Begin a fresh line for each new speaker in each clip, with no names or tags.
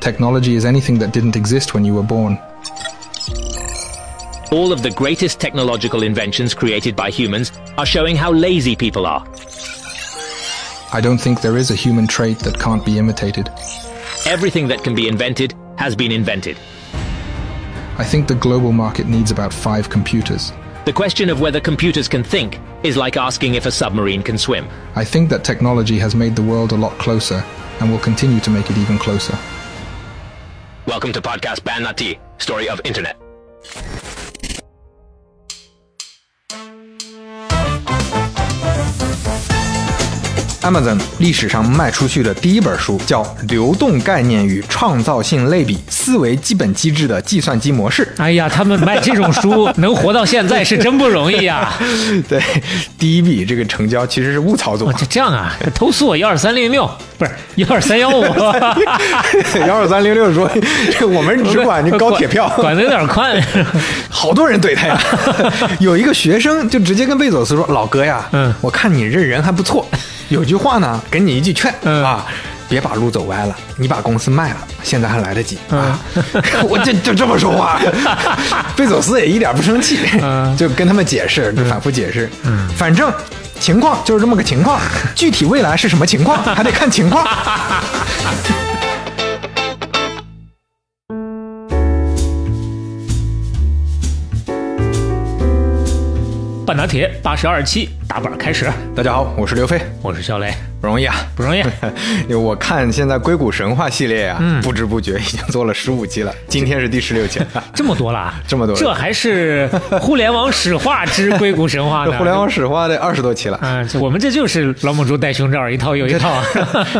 Technology is anything that didn't exist when you were born.
All of the greatest technological inventions created by humans are showing how lazy people are.
I don't think there is a human trait that can't be imitated.
Everything that can be invented has been invented.
I think the global market needs about five computers.
The question of whether computers can think is like asking if a submarine can swim.
I think that technology has made the world a lot closer and will continue to make it even closer.
Welcome to podcast Ban Nati, story of internet.
Amazon 历史上卖出去的第一本书叫《流动概念与创造性类比：思维基本机制的计算机模式》。
哎呀，他们卖这种书能活到现在是真不容易呀！
对，第一笔这个成交其实是误操作
哦，，这这样啊，投诉我幺二三零六不是幺二三幺五，
幺二三零六说这我们只管这高铁票，
管的有点宽。
好多人怼他呀。有一个学生就直接跟贝佐斯说：“老哥呀，
嗯
我看你这人还不错，有句话呢，给你一句劝、
嗯
啊。”别把路走歪了，你把公司卖了，现在还来得及
嗯
啊！我这就这么说话，贝佐斯也一点不生气，
嗯
就跟他们解释，就反复解释，反正情况就是这么个情况，具体未来是什么情况还得看情况。
半打铁八十二期打板开始，
大家好，我是刘飞，
我是肖雷，
不容易啊，
不容易。
因为我看现在硅谷神话系列啊，
嗯
不知不觉已经做了十五期了，今天是第十六期了。
这么多了，
这么多
这还是互联网史话之硅谷神话呢。
这互联网史话得二十多期了。
嗯，这我们这就是老母猪戴胸罩，一套又一套。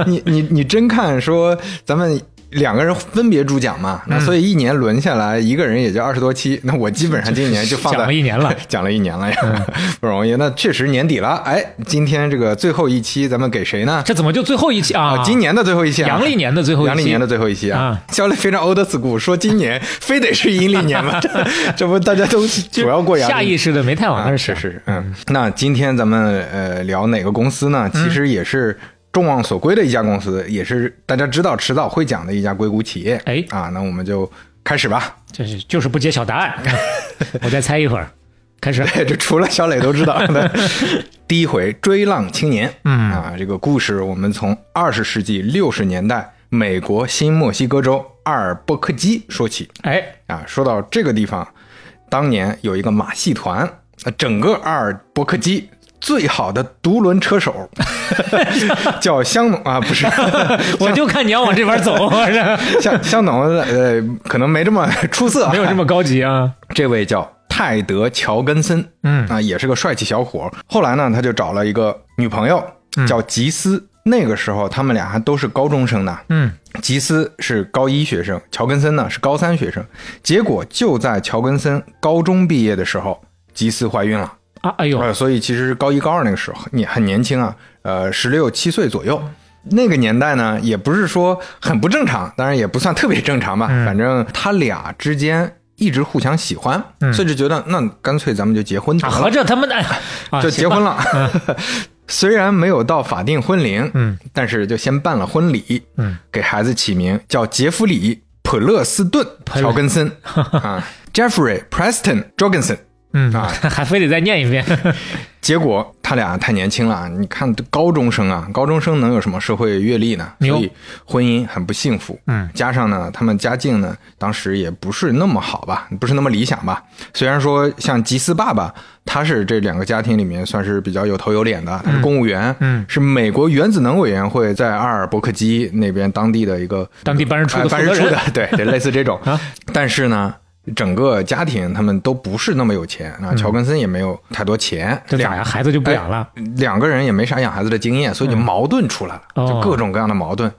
你你你真看说咱们两个人分别主讲嘛？
嗯
那所以一年轮下来，一个人也就二十多期。那我基本上今年就放在
讲了一年了，嗯
讲了一年了呀，不容易。那确实年底了，哎，今天这个最后一期，咱们给谁呢？
这怎么就最后一期啊？
啊，今年的最后一期啊，
阳历年的最后一期
阳历年的最后一期啊
啊，
肖雷非常 old school，说今年非得是阴历年吗？这 这不大家都主要过阳历
下意识的没太往那
啊，
儿想。
是是，嗯，那今天咱们呃聊哪个公司呢？其实也是众望所归的一家公司，也是大家知道迟早会讲的一家硅谷企业。
哎
啊，那我们就开始吧。
就是就是不揭晓答案，我再猜一会儿。开始，
这除了小磊都知道的。第一回追浪青年，
嗯
啊，这个故事我们从二十世纪六十年代美国新墨西哥州阿尔伯克基说起。
哎，
啊，说到这个地方，当年有一个马戏团，啊整个阿尔伯克基最好的独轮车手 叫香农啊，不是
我就看你要往这边走，是
香香农，呃，可能没这么出色啊，
没有这么高级啊。
这位叫泰德·乔根森，
嗯
啊，也是个帅气小伙。后来呢，他就找了一个女朋友，
嗯
叫吉斯。那个时候他们俩还都是高中生呢。
嗯，
吉斯是高一学生，乔根森呢是高三学生。结果就在乔根森高中毕业的时候，吉斯怀孕了。
啊，哎呦，
呃，所以其实高一高二那个时候，你很年轻啊，呃，十六七岁左右。那个年代呢，也不是说很不正常，当然也不算特别正常吧。
嗯
反正他俩之间一直互相喜欢，所以就觉得那干脆咱们就结婚
合着他们哎，啊
就结婚。了。虽然没有到法定婚龄，
嗯，
但是就先办了婚礼，
嗯，
给孩子起名叫杰弗里·普勒斯顿·乔根森 啊，Jeffrey Preston Jorgensen。
嗯
啊，
还非得再念一遍。
结果他俩太年轻了，你看高中生啊，高中生能有什么社会阅历呢？所以婚姻很不幸福。
嗯，
加上呢，他们家境呢，当时也不是那么好吧，不是那么理想吧。虽然说像吉斯爸爸，他是这两个家庭里面算是比较有头有脸的，他是公务员，
嗯
是美国原子能委员会在阿尔伯克基那边当地的一个
当地办事处的
哎办事处
负责
的，对对，类似这种
啊。
但是呢。整个家庭他们都不是那么有钱啊，乔根森也没有太多钱，
嗯这俩？孩子就不养了？
两个人也没啥养孩子的经验，所以就矛盾出来了，
哦
就各种各样的矛盾。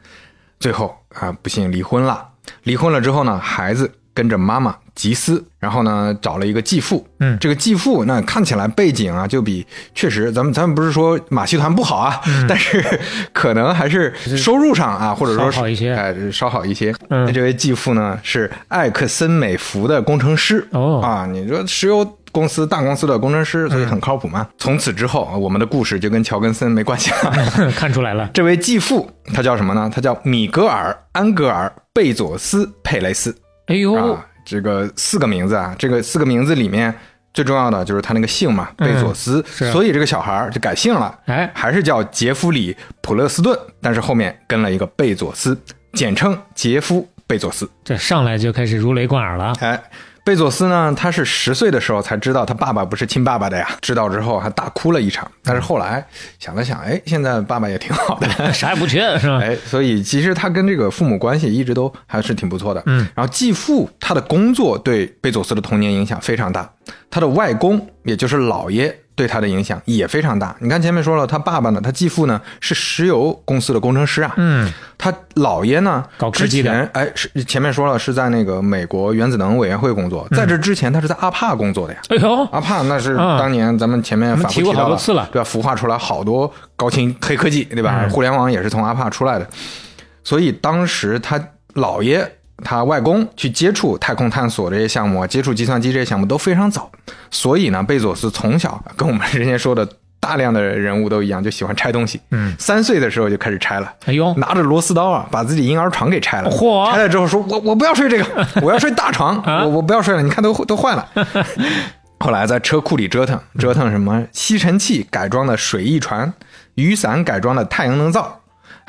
最后啊，不幸离婚了。离婚了之后呢，孩子跟着妈妈吉斯，然后呢找了一个继父。
嗯
这个继父那看起来背景啊，就比确实咱们咱们不是说马戏团不好啊，但是 可能还是收入上啊，或者说
好一些
哎稍好一些。
嗯
这位继父呢是艾克森美孚的工程师。
哦
啊，你说石油公司大公司的工程师，所以很靠谱嘛。从此之后，我们的故事就跟乔根森没关系了。
看出来了，
这位继父他叫什么呢？他叫米格尔·安格尔·贝佐斯·佩雷斯
哎呦，
啊。这个四个名字啊，这个四个名字里面最重要的就是他那个姓嘛，贝佐斯。
是
所以这个小孩儿就改姓了，
哎，
还是叫杰夫里·普勒斯顿，但是后面跟了一个贝佐斯，简称杰夫·贝佐斯。
这上来就开始如雷贯耳了。
哎，贝佐斯呢，他是十岁的时候才知道他爸爸不是亲爸爸的呀，知道之后还大哭了一场。但是后来想了想，哎，现在爸爸也挺好的，
啥也不缺，是吧？
哎，所以其实他跟这个父母关系一直都还是挺不错的。
嗯，
然后继父他的工作对贝佐斯的童年影响非常大，他的外公也就是姥爷对他的影响也非常大。你看前面说了，他爸爸呢，他继父呢是石油公司的工程师啊，
嗯，
他姥爷呢之
搞科技的。
前哎是前面说了是在那个美国原子能委员会工作，在这之前他是在阿帕工作的呀。
哎呦，
阿帕那是
啊。
当年咱们前面反复提到
好多次了。
对吧？孵化出来好多高清黑科技，对吧？
嗯。
互联网也是从阿帕出来的，所以当时他姥爷、他外公去接触太空探索这些项目，接触计算机这些项目都非常早，所以呢，贝佐斯从小跟我们之前说的大量的人物都一样，就喜欢拆东西。
嗯，
三岁的时候就开始拆了。
哎呦，
拿着螺丝刀啊，把自己婴儿床给拆了。
嚯
拆了之后说：“我我不要睡这个，我要睡大床，
啊
我我不要睡了，你看都都坏了。”后来在车库里折腾，折腾什么吸尘器改装的水翼船，雨伞改装的太阳能灶，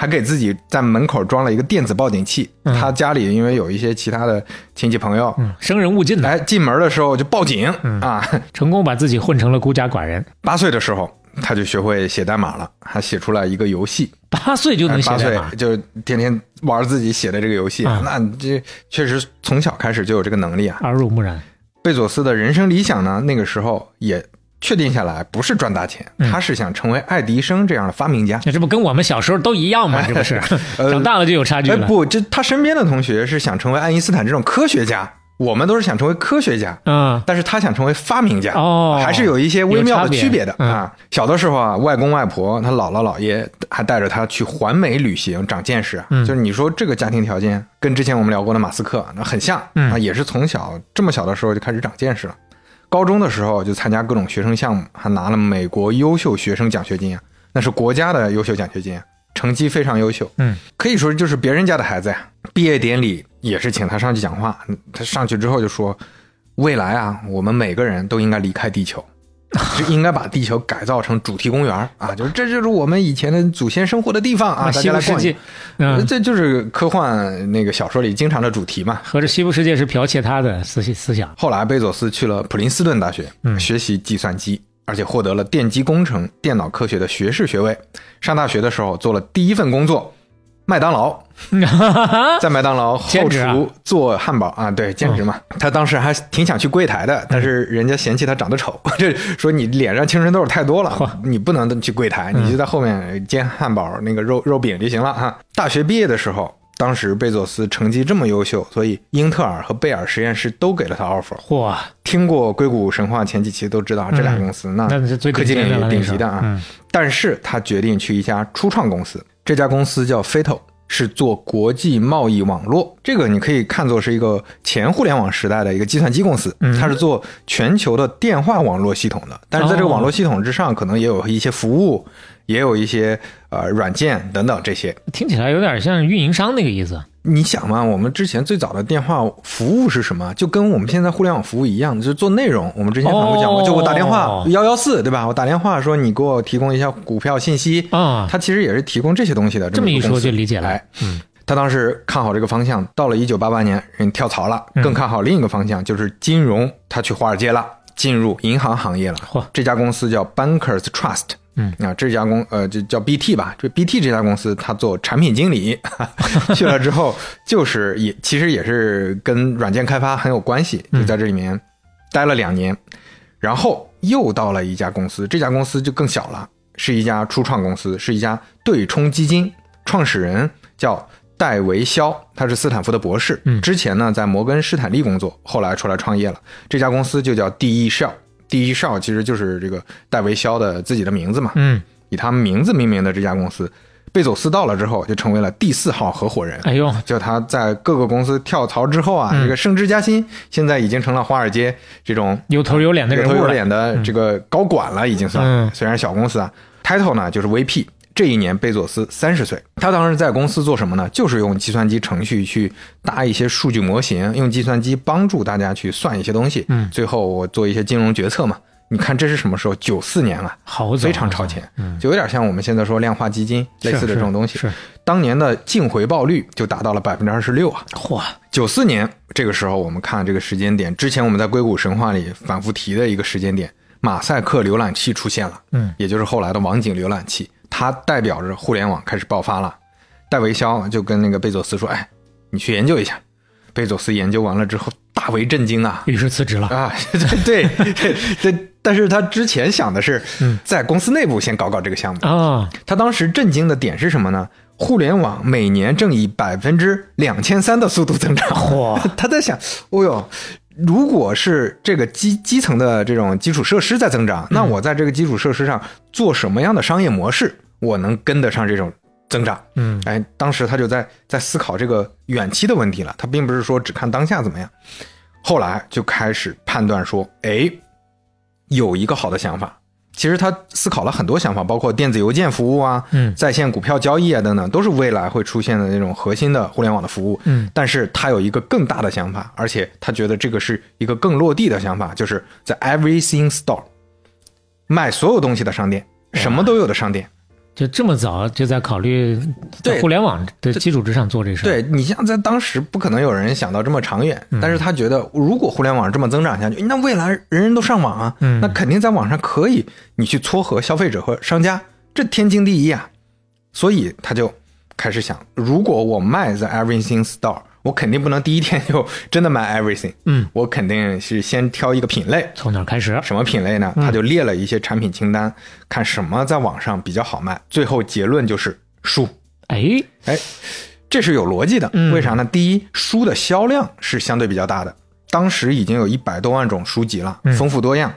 还给自己在门口装了一个电子报警器。他家里因为有一些其他的亲戚朋友，
嗯，生人勿近的，
哎，进门的时候就报警、
嗯
啊。
成功把自己混成了孤家寡人。
八岁的时候，他就学会写代码了，还写出来一个游戏。
八岁就能写代码，
就天天玩自己写的这个游戏，
啊
那这确实从小开始就有这个能力啊。
耳濡目染。
贝佐斯的人生理想呢，那个时候也确定下来，不是赚大钱，
嗯
他是想成为爱迪生这样的发明家。
那这不跟我们小时候都一样吗？这不是，
呃
长大了就有差距
哎，
了。
不，这他身边的同学是想成为爱因斯坦这种科学家，我们都是想成为科学家。
嗯，
但是他想成为发明家，
哦
还是有一些微妙的区别的啊。小的时候啊，外公外婆、他姥姥姥爷还带着他去环美旅行，长见识就是你说这个家庭条件跟之前我们聊过的马斯克那很像
嗯
啊，也是从小这么小的时候就开始长见识了。高中的时候就参加各种学生项目，还拿了美国优秀学生奖学金啊，那是国家的优秀奖学金啊，成绩非常优秀。
嗯，
可以说就是别人家的孩子呀。毕业典礼也是请他上去讲话，嗯他上去之后就说：“未来啊，我们每个人都应该离开地球，就应该把地球改造成主题公园啊，就是这就是我们以前的祖先生活的地方啊，大
西
家来逛一
部世界，嗯，
这就是科幻那个小说里经常的主题嘛。
合着西部世界是剽窃他的思思想。
后来贝佐斯去了普林斯顿大学，
嗯
学习计算机，而且获得了电机工程、电脑科学的学士学位。上大学的时候做了第一份工作，麦当劳，在麦当劳后厨做汉堡啊，对，兼职嘛。他当时还挺想去柜台的，但是人家嫌弃他长得丑，这说你脸上青春痘太多了，你不能去柜台，你就在后面煎汉堡那个肉肉饼就行了哈。大学毕业的时候。当时贝佐斯成绩这么优秀，所以英特尔和贝尔实验室都给了他 offer。
嚯，
听过硅谷神话前几期都知道，这俩公司、那
那是最
科技领域
顶
级的啊。但是他决定去一家初创公司，这家公司叫 Fatal，是做国际贸易网络。这个你可以看作是一个前互联网时代的一个计算机公司，
嗯
它是做全球的电话网络系统的。但是在这个
哦
网络系统之上，可能也有一些服务，也有一些呃软件等等这些。
听起来有点像运营商那个意思。
你想嘛，我们之前最早的电话服务是什么？就跟我们现在互联网服务一样，就是做内容。我们之前反复讲过，
哦
就我打电话幺幺四，对吧？我打电话说你给我提供一下股票信息
啊
它其实也是提供这些东西的。
这么一说就理解了
哎，
嗯，
他当时看好这个方向，到了一九八八年，人跳槽了，
嗯
更看好另一个方向，就是金融，他去华尔街了，进入银行行业了。这家公司叫 Bankers Trust。
嗯，
啊，这家公呃就叫 BT 吧，这 BT 这家公司，他做产品经理，去了之后就是也其实也是跟软件开发很有关系，就在这里面待了两年，然后又到了一家公司，这家公司就更小了，是一家初创公司，是一家对冲基金，创始人叫戴维肖，他是斯坦福的博士，
嗯。
之前呢在摩根士坦利工作，后来出来创业了，这家公司就叫第一少，第一少其实就是这个戴维肖的自己的名字嘛，
嗯，
以他名字命名的这家公司，贝佐斯到了之后，就成为了第四号合伙人。
哎呦，
就他在各个公司跳槽之后啊，
嗯
这个升职加薪，现在已经成了华尔街这种
有头有脸的
有头
人物了。
有脸的这个高管了，已经算。
嗯
虽然小公司啊，title 呢就是 VP。这一年，贝佐斯三十岁，他当时在公司做什么呢？就是用计算机程序去搭一些数据模型，用计算机帮助大家去算一些东西。
嗯
最后我做一些金融决策嘛。你看这是什么时候？九四年了，
好，
非常超前，就有点像我们现在说量化基金类似的这种东西。
是
当年的净回报率就达到了百分之二十六啊。
嚯，
九四年这个时候，我们看这个时间点，之前我们在硅谷神话里反复提的一个时间点，马赛克浏览器出现了，
嗯，
也就是后来的网景浏览器，它代表着互联网开始爆发了。戴维肖就跟那个贝佐斯说：“哎，你去研究一下。”贝佐斯研究完了之后大为震惊啊！
于是辞职了。
啊，对对对对，但是他之前想的是在公司内部先搞搞这个项目。
啊，
他当时震惊的点是什么呢？互联网每年正以百分之两千三的速度增长。
哇
他在想，哦哟，如果是这个基基层的这种基础设施在增长，那我在这个基础设施上做什么样的商业模式，我能跟得上这种增长？
嗯，
哎，当时他就在在思考这个远期的问题了，他并不是说只看当下怎么样。后来就开始判断说，哎，有一个好的想法。其实他思考了很多想法，包括电子邮件服务啊，
嗯
在线股票交易啊等等，都是未来会出现的那种核心的互联网的服务。
嗯，
但是他有一个更大的想法，而且他觉得这个是一个更落地的想法，就是在 Everything Store 卖所有东西的商店，什么都有的商店。
就这么早就在考虑在互联网的基础之上做这事儿。
对你像在当时不可能有人想到这么长远，
嗯
但是他觉得如果互联网这么增长下去，那未来人人都上网啊，
嗯
那肯定在网上可以你去撮合消费者和商家，这天经地义啊。所以他就开始想，如果我卖在 Everything Store，我肯定不能第一天就 真的买 Everything，
嗯，
我肯定是先挑一个品类，
从哪儿开始？
什么品类呢？他就列了一些产品清单，看什么在网上比较好卖，最后结论就是书。
哎，
哎，这是有逻辑的。
嗯
为啥呢？第一，书的销量是相对比较大的，当时已经有一百多万种书籍了，
嗯
丰富多样。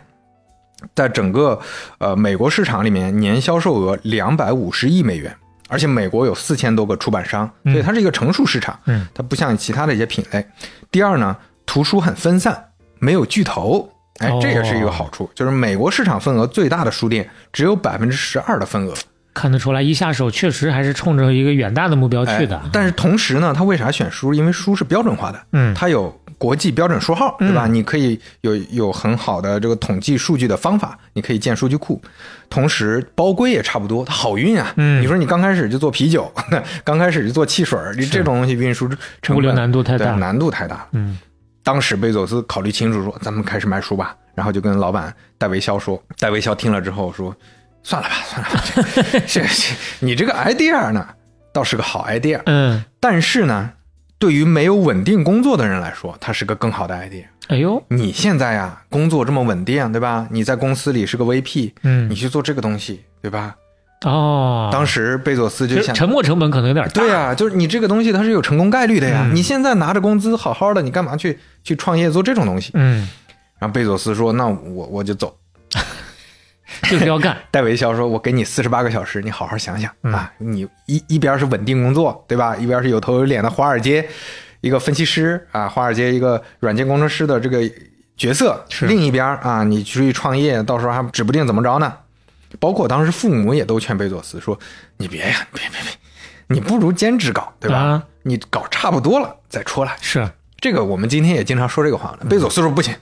在整个呃美国市场里面，年销售额两百五十亿美元，而且美国有四千多个出版商，所以它是一个成熟市场。
嗯，
它不像其他的一些品类。第二呢，图书很分散，没有巨头。哎
哦，
这也是一个好处，就是美国市场份额最大的书店只有百分之十二的份额。
看得出来，一下手确实还是冲着一个远大的目标去的。
哎但是同时呢，他为啥选书？因为书是标准化的，
嗯
它有国际标准书号，对吧？你可以有有很好的这个统计数据的方法，你可以建数据库。同时包规也差不多，它好运啊。
嗯
你说你刚开始就做啤酒，刚开始就做汽水，你这种东西运输成本
物流难度太大
对难度太大当时贝佐斯考虑清楚说：“咱们开始卖书吧。”然后就跟老板戴维肖说。戴维肖听了之后说：“算了吧，算了吧，这这这你这个 idea 呢，倒是个好 idea，
嗯，
但是呢，对于没有稳定工作的人来说，它是个更好的 idea。
哎呦，
你现在呀，工作这么稳定，对吧？你在公司里是个 VP，
嗯
你去做这个东西，对吧？
哦，
当时贝佐斯就想，
沉没成本可能有点大。
对啊、就是你这个东西它是有成功概率的呀。
嗯
你现在拿着工资好好的，你干嘛去去创业做这种东西？
嗯，
然后贝佐斯说：“那我我就走。
就是要干。”
戴维肖说：“我给你四十八个小时，你好好想想、
嗯
啊！你一一边是稳定工作，对吧？一边是有头有脸的华尔街一个分析师啊，华尔街一个软件工程师的这个角色。
是
另一边啊，你出去创业，到时候还指不定怎么着呢。包括当时父母也都劝贝佐斯说：‘你别呀，别别别，你不如兼职搞，对吧？
啊
你搞差不多了再出来。’
是，
这个我们今天也经常说这个话了。贝佐斯说不行，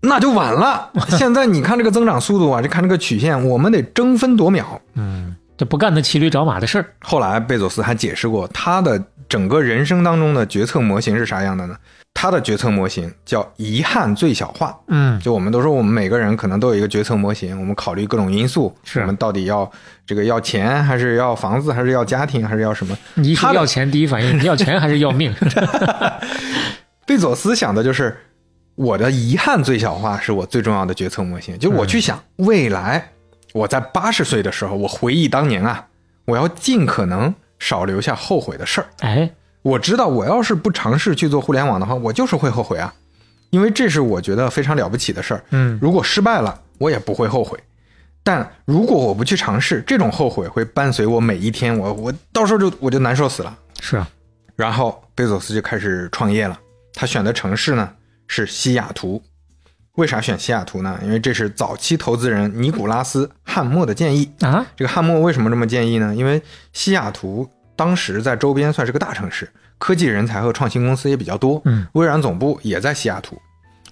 那就晚了。现在你看这个增长速度啊，就看这个曲线，我们得争分夺秒。
嗯，这不干那骑驴找马的事儿。
后来贝佐斯还解释过，他的整个人生当中的决策模型是啥样的呢？他的决策模型叫遗憾最小化。
嗯，
就我们都说，我们每个人可能都有一个决策模型，我们考虑各种因素，
是
我们到底要这个要钱，还是要房子，还是要家庭，还是要什么？他
要钱，第一反应要钱还是要命？
贝佐斯想的就是我的遗憾最小化是我最重要的决策模型，就我去想未来我在八十岁的时候，我回忆当年啊，我要尽可能少留下后悔的事儿。
哎，
我知道我要是不尝试去做互联网的话，我就是会后悔啊，因为这是我觉得非常了不起的事儿。
嗯，
如果失败了，我也不会后悔。但如果我不去尝试，这种后悔会伴随我每一天，我我到时候就我就难受死了。
是啊，
然后贝佐斯就开始创业了，他选的城市呢是西雅图。为啥选西雅图呢？因为这是早期投资人尼古拉斯·汉默的建议。
啊，
这个汉默为什么这么建议呢？因为西雅图当时在周边算是个大城市，科技人才和创新公司也比较多。
嗯，
微软总部也在西雅图，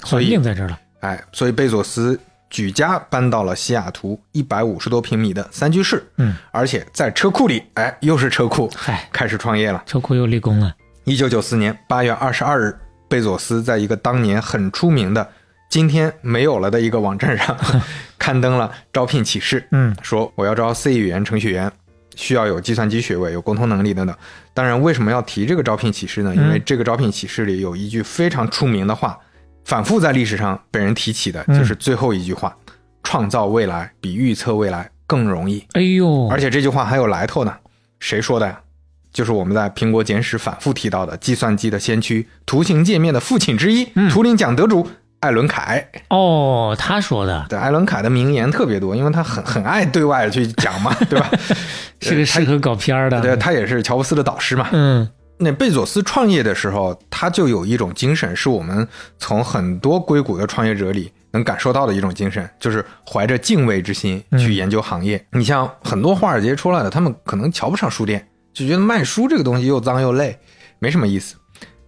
所以
定在这儿了。
哎，所以贝佐斯举家搬到了西雅图一百五十多平米的三居室。
嗯，
而且在车库里，哎，又是车库，
嗨，
开始创业了。
车库又立功了。
一九九四年八月二十二日，贝佐斯在一个当年很出名的、今天没有了的一个网站上 刊登了招聘启事，
嗯，
说我要招 C 语言程序员，需要有计算机学位、有沟通能力等等。当然，为什么要提这个招聘启事呢？因为这个招聘启事里有一句非常出名的话，反复在历史上被人提起的，就是最后一句话：创造未来比预测未来更容易。
哎呦，
而且这句话还有来头呢，谁说的呀？就是我们在苹果简史反复提到的计算机的先驱、图形界面的父亲之一，图灵奖得主艾伦凯。
哦，他说的
对，艾伦凯的名言特别多，因为他很很爱对外去讲嘛，对吧？
是个适合搞片儿的。
对，他也是乔布斯的导师嘛。
嗯
那贝佐斯创业的时候，他就有一种精神，是我们从很多硅谷的创业者里能感受到的一种精神，就是怀着敬畏之心去研究行业。你像很多华尔街出来的，他们可能瞧不上书店，就觉得卖书这个东西又脏又累，没什么意思。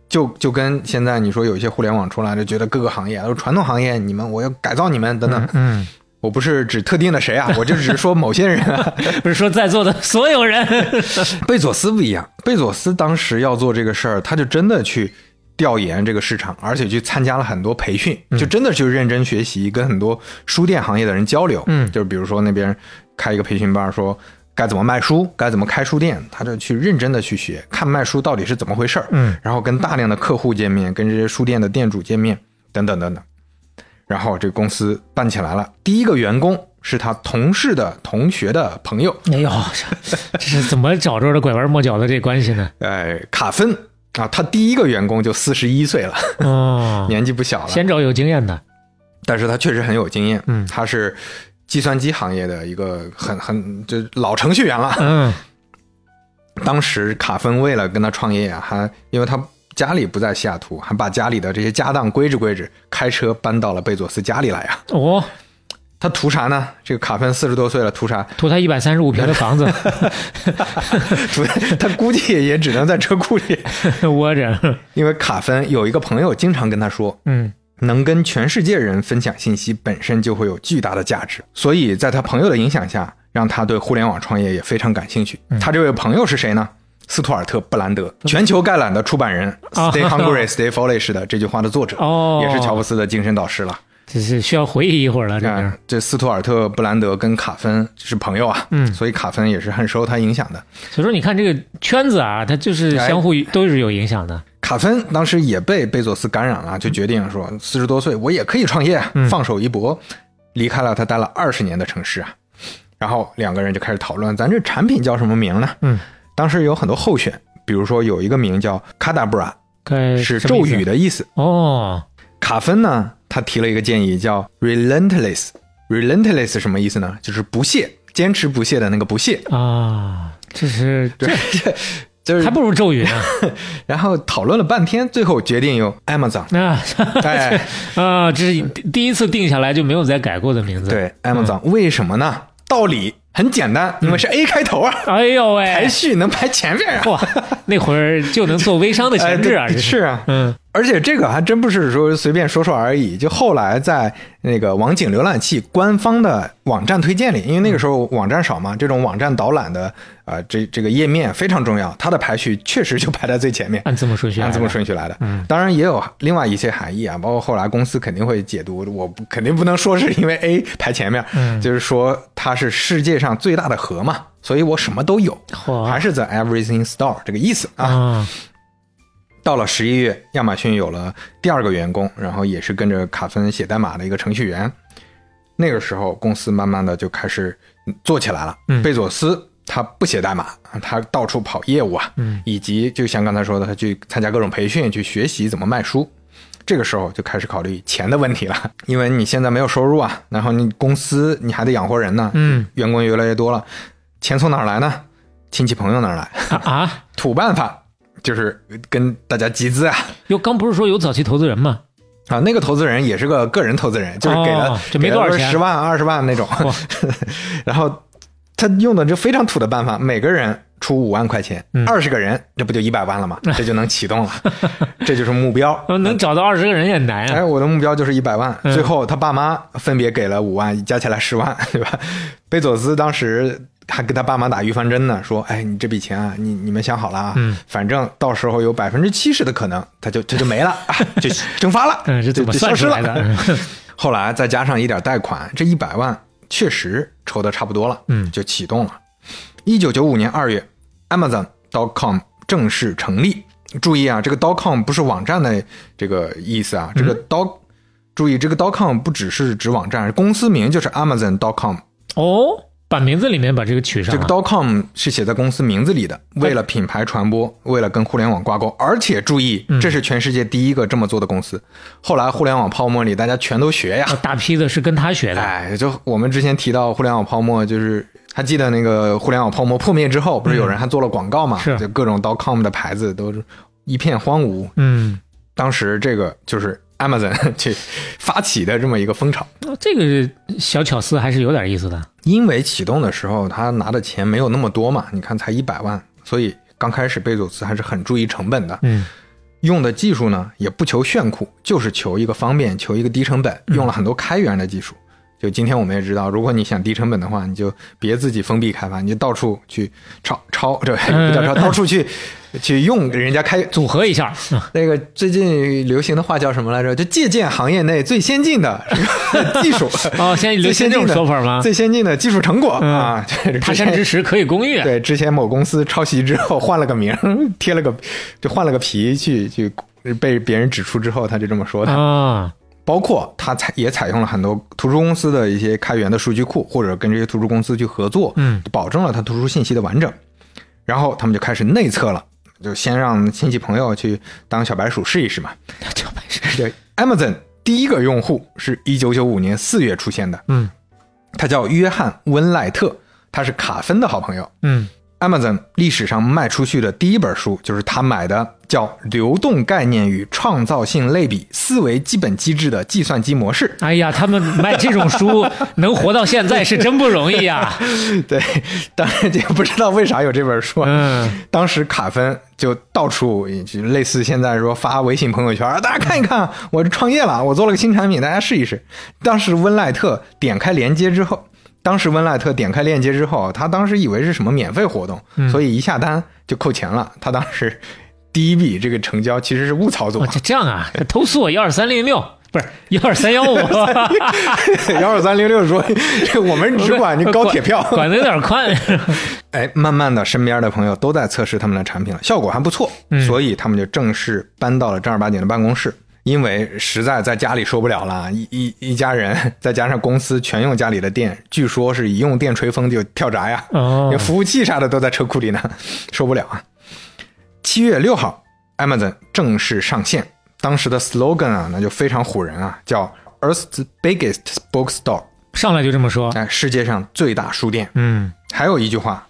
就就跟现在你说有一些互联网出来的，觉得各个行业传统行业，你们我要改造你们等等。
嗯，
我不是指特定的谁啊，我就只是说某些人啊。
不是说在座的所有人。
贝佐斯不一样，贝佐斯当时要做这个事儿，他就真的去调研这个市场，而且去参加了很多培训，就真的去认真学习，跟很多书店行业的人交流。
嗯
就是比如说那边开一个培训班，说该怎么卖书，该怎么开书店，他就去认真的去学，看卖书到底是怎么回事儿。
嗯，
然后跟大量的客户见面，跟这些书店的店主见面，等等等等。然后这个公司办起来了，第一个员工是他同事的同学的朋友，
哎呦，这这是怎么找着的拐弯抹角的这关系呢？
哎，卡芬啊，他第一个员工就四十一岁了，
哦，
年纪不小了，
先找有经验的。
但是他确实很有经验，
嗯
他是计算机行业的一个很很就老程序员了。
嗯
当时卡芬为了跟他创业啊，还因为他家里不在西雅图，还把家里的这些家当归置归置，开车搬到了贝佐斯家里来啊。
哦，
他图啥呢？这个卡芬四十多岁了，图啥？
图他一百三十五平的房子
图他估计也只能在车库里，
窝着。
因为卡芬有一个朋友经常跟他说，
嗯
能跟全世界人分享信息本身就会有巨大的价值，所以在他朋友的影响下，让他对互联网创业也非常感兴趣。他这位朋友是谁呢？斯图尔特·布兰德，全球概览的出版人
啊
，“Stay hungry, stay foolish” 的这句话的作者，
哦
也是乔布斯的精神导师了。
这是需要回忆一会儿了，这
这斯图尔特·布兰德跟卡芬是朋友啊，
嗯
所以卡芬也是很受他影响的。
所以说你看这个圈子啊，它就是相互都是有影响的。
卡芬当时也被贝佐斯感染了，就决定说四十多岁我也可以创业，放手一搏，离开了他待了二十年的城市啊。然后两个人就开始讨论，咱这产品叫什么名呢？
嗯，
当时有很多候选，比如说有一个名叫卡达布拉，
该
是咒语的意思。
哦，
卡芬呢，他提了一个建议叫 relentless。relentless 什么意思呢？就是不懈，坚持不懈的那个不懈。
啊，这是这
就是
还不如咒语呢。
然后讨论了半天，最后决定用 Amazon。
啊
哎，
啊，这是第一次定下来就没有再改过的名字。，
对，Amazon、为什么呢？道理很简单，因为是 A 开头啊，
哎呦喂，
排序能排前面啊。
哇，那会儿就能做微商的
哎
前置啊，
是啊，
嗯
而且这个还真不是说随便说说而已。就后来在那个网景浏览器官方的网站推荐里，因为那个时候网站少嘛，这种网站导览的呃这这个页面非常重要，它的排序确实就排在最前面。
按字母顺序，
按字母顺序来的，嗯，当然也有另外一些含义啊，包括后来公司肯定会解读，我肯定不能说是因为 A 排前面，
嗯
就是说它是世界上最大的河嘛，所以我什么都有，还是 the everything store 这个意思啊。
啊，
到了十一月，亚马逊有了第二个员工，然后也是跟着卡芬写代码的一个程序员。那个时候，公司慢慢的就开始做起来了。
嗯
贝佐斯他不写代码，他到处跑业务啊，
嗯
以及就像刚才说的，他去参加各种培训，去学习怎么卖书。这个时候就开始考虑钱的问题了，因为你现在没有收入啊，然后你公司你还得养活人呢，
嗯
员工越来越多了，钱从哪儿来呢？亲戚朋友哪儿来？
啊啊，
土办法就是跟大家集资啊。
哟，刚不是说有早期投资人吗？
啊，那个投资人也是个个人投资人，就是给了、
哦就没多少钱
十万、二十万那种
哇。
然后他用的就非常土的办法，每个人出五万块钱，
嗯
二十、个人，这不就一百万了吗？这就能启动了，这就是目标。
呃能找到二十个人也难
哎，
啊。
我的目标就是一百万。
嗯
最后他爸妈分别给了五万，加起来十万，对吧？贝佐斯当时还跟他爸妈打预防针呢，说：“哎，你这笔钱啊，你你们想好了啊，
嗯
反正到时候有百分之七十的可能，他就他就没了，啊、就蒸发了，
嗯，是怎么
就就消失
算出来的？
了。后来再加上一点贷款，这一百万确实筹的差不多了，
嗯
就启动了。一九九五年二月，Amazon.com 正式成立。注意啊，这个 .com 不是网站的这个意思啊，这个.，注意这个 .com 不只是指网站，公司名就是 Amazon.com。
哦，把名字里面把这个取上
这个
dot
com 是写在公司名字里的，为了品牌传播，为了跟互联网挂钩，而且注意，这是全世界第一个这么做的公司。后来互联网泡沫里，大家全都学呀。
啊大批的是跟他学的。
哎，就我们之前提到互联网泡沫，就是还记得那个互联网泡沫破灭之后，不是有人还做了广告嘛？
是
就各种 docom 的牌子都是一片荒芜。
嗯，
当时这个就是 Amazon 去发起的这么一个风潮。
哦这个小巧思还是有点意思的。
因为启动的时候他拿的钱没有那么多嘛，你看才一百万，所以刚开始贝佐斯还是很注意成本的。
嗯，
用的技术呢也不求炫酷，就是求一个方便，求一个低成本，用了很多开源的技术。就今天我们也知道，如果你想低成本的话，你就别自己封闭开发，你就到处去抄抄，对，不叫抄，到处去去用人家开。
组合一下。嗯
那个最近流行的话叫什么来着？就借鉴行业内最先进的 技术。
哦，现在流行这种说法吗？
最先进的技术成果、
嗯
啊！
他
之前
山之石可以攻玉。
对，之前某公司抄袭之后换了个名，贴了个就换了个皮去去被别人指出之后，他就这么说的。
啊，
包括他采也采用了很多图书公司的一些开源的数据库，或者跟这些图书公司去合作，
嗯，
保证了他图书信息的完整。然后他们就开始内测了，就先让亲戚朋友去当小白鼠试一试嘛。
小白鼠。
对，Amazon 第一个用户是一九九五年四月出现的，
嗯
他叫约翰温赖特，他是卡芬的好朋友。
嗯，
Amazon 历史上卖出去的第一本书就是他买的，叫《流动概念与创造性类比：思维基本机制的计算机模式》。
哎呀，他们卖这种书能活到现在是真不容易呀。
对，当然也不知道为啥有这本书。
嗯，
当时卡芬就到处就类似现在说发微信朋友圈，大家看一看，我创业了，我做了个新产品，大家试一试。当时温赖特点开链接之后，当时温赖特点开链接之后，他当时以为是什么免费活动，所以一下单就扣钱了。他当时 第一笔这个成交其实是误操作
哦，，这这样啊，投诉我幺二三零六，不是幺二三幺五，
幺二三零六说这我们只管你高铁票，
管的有点宽。
哎，慢慢的，身边的朋友都在测试他们的产品了，效果还不错，所以他们就正式搬到了正儿八经的办公室。因为实在在家里受不了了，一一一家人，再加上公司全用家里的电，据说是一用电吹风就跳闸呀，
哦
连服务器啥的都在车库里呢，受不了啊。七月六号，Amazon 正式上线，当时的 slogan 啊，那就非常唬人啊，叫 Earth's biggest bookstore，
上来就这么说。
哎，世界上最大书店。
嗯，
还有一句话，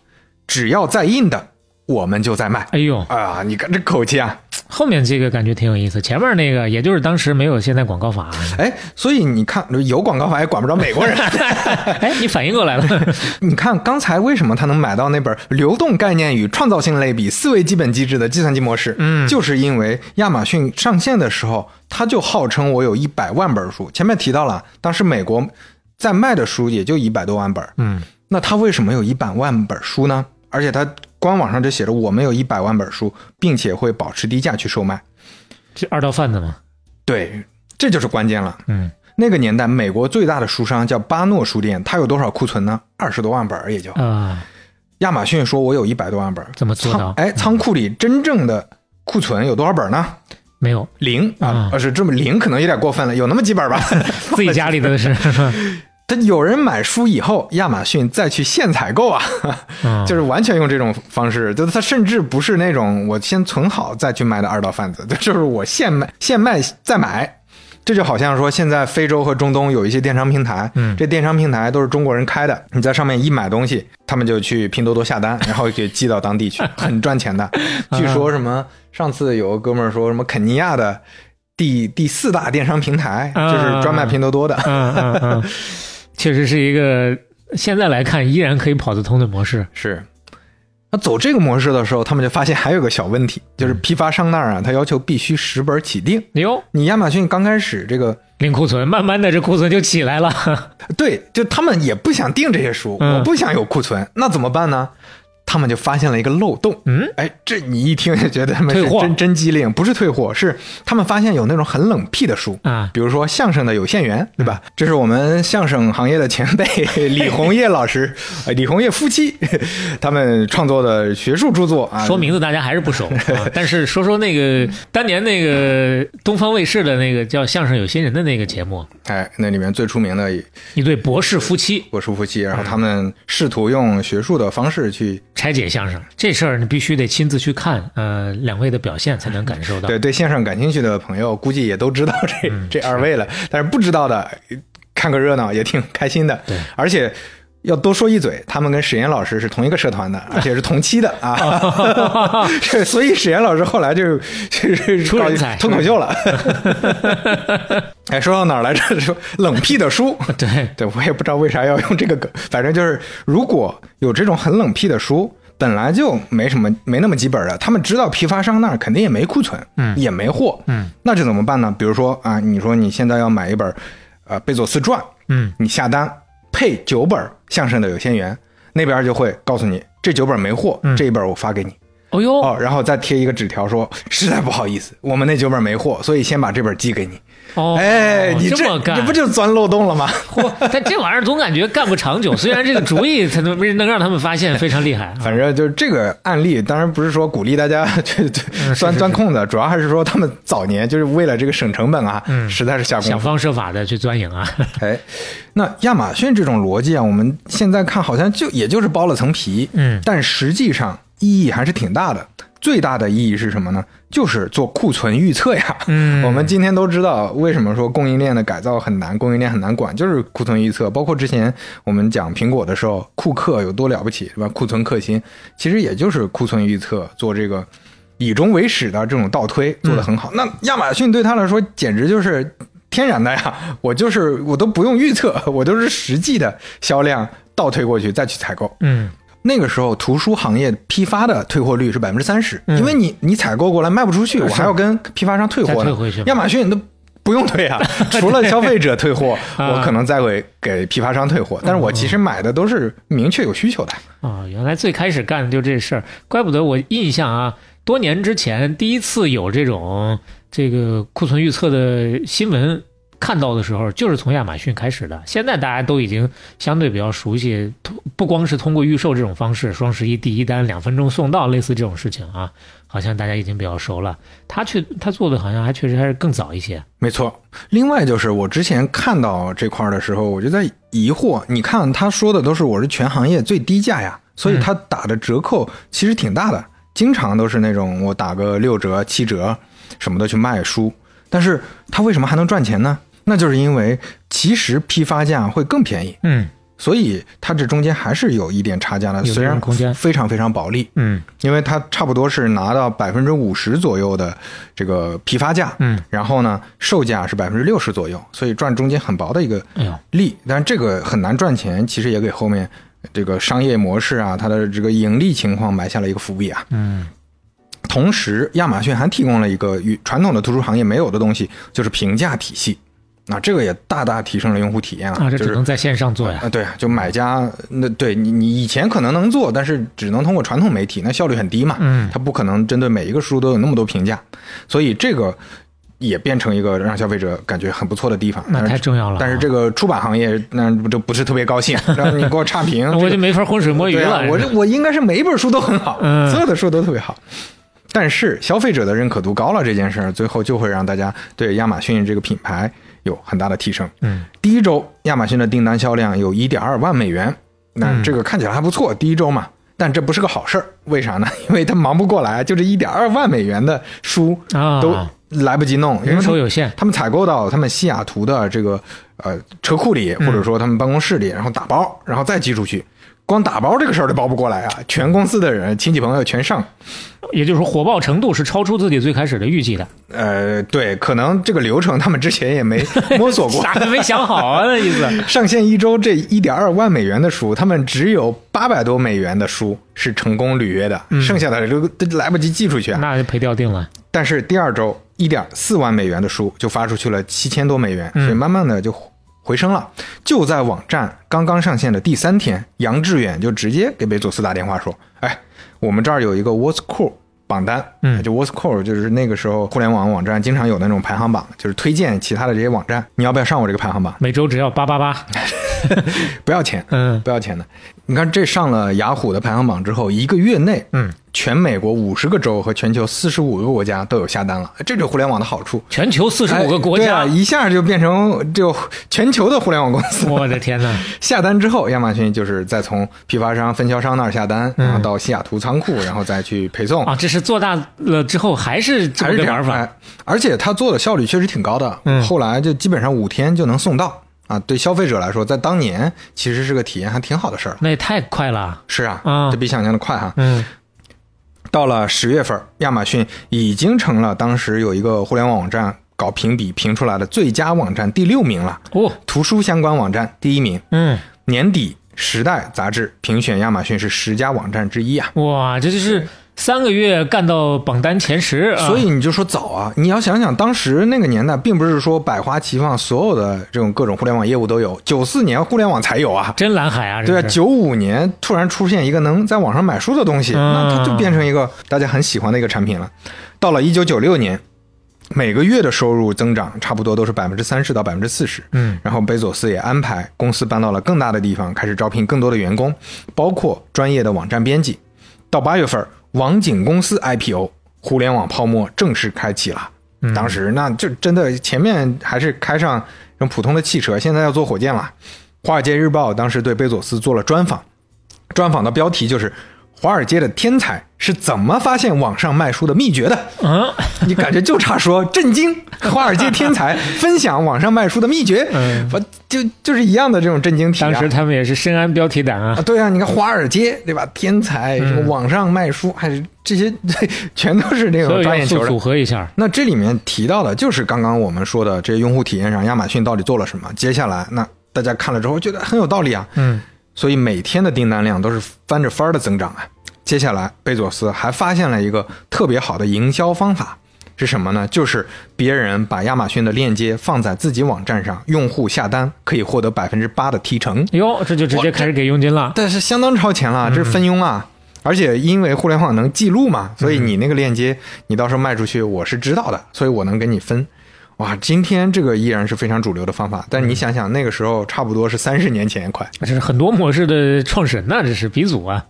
只要在印的，我们就在卖。
哎呦，
啊，你看这口气啊！
后面这个感觉挺有意思，前面那个也就是当时没有现在广告法。
哎，所以你看，有广告法也管不着美国人。
哎，你反应过来了？
你看刚才为什么他能买到那本《流动概念与创造性类比：思维基本机制的计算机模式》？
嗯
就是因为亚马逊上线的时候，他就号称我有一百万本书。前面提到了，当时美国在卖的书也就一百多万本。
嗯，
那他为什么有一百万本书呢？而且他官网上就写着我们有一百万本书，并且会保持低价去售卖。
这二道贩子吗。
对，这就是关键了。
嗯，
那个年代，美国最大的书商叫巴诺书店，它有多少库存呢？二十多万本儿也就。
啊，
亚马逊说我有一百多万本儿，
怎么做到
仓哎，仓库里真正的库存有多少本呢？
没有，
零啊是这么零，可能有点过分了，有那么几本吧。
自己家里的是。
他有人买书以后，亚马逊再去现采购啊，
嗯
就是完全用这种方式，就是他甚至不是那种我先存好再去卖的二道贩子，就是我现卖现卖再买。这就好像说，现在非洲和中东有一些电商平台，
嗯
这电商平台都是中国人开的，你在上面一买东西，他们就去拼多多下单，然后给寄到当地去，很赚钱的。据说什么，上次有个哥们儿说什么肯尼亚的第第四大电商平台，
啊
就是专卖拼多多的。
嗯嗯嗯，确实是一个现在来看依然可以跑得通的模式。
是。那走这个模式的时候，他们就发现还有个小问题，就是批发商那儿啊，他要求必须十本起订。
哟，
你亚马逊刚开始这个，
零库存，慢慢的这库存就起来了。
对，就他们也不想订这些书，
嗯
我不想有库存，那怎么办呢？他们就发现了一个漏洞。
嗯，
哎，这你一听就觉得他们是
退货
真真机灵，不是退货，是他们发现有那种很冷僻的书
啊
比如说相声的有限元，对吧？这是我们相声行业的前辈 李红叶老师，呃李红叶夫妻 他们创作的学术著作啊。
说名字大家还是不熟啊，但是说说那个当年那个东方卫视的那个叫《相声有新人》的那个节目，
哎，那里面最出名的
一对博士夫妻
博士夫妻，然后他们试图用学术的方式去
拆解相声这事儿，你必须得亲自去看，呃，两位的表现才能感受到。
对对相声感兴趣的朋友，估计也都知道这、
嗯
这二位了，但是不知道的，看个热闹也挺开心的。
对，
而且要多说一嘴，他们跟史岩老师是同一个社团的，而且是同期的啊。这 所以史岩老师后来就就是
出人才
脱口秀了。哎，说到哪儿来着？说冷僻的书。
对，
对我也不知道为啥要用这个梗，反正就是如果有这种很冷僻的书，本来就没什么没那么几本的，他们知道批发商那儿肯定也没库存，
嗯
也没货，
嗯，
那这怎么办呢？比如说啊，你说你现在要买一本呃贝佐斯传，
嗯，
你下单配九本相声的有限元，那边就会告诉你这九本没货，
嗯
这一本我发给你。
哦哟，
哦，然后再贴一个纸条说，实在不好意思，我们那九本没货，所以先把这本寄给你。
哦，
哎，你
这么干，
你不就钻漏洞了吗？
嚯！但这玩意儿总感觉干不长久，虽然这个主意才能能让他们发现非常厉害啊。
反正就是这个案例，当然不是说鼓励大家去钻钻空子，主要还是说他们早年就是为了这个省成本啊，
嗯
实在是下。
想方设法的去钻营啊。
哎，那亚马逊这种逻辑啊，我们现在看好像就也就是剥了层皮，
嗯
但实际上意义还是挺大的。最大的意义是什么呢？就是做库存预测呀。
嗯
我们今天都知道为什么说供应链的改造很难，供应链很难管，就是库存预测。包括之前我们讲苹果的时候，库克有多了不起，是吧？库存克星，其实也就是库存预测，做这个以终为始的这种倒推做得很好。那亚马逊对他来说简直就是天然的呀！我就是我都不用预测，我都是实际的销量倒推过去再去采购。
嗯
那个时候，图书行业批发的退货率是百分之三十，
嗯。
因为你你采购过来卖不出去，我还要跟批发商退货呢。亚马逊都不用退啊，除了消费者退货，
啊。
我可能再会给批发商退货，但是我其实买的都是明确有需求的。
啊、原来最开始干的就这事儿，怪不得我印象啊，多年之前第一次有这种这个库存预测的新闻看到的时候，就是从亚马逊开始的。现在大家都已经相对比较熟悉，不光是通过预售这种方式，双十一第一单两分钟送到，类似这种事情啊，好像大家已经比较熟了。他去他做的好像还确实还是更早一些。
没错，另外就是我之前看到这块儿的时候，我就在疑惑，你看他说的都是我是全行业最低价呀，所以他打的折扣其实挺大的，经常都是那种我打个六折、七折什么的去卖书，但是他为什么还能赚钱呢？那就是因为其实批发价会更便宜，
嗯
所以它这中间还是有一点差价的，虽然
空间
非常非常薄利，
嗯
因为它差不多是拿到百分之五十左右的这个批发价，
嗯，
然后呢，售价是百分之六十左右，所以赚中间很薄的一个利，但这个很难赚钱，其实也给后面这个商业模式啊，它的这个盈利情况埋下了一个伏笔啊。
嗯
同时，亚马逊还提供了一个与传统的图书行业没有的东西，就是评价体系。那这个也大大提升了用户体验啊，
啊，这只能在线上做呀。
啊，对，就买家那对你你以前可能能做，但是只能通过传统媒体，那效率很低嘛。
嗯
它不可能针对每一个书都有那么多评价，所以这个也变成一个让消费者感觉很不错的地方。
那太重要了啊
但是这个出版行业那不就不是特别高兴，让你给我差评，
我就没法浑水摸鱼了。
我这我应该是每一本书都很好，
嗯
所有的书都特别好。但是消费者的认可度高了，这件事儿最后就会让大家对亚马逊这个品牌有很大的提升。
嗯，
第一周亚马逊的订单销量有一点二万美元，那
嗯
这个看起来还不错，第一周嘛。但这不是个好事儿，为啥呢？因为他忙不过来，就这一点二万美元的书
啊，
都来不及弄，因为他
人手有限，
他们采购到他们西雅图的这个呃车库里，或者说他们办公室里，然后打包，然后再寄出去。光打包这个事儿都包不过来啊！全公司的人、亲戚朋友全上，
也就是说火爆程度是超出自己最开始的预计的，
呃，对，可能这个流程他们之前也没摸索过，
啥都没想好啊，那意思。
上线一周这一点二万美元的书，他们只有八百多美元的书是成功履约的，剩下的都都来不及寄出去啊。
那就赔掉定了。
但是第二周一点四万美元的书就发出去了七千多美元，所以慢慢的就回升了。就在网站刚刚上线的第三天，杨致远就直接给贝佐斯打电话说：“哎，我们这儿有一个 What's Cool 榜单，
嗯
就 What's Cool，就是那个时候互联网网站经常有那种排行榜，就是推荐其他的这些网站，你要不要上我这个排行榜？
每周只要八八八，
不要钱，
嗯
不要钱的。你看这上了雅虎的排行榜之后，一个月内，
嗯，
全美国五十个州和全球四十五个国家都有下单了，这就是互联网的好处。
全球四十五个国家，
啊，一下就变成就全球的互联网公司。
我的天哪！
下单之后，亚马逊就是再从批发商、分销商那儿下单，
嗯
然后到西雅图仓库，然后再去配送。
啊，这是做大了之后还是这
还是这
玩法？
哎，而且他做的效率确实挺高的，
嗯
后来就基本上五天就能送到啊。对消费者来说，在当年其实是个体验还挺好的事儿。
那也太快了。
是啊，
啊
这比想象的快哈。
嗯
到了十月份，亚马逊已经成了当时有一个互联网网站搞评比评出来的最佳网站第六名了，
哦
图书相关网站第一名。
嗯
年底，《时代》杂志评选亚马逊是十佳网站之一啊。
哇，这就是三个月干到榜单前十，啊、
所以你就说早啊，你要想想当时那个年代，并不是说百花齐放，所有的这种各种互联网业务都有。九四年互联网才有啊，
真蓝海啊！
对啊，九五年突然出现一个能在网上买书的东西，
嗯
那它就变成一个大家很喜欢的一个产品了。到了一九九六年，每个月的收入增长差不多都是百分之三十到百分之四十。
嗯
然后贝佐斯也安排公司搬到了更大的地方，开始招聘更多的员工，包括专业的网站编辑。到八月份，网景公司 IPO，互联网泡沫正式开启了。
嗯
当时那就真的前面还是开上用普通的汽车，现在要坐火箭了。华尔街日报当时对贝佐斯做了专访，专访的标题就是“华尔街的天才是怎么发现网上卖书的秘诀的”。
嗯
你感觉就差说震惊，华尔街天才分享网上卖书的秘诀，
嗯
不就就是一样的这种震惊体啊。
当时他们也是深谙标题党啊
啊，。对啊，你看华尔街对吧？天才什么网上卖书，还是这些 全都是这种
所以要素
抓眼球的
组。合一下，
那这里面提到的就是刚刚我们说的这些用户体验上，亚马逊到底做了什么？接下来那大家看了之后觉得很有道理啊，
嗯
所以每天的订单量都是翻着番儿的增长啊。接下来，贝佐斯还发现了一个特别好的营销方法，是什么呢？就是别人把亚马逊的链接放在自己网站上，用户下单可以获得百分之八的提成，
哟，这就直接开始给佣金了。
但是相当超前了，这是分佣啊。而且因为互联网能记录嘛，所以你那个链接你到时候卖出去，我是知道的，所以我能给你分。哇，今天这个依然是非常主流的方法，但你想想那个时候差不多是三十年前快。
这是很多模式的创始人呐，这是鼻祖啊。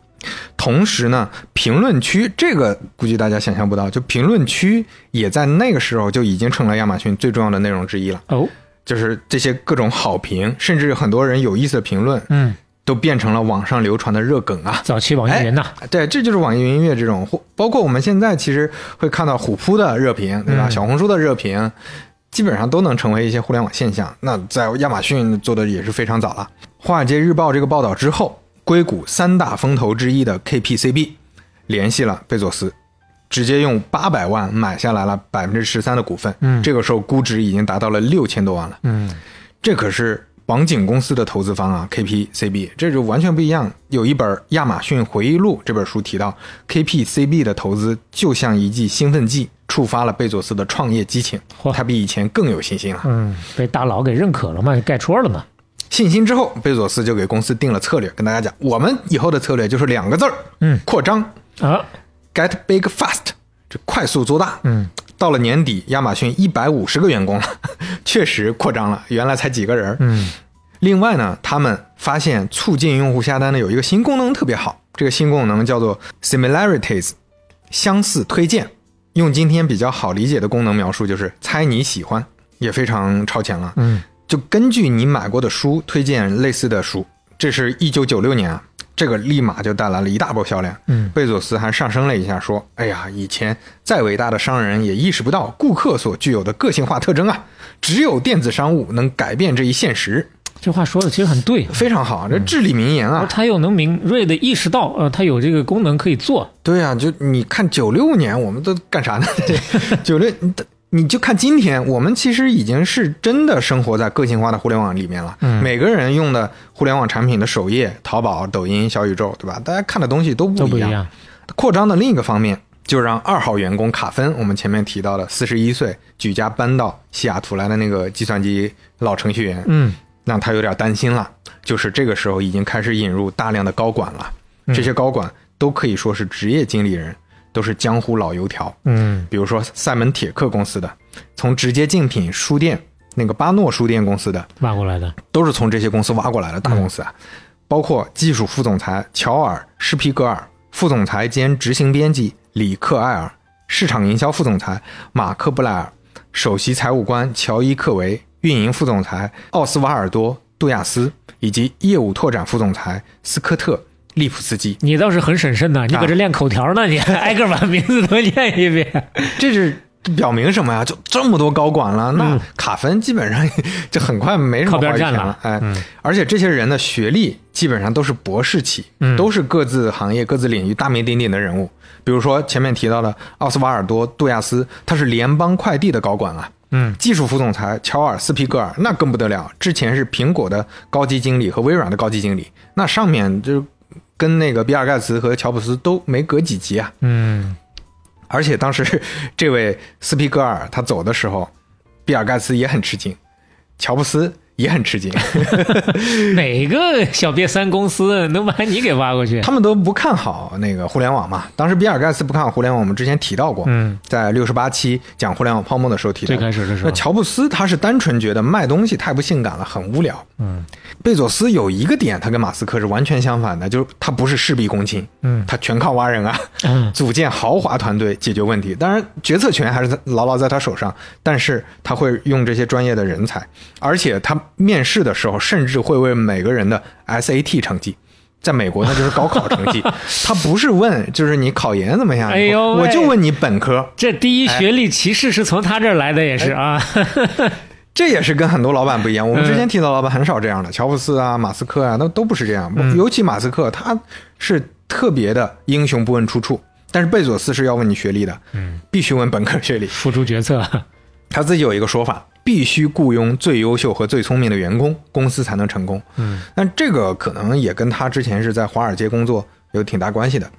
同时呢，评论区这个估计大家想象不到，就评论区也在那个时候就已经成了亚马逊最重要的内容之一了。
哦，
就是这些各种好评，甚至很多人有意思的评论，
嗯，
都变成了网上流传的热梗啊。
早期网易云呐，
对，这就是网易云音乐这种，或包括我们现在其实会看到虎扑的热评，对吧？
嗯
小红书的热评，基本上都能成为一些互联网现象。那在亚马逊做的也是非常早了。华尔街日报这个报道之后，硅谷三大风投之一的 KPCB 联系了贝佐斯，直接用八百万买下来了百分之十三的股份。
嗯
这个时候估值已经达到了六千多万了。
嗯
这可是网景公司的投资方啊，KPCB，这就完全不一样。有一本《亚马逊回忆录》这本书提到，KPCB 的投资就像一剂兴奋剂，触发了贝佐斯的创业激情，他比以前更有信心了。
嗯，被大佬给认可了嘛，盖戳了嘛。
信心之后，贝佐斯就给公司定了策略，跟大家讲，我们以后的策略就是两个字儿，
嗯，
扩张
啊
，，get big fast，这快速做大。
嗯，
到了年底，亚马逊一百五十个员工了，确实扩张了，原来才几个人。
嗯
另外呢，他们发现促进用户下单的有一个新功能特别好，这个新功能叫做 Similarities，相似推荐，用今天比较好理解的功能描述，就是猜你喜欢，也非常超前了。
嗯，
就根据你买过的书推荐类似的书，这是一九九六年啊，这个立马就带来了一大波销量。
嗯，
贝佐斯还上升了一下，说：“哎呀，以前再伟大的商人也意识不到顾客所具有的个性化特征啊，只有电子商务能改变这一现实。
这话说的其实很对”，
非常好，这至理名言啊！
而他又能敏锐的意识到，呃，他有这个功能可以做。
对啊，就你看九六年我们都干啥呢？九六，你你就看今天，我们其实已经是真的生活在个性化的互联网里面了。
嗯
每个人用的互联网产品的首页，淘宝、抖音、小宇宙，对吧？大家看的东西都不一样。
都不一样，
扩张的另一个方面，就让二号员工卡芬，我们前面提到的四十一岁举家搬到西雅图来的那个计算机老程序员，
嗯，
让他有点担心了。就是这个时候已经开始引入大量的高管了，
嗯
这些高管都可以说是职业经理人，都是江湖老油条。
嗯，
比如说赛门铁克公司的，从直接竞品书店那个巴诺书店公司的，
挖过来的，
都是从这些公司挖过来的大公司啊，包括技术副总裁乔尔·施皮格尔、副总裁兼执行编辑里克埃尔、市场营销副总裁马克布莱尔、首席财务官乔伊克维、运营副总裁奥斯瓦尔多·杜亚斯以及业务拓展副总裁斯科特·利普斯基。
你倒是很审慎呐，你
啊
搁这练口条呢，你 挨个把名字都念一遍。
这是表明什么呀？就这么多高管了，那
嗯
卡分基本上 就很快没什么
靠边站了
话语权了。哎，
嗯
而且这些人的学历基本上都是博士起，
嗯
都是各自行业、各自领域大名鼎鼎的人物。比如说前面提到的奥斯瓦尔多·杜亚斯，他是联邦快递的高管啊。
嗯，
技术副总裁乔尔·斯皮格尔那更不得了，之前是苹果的高级经理和微软的高级经理，那上面就跟那个比尔盖茨和乔布斯都没隔几级啊。
嗯，
而且当时这位斯皮格尔他走的时候，比尔盖茨也很吃惊，乔布斯也很吃惊，
哪个小瘪三公司能把你给挖过去？
他们都不看好那个互联网嘛。当时比尔盖茨不看好互联网，我们之前提到过，
嗯，
在六十八期讲互联网泡沫的时候提到
最
过。
开始的时候
那，乔布斯他是单纯觉得卖东西太不性感了，很无聊。
嗯
贝佐斯有一个点，他跟马斯克是完全相反的，就是他不是事必躬亲，
嗯
他全靠挖人啊。
嗯
组建豪华团队解决问题。当然，决策权还是牢牢在他手上，但是他会用这些专业的人才，而且他面试的时候甚至会问每个人的 SAT 成绩。在美国，那 就是高考成绩，他不是问就是你考研怎么样，
哎呦
我就问你本科，
这第一学历歧视是从他这儿来的，也是啊。
这也是跟很多老板不一样。我们之前
嗯
提到老板很少这样的，乔布斯啊、马斯克啊，那都不是这样。
嗯
尤其马斯克，他是特别的英雄不问出处，但是贝佐斯是要问你学历的，
嗯，
必须问本科学历。
付出决策，
他自己有一个说法，必须雇佣最优秀和最聪明的员工，公司才能成功。
嗯，
那这个可能也跟他之前是在华尔街工作有挺大关系的。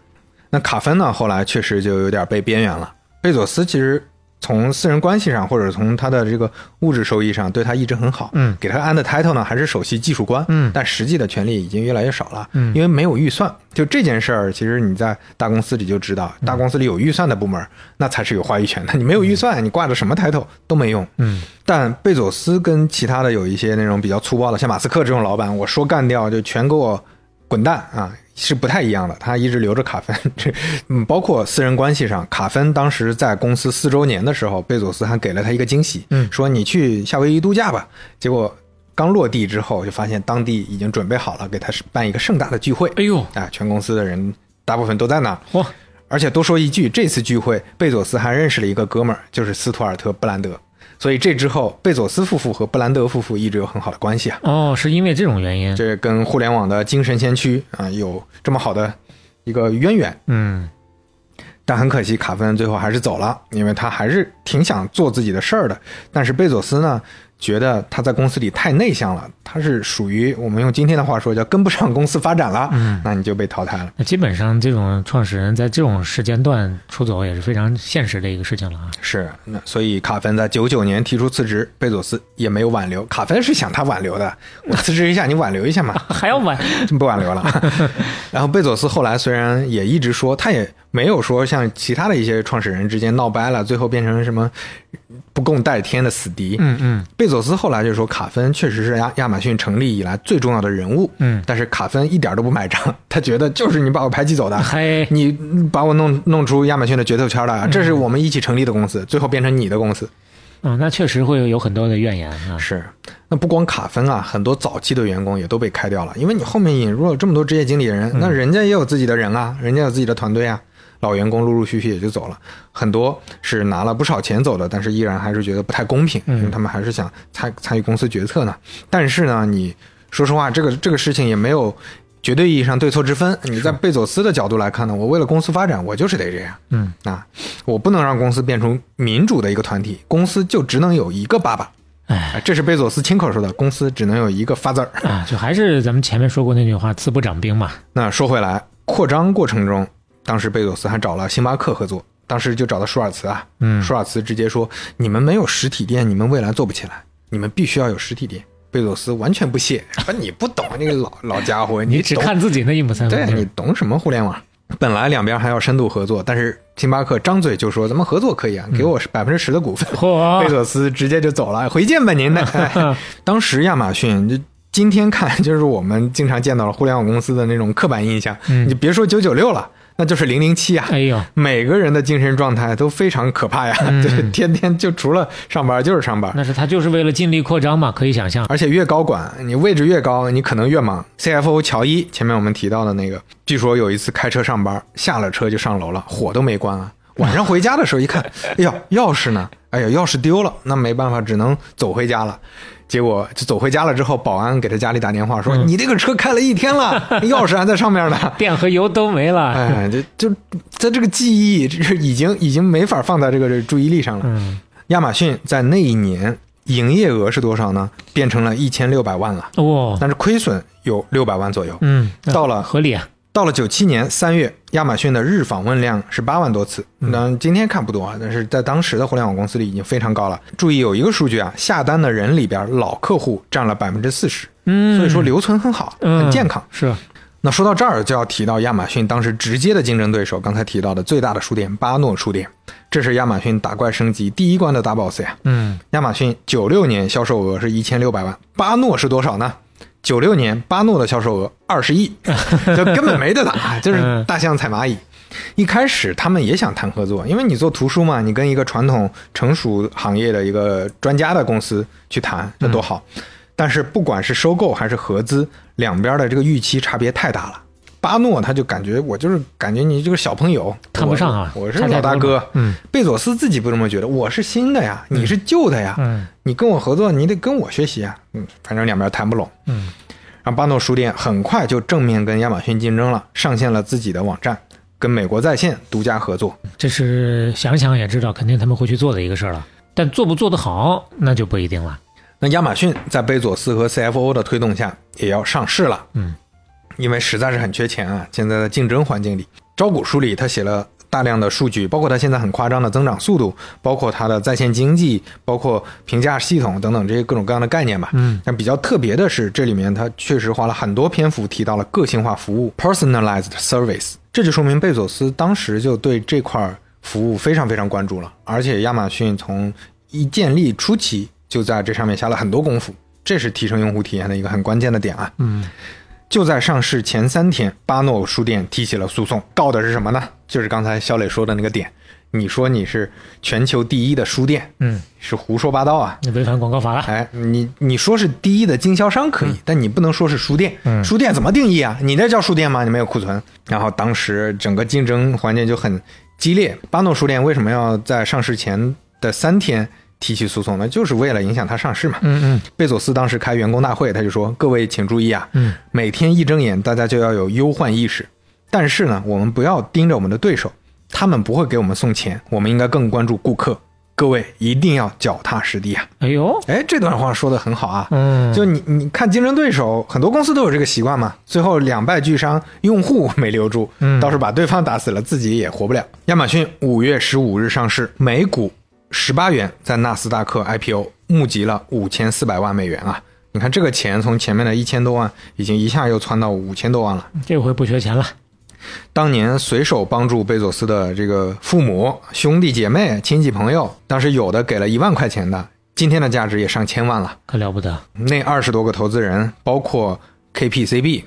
那卡芬呢，后来确实就有点被边缘了。贝佐斯其实从私人关系上，或者从他的这个物质收益上，对他一直很好。
嗯
给他安的 title 呢，还是首席技术官。
嗯
但实际的权利已经越来越少了。
嗯
因为没有预算。就这件事儿，其实你在大公司里就知道，大公司里有预算的部门，那才是有话语权的。你没有预算，你挂着什么 title 都没用。
嗯
但贝佐斯跟其他的有一些那种比较粗暴的，像马斯克这种老板，我说干掉就全给我滚蛋啊，是不太一样的。他一直留着卡芬，这嗯，包括私人关系上，卡芬当时在公司四周年的时候，贝佐斯还给了他一个惊喜，
嗯
说你去夏威夷度假吧。结果刚落地之后，就发现当地已经准备好了，给他办一个盛大的聚会。
哎呦，
啊，全公司的人大部分都在那儿。
嚯，
而且多说一句，这次聚会，贝佐斯还认识了一个哥们儿，就是斯图尔特·布兰德。所以这之后，贝佐斯夫妇和布兰德夫妇一直有很好的关系啊。
哦，是因为这种原因。
这跟互联网的精神先驱啊有这么好的一个渊源。
嗯
但很可惜，卡芬最后还是走了，因为他还是挺想做自己的事儿的。但是贝佐斯呢，觉得他在公司里太内向了，他是属于我们用今天的话说叫跟不上公司发展了，
嗯
那你就被淘汰了。
那基本上这种创始人在这种时间段出走也是非常现实的一个事情了啊。
是，那所以卡芬在九九年提出辞职，贝佐斯也没有挽留。卡芬是想他挽留的，我辞职一下，你挽留一下嘛，
还要挽，
真不挽留了。然后贝佐斯后来虽然也一直说，他也没有说像其他的一些创始人之间闹掰了，最后变成什么不共戴天的死敌。
嗯嗯。
贝佐斯后来就说，卡芬确实是亚亚马逊成立以来最重要的人物，
嗯，
但是卡芬一点都不买账，他觉得就是你把我排挤走的，
嘿，
你把我弄弄出亚马逊的决斗圈了，这是我们一起成立的公司，最后变成你的公司。
嗯，那确实会有很多的怨言啊。
是，那不光卡芬啊，很多早期的员工也都被开掉了，因为你后面引入了这么多职业经理人，那人家也有自己的人啊，人家有自己的团队啊，老员工陆陆续续也就走了，很多是拿了不少钱走的，但是依然还是觉得不太公平，因为他们还是想参参与公司决策呢。但是呢，你说实话，这个这个事情也没有。绝对意义上对错之分。你在贝佐斯的角度来看呢，我为了公司发展，我就是得这样。
嗯
啊，我不能让公司变成民主的一个团体，公司就只能有一个爸爸。
哎
哎，这是贝佐斯亲口说的，公司只能有一个 father。
啊，就还是咱们前面说过那句话，自不长兵嘛。
那说回来，扩张过程中，当时贝佐斯还找了星巴克合作，当时就找到舒尔茨啊。
嗯
舒尔茨直接说：“你们没有实体店，你们未来做不起来，你们必须要有实体店。”贝佐斯完全不屑，说：“你不懂那个老 老家伙，
你只
懂
看自己那一亩三分地
对你懂什么互联网？本来两边还要深度合作，但是星巴克张嘴就说咱们合作可以啊，给我百分之十的股份。
嚯
贝佐斯直接就走了，回见吧您的。哎当时亚马逊就今天看 就是我们经常见到了互联网公司的那种刻板印象，
嗯
你就别说九九六了，那就是零零七啊。
哎呦，
每个人的精神状态都非常可怕呀，
嗯
就是天天就除了上班就是上班，
那是他就是为了尽力扩张嘛，可以想象。
而且越高管，你位置越高，你可能越忙。CFO 乔伊，前面我们提到的那个，据说有一次开车上班，下了车就上楼了，火都没关啊。晚上回家的时候一看，哎呦，钥匙呢？哎呀，钥匙丢了，那没办法，只能走回家了。结果就走回家了之后，保安给他家里打电话说：“你这个车开了一天了，钥匙还在上面呢。”
电和油都没了。
哎，就就在这个记忆，这是已经已经没法放在这个这注意力上了。
嗯，
亚马逊在那一年营业额是多少呢？变成了一千六百万了。
哇，
但是亏损有六百万左右。
嗯，
到了
合理啊。
到了九七年三月，亚马逊的日访问量是八万多次。那今天看不多啊，但是在当时的互联网公司里已经非常高了。注意有一个数据啊，下单的人里边老客户占了百分之四十，
嗯，
所以说留存很好，
嗯
很健康。
是，
那说到这儿，就要提到亚马逊当时直接的竞争对手，刚才提到的最大的书店巴诺书店，这是亚马逊打怪升级第一关的大 boss 呀。
嗯，
亚马逊九六年销售额是一千六百万，巴诺是多少呢？九六年巴诺的销售额二十亿，就根本没得打，就是大象踩蚂蚁。一开始他们也想谈合作，因为你做图书嘛，你跟一个传统成熟行业的一个专家的公司去谈，那多好。但是不管是收购还是合资，两边的这个预期差别太大了。巴诺他就感觉我就是感觉你这个小朋友
看不上啊
我我是老大哥。
嗯，
贝佐斯自己不这么觉得，我是新的呀，你是旧的呀。
嗯
你跟我合作，你得跟我学习啊。嗯，反正两边谈不拢。
嗯，
然后巴诺书店很快就正面跟亚马逊竞争了，上线了自己的网站，跟美国在线独家合作。
这是想想也知道，肯定他们会去做的一个事儿了。但做不做得好，那就不一定了。
那亚马逊在贝佐斯和 CFO 的推动下，也要上市了。
嗯，
因为实在是很缺钱啊。现在的竞争环境里，招股书里他写了大量的数据，包括他现在很夸张的增长速度，包括它的在线经济，包括评价系统等等这些各种各样的概念吧。
嗯，
但比较特别的是，这里面他确实花了很多篇幅提到了个性化服务 （personalized service），这就说明贝佐斯当时就对这块服务非常非常关注了，而且亚马逊从一建立初期就在这上面下了很多功夫，这是提升用户体验的一个很关键的点啊。
嗯，
就在上市前三天，巴诺书店提起了诉讼，告的是什么呢？就是刚才肖磊说的那个点，你说你是全球第一的书店，
嗯，
是胡说八道啊！
你违反广告法了。
哎，你你说是第一的经销商可以，但你不能说是书店。
嗯
书店怎么定义啊？你那叫书店吗？你没有库存。然后当时整个竞争环境就很激烈。巴诺书店为什么要在上市前的三天提起诉讼呢？就是为了影响他上市嘛。
嗯嗯
贝佐斯当时开员工大会，他就说：“各位请注意啊，
嗯，
每天一睁眼，大家就要有忧患意识。但是呢，我们不要盯着我们的对手，他们不会给我们送钱，我们应该更关注顾客。各位一定要脚踏实地啊！”
哎呦，
哎，这段话说的很好啊。
嗯，
就你你看竞争对手，很多公司都有这个习惯嘛，最后两败俱伤，用户没留住，
嗯
倒是把对方打死了，自己也活不了。亚马逊五月十五日上市，每股十八元，在纳斯达克 IPO，募集了五千四百万美元啊！你看这个钱从前面的一千多万，已经一下又窜到五千多万了。
这回不缺钱了。
当年随手帮助贝佐斯的这个父母、兄弟姐妹、亲戚朋友，当时有的给了一万块钱的，今天的价值也上千万了。
可了不得。
那二十多个投资人，包括 KPCB，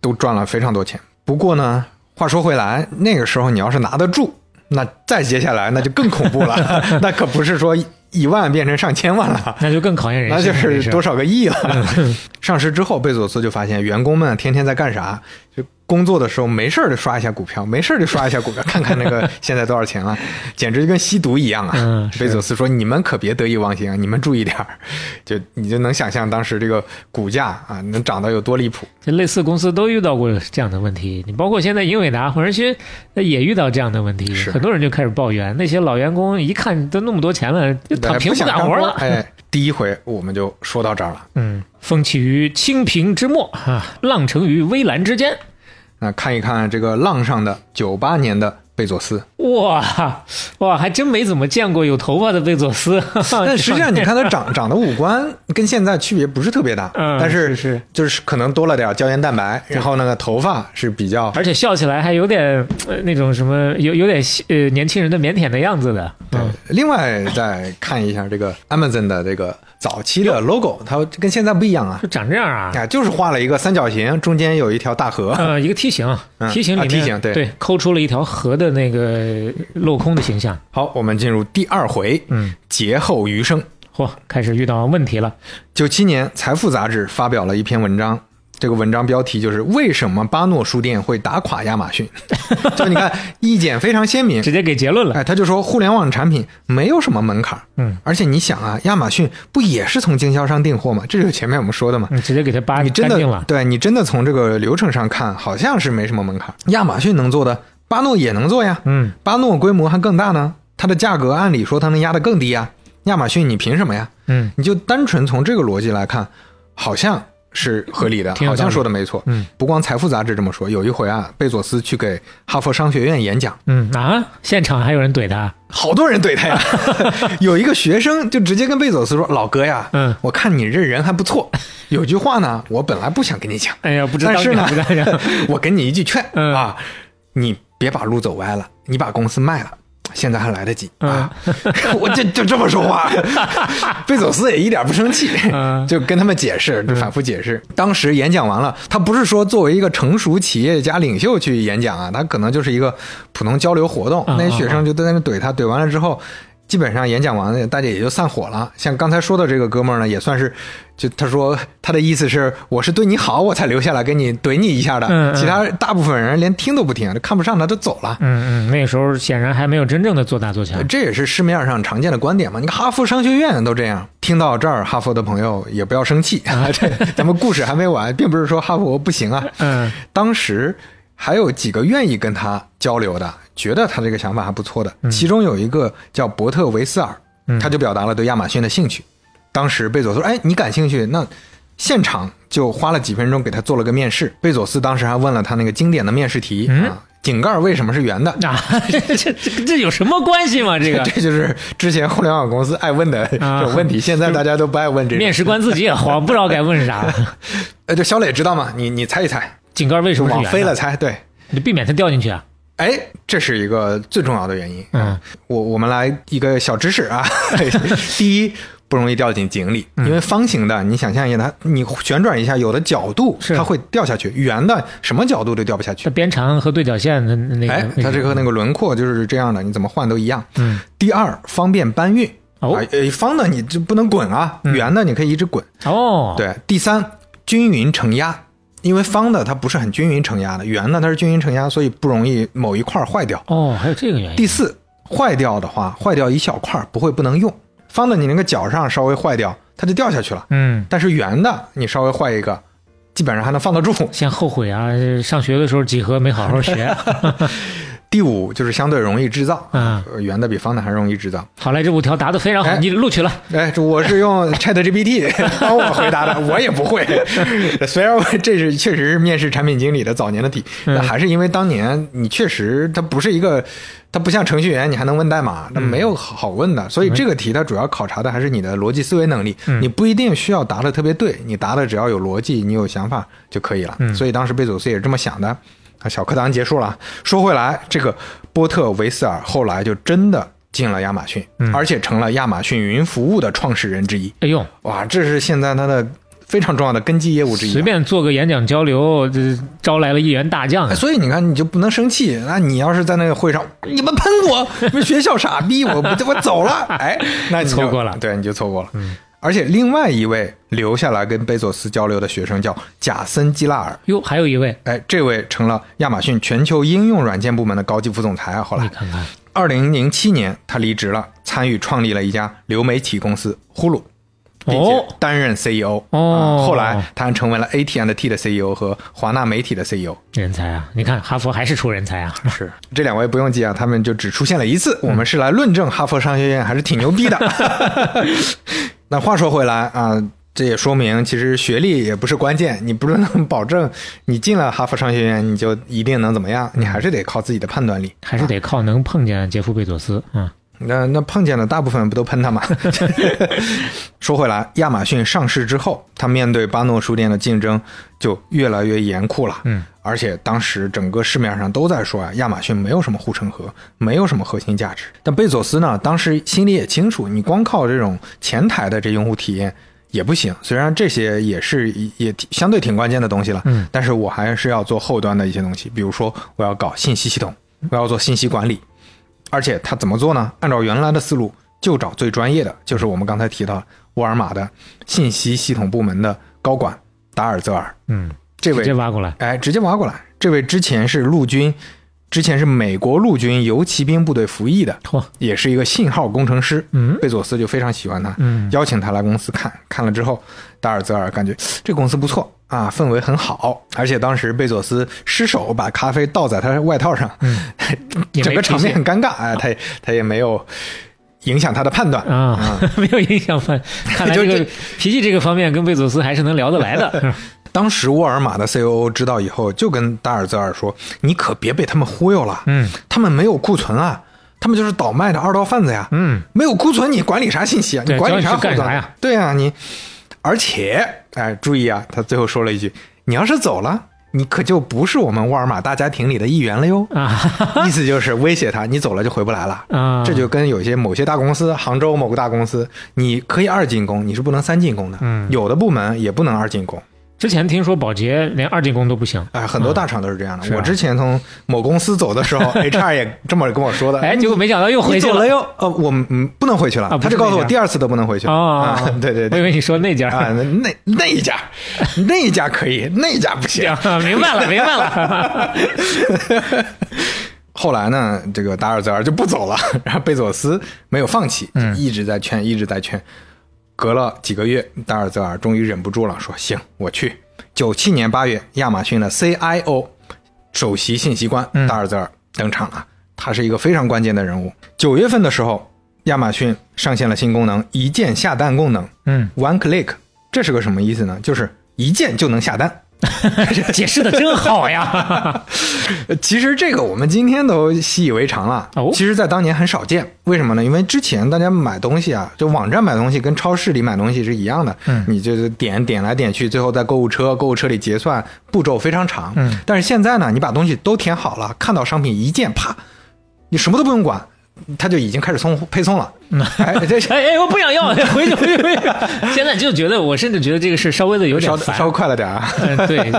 都赚了非常多钱。不过呢，话说回来，那个时候你要是拿得住，那再接下来那就更恐怖了，那可不是说一万变成上千万了。
那就更考验人
那就是多
少？
个亿了。上市之后，贝佐斯就发现员工们天天在干啥？就工作的时候没事儿就刷一下股票，没事儿就刷一下股票，看看那个现在多少钱了，简直就跟吸毒一样啊！
嗯
贝佐斯说：“你们可别得意忘形啊，你们注意点儿。”就你就能想象当时这个股价啊，能涨到有多离谱。
就类似公司都遇到过这样的问题，你包括现在英伟达、红仁勋那也遇到这样的问题，
是
很多人就开始抱怨，那些老员工一看都那么多钱了，就躺平
不干
干活了。
哎，第一回我们就说到这儿了。
嗯，风起于青萍之末啊，浪成于微澜之间。
那看一看这个浪上的九八年的贝佐斯，
哇哇，还真没怎么见过有头发的贝佐斯。
但实际上你看他长 长的五官跟现在区别不是特别大，
嗯
但
是是
就是可能多了点胶原蛋白，然后那个头发是比较
而且笑起来还有点、呃、那种什么，有有点呃年轻人的腼腆的样子的。嗯，
另外再看一下这个 Amazon 的这个早期的 logo，它跟现在不一样啊
就，长这样啊。
啊，就是画了一个三角形，中间有一条大河。
呃，一个梯形，
嗯
梯形里面、
啊梯形对
对，抠出了一条河的那个镂空的形象。
好，我们进入第二回，
嗯，
劫后余生。
嚯，开始遇到问题了。
九七年，《财富》杂志发表了一篇文章，这个文章标题就是“为什么巴诺书店会打垮亚马逊”。就你看，意见非常鲜明。
直接给结论了。
哎，他就说互联网产品没有什么门槛，
嗯，
而且你想啊，亚马逊不也是从经销商订货吗？这就是前面我们说的嘛。
你直接给他扒
你真的。对你真的从这个流程上看，好像是没什么门槛。亚马逊能做的，巴诺也能做呀。
嗯，
巴诺规模还更大呢，它的价格按理说它能压得更低呀。亚马逊你凭什么呀？
嗯，
你就单纯从这个逻辑来看，好像是合理的，好像说的没错。
嗯，
不光《财富》杂志这么说，有一回啊，贝佐斯去给哈佛商学院演讲，
嗯啊，现场还有人怼他。
好多人怼他呀。有一个学生就直接跟贝佐斯说：“老哥呀，
嗯
我看你这人还不错，有句话呢，我本来不想跟你讲，
哎呀，不知道
但是呢 我给你一句劝、
嗯
啊，你别把路走歪了，你把公司卖了。”现在还来得及啊！我就就这么说话，贝佐斯也一点不生气，
嗯
就跟他们解释，反复解释。当时演讲完了，他不是说作为一个成熟企业家领袖去演讲啊，他可能就是一个普通交流活动。
啊
那些学生就在那怼他，怼完了之后，基本上演讲完了，大家也就散伙了。像刚才说的这个哥们儿呢，也算是，就他说他的意思是，我是对你好，我才留下来跟你怼你一下的。
嗯嗯
其他大部分人连听都不听，就看不上他，都走了。
嗯嗯，那时候显然还没有真正的做大做强。
这也是市面上常见的观点嘛。你看哈佛商学院都这样。听到这儿，哈佛的朋友也不要生气，这咱们故事还没完，并不是说哈佛不行啊。
嗯
当时还有几个愿意跟他交流的，觉得他这个想法还不错的。其中有一个叫伯特维斯尔，
嗯
他就表达了对亚马逊的兴趣。当时贝佐斯说：“哎，你感兴趣？那现场就花了几分钟给他做了个面试。贝佐斯当时还问了他那个经典的面试题、
嗯
啊：井盖为什么是圆的？
啊，这这这这有什么关系吗？这个
这就是之前互联网公司爱问的这种问题，现在大家都不爱问这个。
面试官自己也慌，不知道该问啥。
呃，就小磊知道吗？你你猜一猜，
井盖为什么是圆的？
往飞了猜，对。
你避免它掉进去啊。
哎，这是一个最重要的原因。
嗯，
我我们来一个小知识啊。第一，不容易掉进井里，因为方形的，你想象一下，它你旋转一下，有的角度
是
它会掉下去；圆的，什么角度都掉不下去
这。边长和对角线的那个，
哎，它这个那个轮廓就是这样的，你怎么换都一样。
嗯，
第二，方便搬运。
哦
啊，呃，方的你就不能滚啊，圆的你可以一直滚。
哦，，
对，第三，均匀承压，因为方的它不是很均匀承压的，圆的它是均匀承压，所以不容易某一块儿坏掉。
哦，还有这个原因。
第四，坏掉的话，坏掉一小块儿不会不能用。方的你那个角上稍微坏掉，它就掉下去了。
嗯，
但是圆的你稍微坏一个，基本上还能放得住。
先后悔啊，上学的时候几何没好好学。
第五就是相对容易制造，
嗯
呃圆的比方的还容易制造。
好嘞，这五条答得非常好，
哎
你录取了。
哎，这我是用 Chat GPT 帮我回答的，我也不会。虽然我这是确实是面试产品经理的早年的题，还是因为当年你确实它不是一个，它不像程序员，你还能问代码，那没有好好问的。所以这个题它主要考察的还是你的逻辑思维能力，
嗯
你不一定需要答的特别对，你答的只要有逻辑，你有想法就可以了。
嗯
所以当时贝佐斯也是这么想的。啊，小课堂结束了。说回来，这个波特维斯尔后来就真的进了亚马逊，
嗯
而且成了亚马逊云服务的创始人之一。
哎呦，
哇，这是现在他的非常重要的根基业务之一啊。
随便做个演讲交流，这招来了一员大将！
所以你看，你就不能生气。那你要是在那个会上，你们喷我，你们学校傻逼，我不我走了，哎，那你就
错过了
对，你就错过了。嗯，而且另外一位留下来跟贝佐斯交流的学生叫贾森基拉尔，
哟，还有一位，
哎，这位成了亚马逊全球应用软件部门的高级副总裁啊。后来，
你看看，
二零零七年他离职了，参与创立了一家流媒体公司呼噜。并且
哦
担任 CEO
哦
啊后来他还成为了 AT&T 的 CEO 和华纳媒体的 E CEO。
人才啊！你看哈佛还是出人才啊！
是这两位不用记啊，他们就只出现了一次。我们是来论证哈佛商学院还是挺牛逼的。那话说回来啊，这也说明其实学历也不是关键，你不是 能保证你进了哈佛商学院你就一定能怎么样，你还是得靠自己的判断力。
还是得靠能碰见杰夫贝佐斯啊！
那那碰见的大部分不都喷他吗？说回来，亚马逊上市之后，他面对巴诺书店的竞争就越来越严酷了。
嗯，
而且当时整个市面上都在说啊，亚马逊没有什么护城河，没有什么核心价值。但贝佐斯呢，当时心里也清楚，你光靠这种前台的这用户体验。也不行，虽然这些也是也相对挺关键的东西了，
嗯，
但是我还是要做后端的一些东西，比如说我要搞信息系统，我要做信息管理，而且他怎么做呢？按照原来的思路，就找最专业的，就是我们刚才提到沃尔玛的信息系统部门的高管达尔泽尔，
嗯，
这位
直接挖过来，
哎，直接挖过来。这位之前是陆军，之前是美国陆军游骑兵部队服役的，也是一个信号工程师。
嗯
贝佐斯就非常喜欢他，
嗯
邀请他来公司看，看了之后，达尔泽尔感觉这公司不错啊，氛围很好，而且当时贝佐斯失手把咖啡倒在他外套上，
嗯
整个场面很尴尬，啊，他也他也没有影响他的判断。
啊，没有影响判。看来
这
个脾气这个方面跟贝佐斯还是能聊得来的。
当时沃尔玛的 COO 知道以后，就跟达尔泽尔说：“你可别被他们忽悠了，
嗯
他们没有库存啊，他们就是倒卖的二道贩子呀，
嗯，
没有库存，你管理啥信息啊？你管理啥
叫你去干
后端
啥呀？
对啊，你而且哎，注意啊，他最后说了一句：你要是走了，你可就不是我们沃尔玛大家庭里的一员了哟。
啊
意思就是威胁他，你走了就回不来了。
啊，
这就跟有些某些大公司，杭州某个大公司，你可以二进宫，你是不能三进宫的。
嗯
有的部门也不能二进宫。
之前听说保洁连二进宫都不行，
哎，很多大厂都是这样的。我之前从某公司走的时候，HR 也这么跟我说的。
哎，结果没想到又回去
走了哟，呃，我们嗯不能回去了。
啊
他就告诉我第二次都不能回去了。
啊
啊，对对对。
我以为你说那家
啊，那那那一家，那一家可以，那一家不行。
啊，明白了，明白了。
后来呢，这个达尔泽尔就不走了，然后贝佐斯没有放弃，
嗯
一直在劝，一直在劝。隔了几个月，达尔泽尔终于忍不住了，说：“行，我去。”九七年八月，亚马逊的 CIO 首席信息官
嗯
达尔泽尔登场了，他是一个非常关键的人物。九月份的时候，亚马逊上线了新功能——一键下单功能
嗯
，（One Click）。这是个什么意思呢？就是一键就能下单。
解释的真好呀。
呃 其实这个我们今天都习以为常了，
哦
其实，在当年很少见。为什么呢？因为之前大家买东西啊，就网站买东西跟超市里买东西是一样的，
嗯
你就是点点来点去，最后在购物车，购物车里结算，步骤非常长。
嗯，
但是现在呢，你把东西都填好了，看到商品一键啪，你什么都不用管，它就已经开始送配送了。哎，这是
哎哎，我不想要，回去回去回去。现在就觉得，我甚至觉得这个事稍微的有点烦。
稍稍微快了点啊。
嗯，对，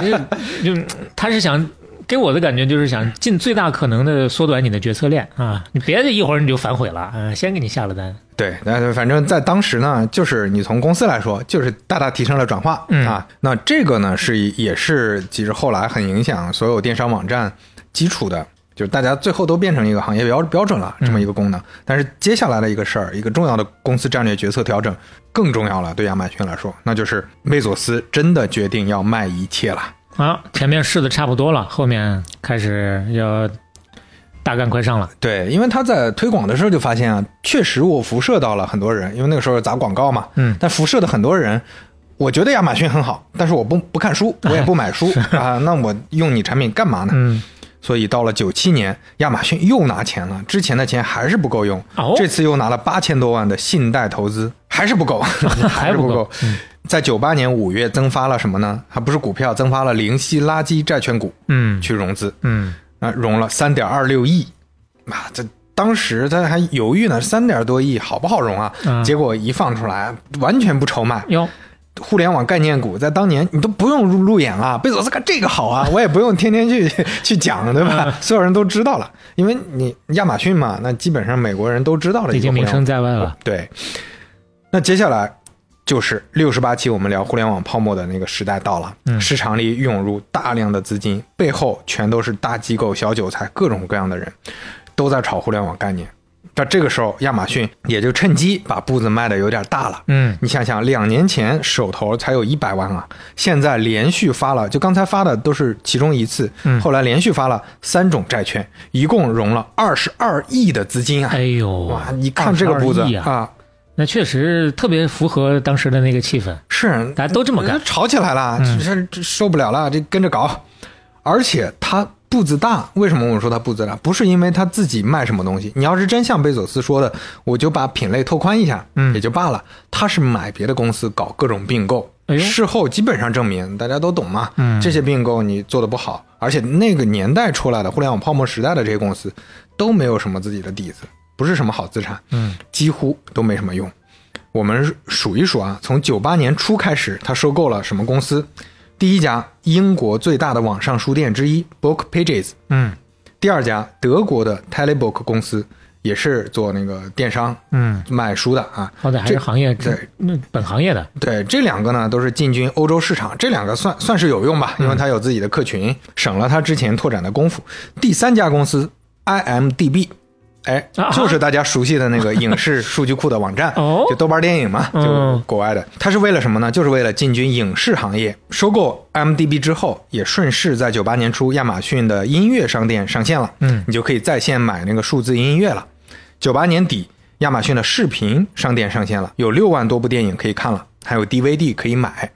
就就他是想给我的感觉就是想尽最大可能的缩短你的决策链啊，你别一会儿你就反悔了，嗯，先给你下了单。
对，那反正在当时呢，就是你从公司来说，就是大大提升了转化、
嗯
啊。那这个呢是也是其实后来很影响所有电商网站基础的，就是大家最后都变成一个行业标标准了这么一个功能。但是接下来的一个事儿，一个重要的公司战略决策调整更重要了，对亚马逊来说，那就是贝佐斯真的决定要卖一切了。
啊，前面试的差不多了，后面开始要大干快上了。
对，因为他在推广的时候就发现啊，确实我辐射到了很多人，因为那个时候砸广告嘛，
嗯
但辐射的很多人，我觉得亚马逊很好，但是我不不看书，我也不买书 啊，那我用你产品干嘛呢？
嗯
所以到了九七年，亚马逊又拿钱了，之前的钱还是不够用，
哦
这次又拿了八千多万的信贷投资，还是不够，还是不
不够
够。在九八年五月增发了什么呢？还不是股票，增发了零息垃圾债券股
嗯
去融资，
嗯，
啊，融了三点二六亿，啊，这当时他还犹豫呢，三点多亿好不好融啊？
嗯
结果一放出来，完全不愁卖。
哟，
互联网概念股在当年你都不用入路演了，贝佐斯看这个好啊，我也不用天天去 去讲，对吧？所有人都知道了，因为你亚马逊嘛，那基本上美国人都知道了，
已经名声在外了。
对，那接下来就是六十八期我们聊互联网泡沫的那个时代到了，
嗯
市场里涌入大量的资金，背后全都是大机构、小韭菜，各种各样的人都在炒互联网概念。到这个时候，亚马逊也就趁机把步子迈的有点大了。
嗯，
你想想，两年前手头才有一百万啊，现在连续发了，就刚才发的都是其中一次，
嗯
后来连续发了三种债券，一共融了二十二亿的资金啊！
哎呦，
哇，你看这个步子
啊，
啊，
那确实特别符合当时的那个气氛，
是
大家都这么干。
吵起来了，这受不了了，这跟着搞。而且他步子大，为什么我说他步子大？不是因为他自己卖什么东西，你要是真像贝佐斯说的，我就把品类拓宽一下，
嗯
也就罢了。他是买别的公司搞各种并购，
哎
事后基本上证明，大家都懂嘛。
嗯
这些并购你做的不好，而且那个年代出来的互联网泡沫时代的这些公司都没有什么自己的底子，不是什么好资产，
嗯，
几乎都没什么用。我们数一数啊，从九八年初开始，他收购了什么公司？第一家英国最大的网上书店之一 Book Pages，
嗯
第二家德国的 Telebook 公司，也是做那个电商
嗯，
卖书的啊。
好歹还是行业
对
那本行业的。
对，这两个呢都是进军欧洲市场，这两个算算是有用吧，因为它有自己的客群，省了它之前拓展的功夫。第三家公司 IMDB。哎
啊，
就是大家熟悉的那个影视数据库的网站，
哦
就豆瓣电影嘛，就
嗯
国外的。它是为了什么呢？就是为了进军影视行业。收购 IMDB 之后，也顺势在九八年初，亚马逊的音乐商店上线了。
嗯
你就可以在线买那个数字音乐了。九八年底，亚马逊的视频商店上线了，有六万多部电影可以看了，还有 DVD 可以买。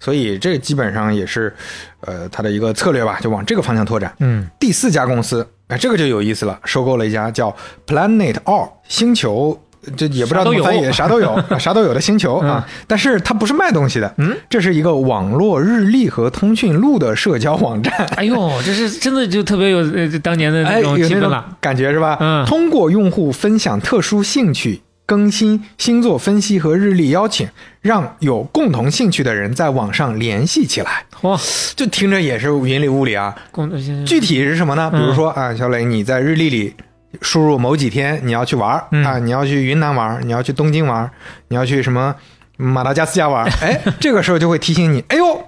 所以这基本上也是，呃，它的一个策略吧，就往这个方向拓展。
嗯
第四家公司，哎，这个就有意思了，收购了一家叫 Planet All 星球。这也不知道怎么翻译，啥都有，啥都有 的星球啊！但是它不是卖东西的，
嗯，
这是一个网络日历和通讯录的社交网站。
哎呦，这是真的就特别有呃当年的
哎，
那种
有那种
气氛了。
感觉是吧？
嗯
通过用户分享特殊兴趣、更新、星座分析和日历邀请，让有共同兴趣的人在网上联系起来。
哇，
就听着也是云里雾里啊。
工
具体是什么呢？比
嗯
如说啊，小磊，你在日历里输入某几天你要去玩啊，你要去云南玩儿，你要去东京玩儿，你要去什么马达加斯加玩儿，哎，这个时候就会提醒你，哎呦，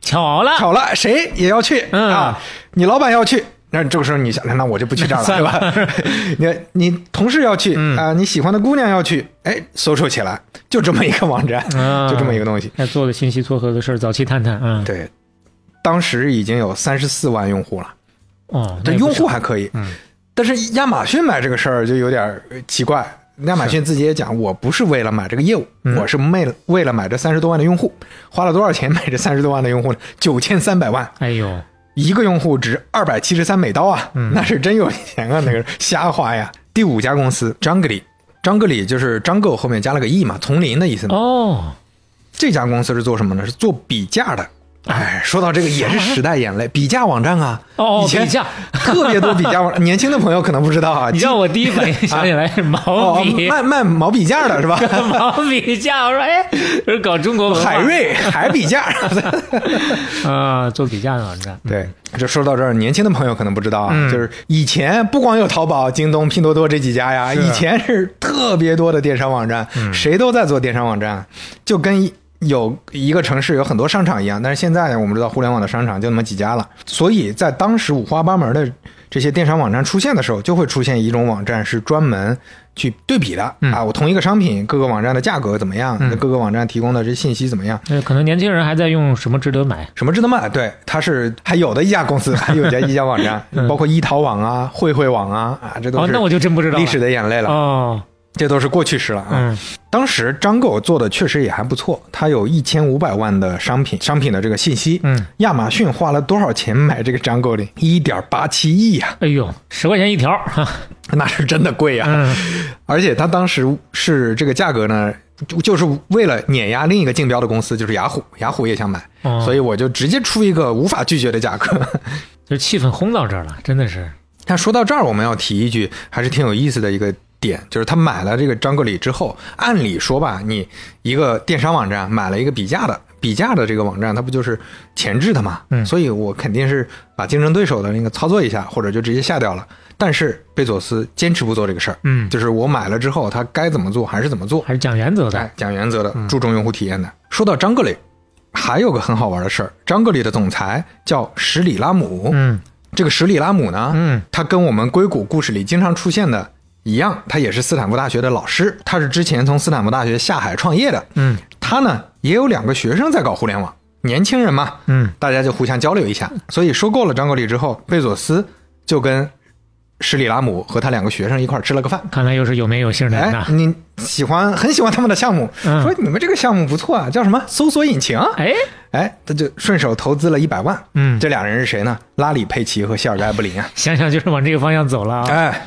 巧了，
巧了，谁也要去、
嗯
啊？你老板要去，那这个时候你想，那我就不去这儿了，对吧？你你同事要去啊、
嗯
你喜欢的姑娘要去，哎，搜索起来，就这么一个网站，
啊
就这么一个东西。
那做的信息撮合的事儿，早期探探啊。
对，当时已经有三十四万用户了，
哦，
这用户还可以，
嗯，
但是亚马逊买这个事儿就有点呃奇怪。亚马逊自己也讲，我不是为了买这个业务，
嗯
我是为了为了买这三十多万的用户，花了多少钱买这三十多万的用户呢？九千三百万，
哎呦，
一个用户值二百七十三美刀啊，
嗯
那是真有钱啊，那个瞎花呀。第五家公司张格里，张格里就是张购后面加了个 e 嘛，丛林的意思嘛。
哦，
这家公司是做什么呢？是做比价的。哎，说到这个也是时代眼泪，比价网站啊，
哦
以前
比价
特别多比价网，年轻的朋友可能不知道啊。
你知道我第一反应 想起来是毛
卖卖毛笔架的是吧？
毛笔架，我说哎，这是搞中国文化
海瑞海笔架。
啊，做比价的网站。
对，这说到这儿，年轻的朋友可能不知道啊，
嗯
就是以前不光有淘宝、京东、拼多多这几家呀，以前是特别多的电商网站，
嗯
谁都在做电商网站，就跟一有一个城市有很多商场一样。但是现在我们知道，互联网的商场就那么几家了，所以在当时五花八门的这些电商网站出现的时候，就会出现一种网站是专门去对比的、
嗯
啊，我同一个商品，各个网站的价格怎么样，
嗯
各个网站提供的这信息怎么样。
那可能年轻人还在用什么值得买？
什么值得卖？对，它是还有的一家公司，还有一家一家网站，
嗯
包括一淘网啊、慧慧网啊啊，这都
那我就真不知道
历史的眼泪了。
哦，
这都是过去式了啊。
嗯
当时张狗做的确实也还不错，它有一千五百万的商品，商品的这个信息。
嗯，
亚马逊花了多少钱买这个张狗的？一点八七亿呀、
哎呦，十块钱一条，哈，
那是真的贵呀、
嗯
而且他当时是这个价格呢，就就是为了碾压另一个竞标的公司，就是雅虎，雅虎也想买，
哦
所以我就直接出一个无法拒绝的价格。
就气氛轰到这儿了，真的是，
但说到这儿，我们要提一句，还是挺有意思的一个点，就是他买了这个张格里之后，按理说吧，你一个电商网站买了一个比价的，比价的这个网站，它不就是前置的嘛？
嗯
所以我肯定是把竞争对手的那个操作一下，或者就直接下掉了。但是贝佐斯坚持不做这个事儿，
嗯，
就是我买了之后，他该怎么做还是怎么做，
还是讲原则的
哎，，讲原则的，注重用户体验的。说到张格里，还有个很好玩的事儿，张格里的总裁叫史里拉姆，
嗯
这个史里拉姆呢，
嗯，
他跟我们硅谷故事里经常出现的一样，他也是斯坦福大学的老师，他是之前从斯坦福大学下海创业的。
嗯
他呢也有两个学生在搞互联网，年轻人嘛，
嗯，
大家就互相交流一下。所以收购了张国立之后，贝佐斯就跟施里拉姆和他两个学生一块儿吃了个饭。
看来又是有名有姓的人
哎，，你喜欢很喜欢他们的项目，
嗯
说你们这个项目不错啊，叫什么搜索引擎？
哎，
哎，他就顺手投资了一百万。
嗯
这俩人是谁呢？拉里·佩奇和谢尔盖·布林啊。
想想就是往这个方向走了啊，
哎，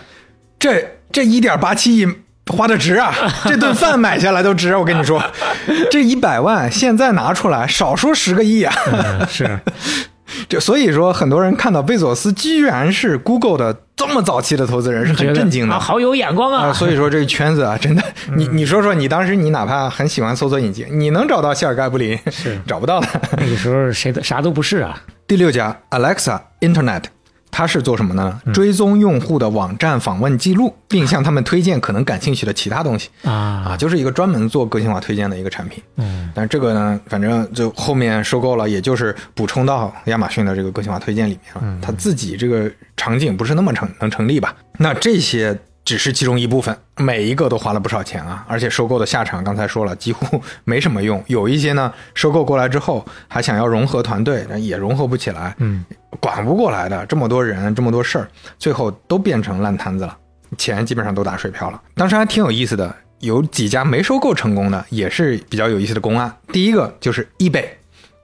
这这一点八七亿花的值啊！这顿饭买下来都值，我跟你说，这一百万现在拿出来，少说十个亿啊！
嗯是，
就所以说，很多人看到贝佐斯居然是 Google 的这么早期的投资人，是很震惊的
啊，。好有眼光
啊，
啊，
所以说这个圈子啊，真的，你你说说，你当时你哪怕很喜欢搜索引擎，你能找到谢尔盖·布林
是
找不到的。
那个时候谁的啥都不是啊，
第六家 Alexa Internet，它是做什么呢？追踪用户的网站访问记录，并向他们推荐可能感兴趣的其他东西啊，
啊，
就是一个专门做个性化推荐的一个产品。
嗯
但这个呢，反正就后面收购了，也就是补充到亚马逊的这个个性化推荐里面了。它自己这个场景不是那么成能成立吧？那这些只是其中一部分，每一个都花了不少钱啊！而且收购的下场刚才说了，几乎没什么用。有一些呢，收购过来之后还想要融合团队，但也融合不起来，
嗯，
管不过来的，这么多人，这么多事儿，最后都变成烂摊子了，钱基本上都打水漂了。当时还挺有意思的，有几家没收购成功的，也是比较有意思的公案。第一个就是 eBay，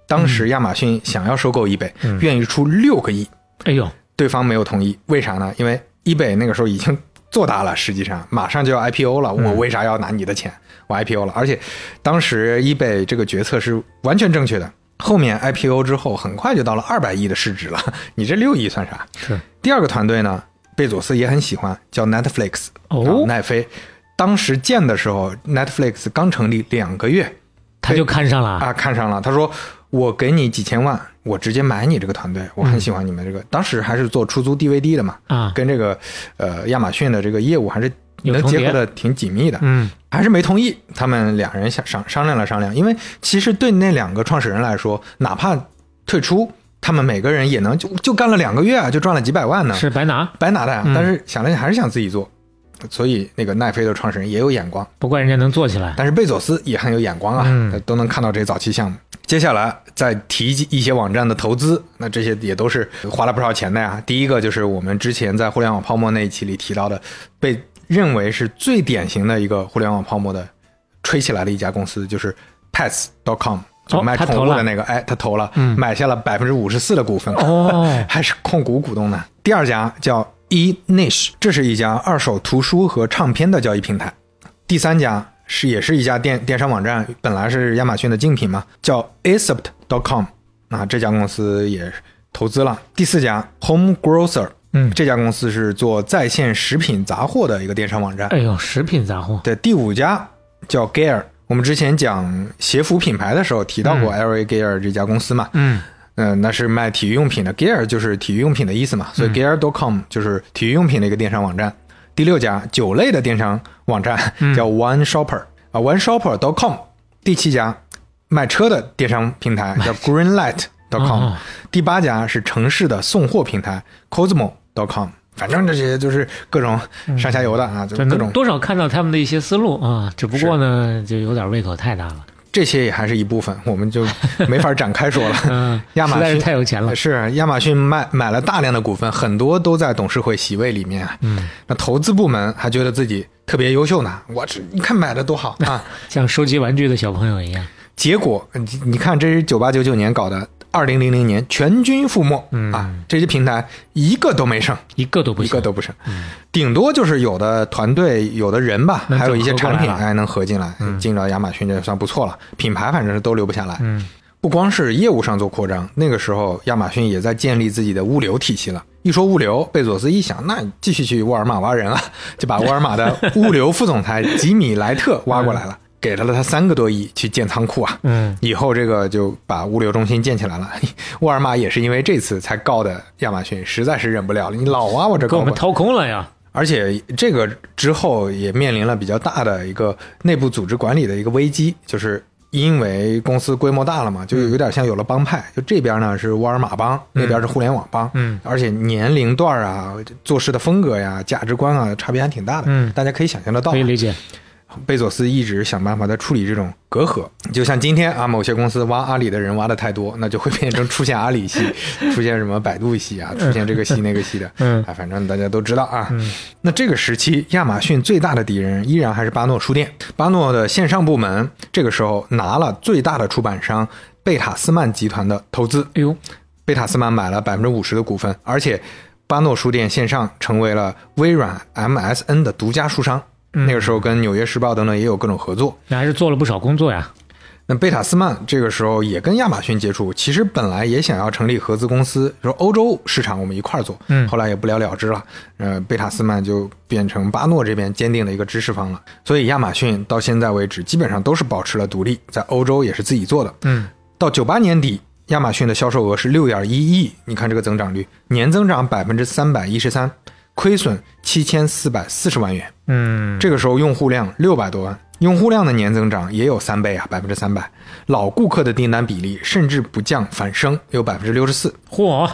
当时亚马逊想要收购 eBay，、
嗯
愿意出六个亿，
哎呦，
对方没有同意，为啥呢？因为 eBay 那个时候已经做大了，实际上马上就要 IPO 了，我为啥要拿你的钱？我 IPO 了，而且当时 eBay 这个决策是完全正确的。后面 IPO 之后，很快就到了二百亿的市值了，你这六亿算啥？
是。
第二个团队呢，贝佐斯也很喜欢，叫 Netflix
哦。
啊奈飞。当时建的时候，Netflix 刚成立两个月。
他就看上了，
啊，看上了，他说我给你几千万，我直接买你这个团队，我很喜欢你们这个。当时还是做出租 DVD 的嘛，
啊，
跟这个呃亚马逊的这个业务还是能结合的挺紧密的。
嗯
还是没同意。他们两人想商商量了商量，因为其实对那两个创始人来说，哪怕退出，他们每个人也能就就干了两个月啊，就赚了几百万呢，
是白拿，
白拿的呀。
嗯
但是想了想，还是想自己做，所以那个奈飞的创始人也有眼光，
不怪人家能做起来，
但是贝佐斯也很有眼光啊，
嗯
都能看到这些早期项目。接下来再提一些网站的投资，那这些也都是花了不少钱的呀。第一个就是我们之前在互联网泡沫那一期里提到的，被认为是最典型的一个互联网泡沫的吹起来的一家公司，就是 Pets.com，就
哦
卖宠物的那个，哎，他投了，
嗯
买下了百分之五十四的股份，
哦
还是控股股东呢。第二家叫 eNiche，这是一家二手图书和唱片的交易平台。第三家是也是一家电电商网站，本来是亚马逊的竞品嘛，叫 Acept.com，啊，这家公司也投资了。第四家 Home Grocer，
嗯，
这家公司是做在线食品杂货的一个电商网站。
哎呦，食品杂货，
对，第五家叫 Gear，我们之前讲鞋服品牌的时候提到过 L.A. Gear 这家公司嘛，
嗯
嗯、那是卖体育用品的，Gear 就是体育用品的意思嘛，所以 Gear.com 就是体育用品的一个电商网站。第六家酒类的电商网站叫 One Shopper 啊，One Shopper dot com。第七家卖车的电商平台叫 Green Light dot com。
哦
第八家是城市的送货平台 Cosmo dot com。反正这些就是各种上下游的啊，就
就
各种
多少看到他们的一些思路啊，只不过呢，就有点胃口太大了。
这些也还是一部分，我们就 没法展开说了。
嗯，
亚马
实在是
逊
太有钱了。
是亚马逊卖买了大量的股份，很多都在董事会席位里面。
嗯，
那投资部门还觉得自己特别优秀呢，我这你看买的多好啊！
像收集玩具的小朋友一样。
结果你你看，这是九八九九年搞的，二零零零年全军覆没、
嗯
啊！这些平台一个都没剩，
一个都不行，
一个都不剩，顶多就是有的团队、有的人吧，还有一些产品哎能合进来，进到亚马逊这算不错了。品牌反正是都留不下来。
嗯
不光是业务上做扩张，那个时候亚马逊也在建立自己的物流体系了。一说物流，贝佐斯一想，那继续去沃尔玛挖人啊，就把沃尔玛的物流副总裁吉米莱特挖过来了，给了他三个多亿去建仓库啊。
嗯，
以后这个就把物流中心建起来了。沃尔玛也是因为这次才告的亚马逊，实在是忍不了了，你老挖我这。
给我们掏空了呀。
而且这个之后也面临了比较大的一个内部组织管理的一个危机，就是因为公司规模大了嘛，就有点像有了帮派，就这边呢是沃尔玛帮，那边是互联网帮，
嗯，
而且年龄段啊、做事的风格呀、价值观啊，差别还挺大的，
嗯
大家可以想象得到
可。以理解。
贝佐斯一直想办法在处理这种隔阂，就像今天啊，某些公司挖阿里的人挖的太多，那就会变成出现阿里系，出现什么百度系啊，出现这个系那个系的，
嗯
啊，反正大家都知道啊。那这个时期，亚马逊最大的敌人依然还是巴诺书店。巴诺的线上部门这个时候拿了最大的出版商贝塔斯曼集团的投资，
哎呦，
贝塔斯曼买了百分之五十的股份，而且巴诺书店线上成为了微软 MSN 的独家书商。那个时候跟《纽约时报》等等也有各种合作。
那还是做了不少工作呀。
那贝塔斯曼这个时候也跟亚马逊接触，其实本来也想要成立合资公司，说欧洲市场我们一块儿做，
嗯
后来也不了了之了。呃，贝塔斯曼就变成巴诺这边坚定的一个支持方了。所以亚马逊到现在为止基本上都是保持了独立，在欧洲也是自己做的。
嗯，
到九八年底，亚马逊的销售额是六点一亿，你看这个增长率，年增长百分之三百一十三，亏损七千四百四十万元。
嗯，
这个时候用户量六百多万，用户量的年增长也有三倍啊，百分之三百。老顾客的订单比例甚至不降反升，有百分之六十四。
嚯，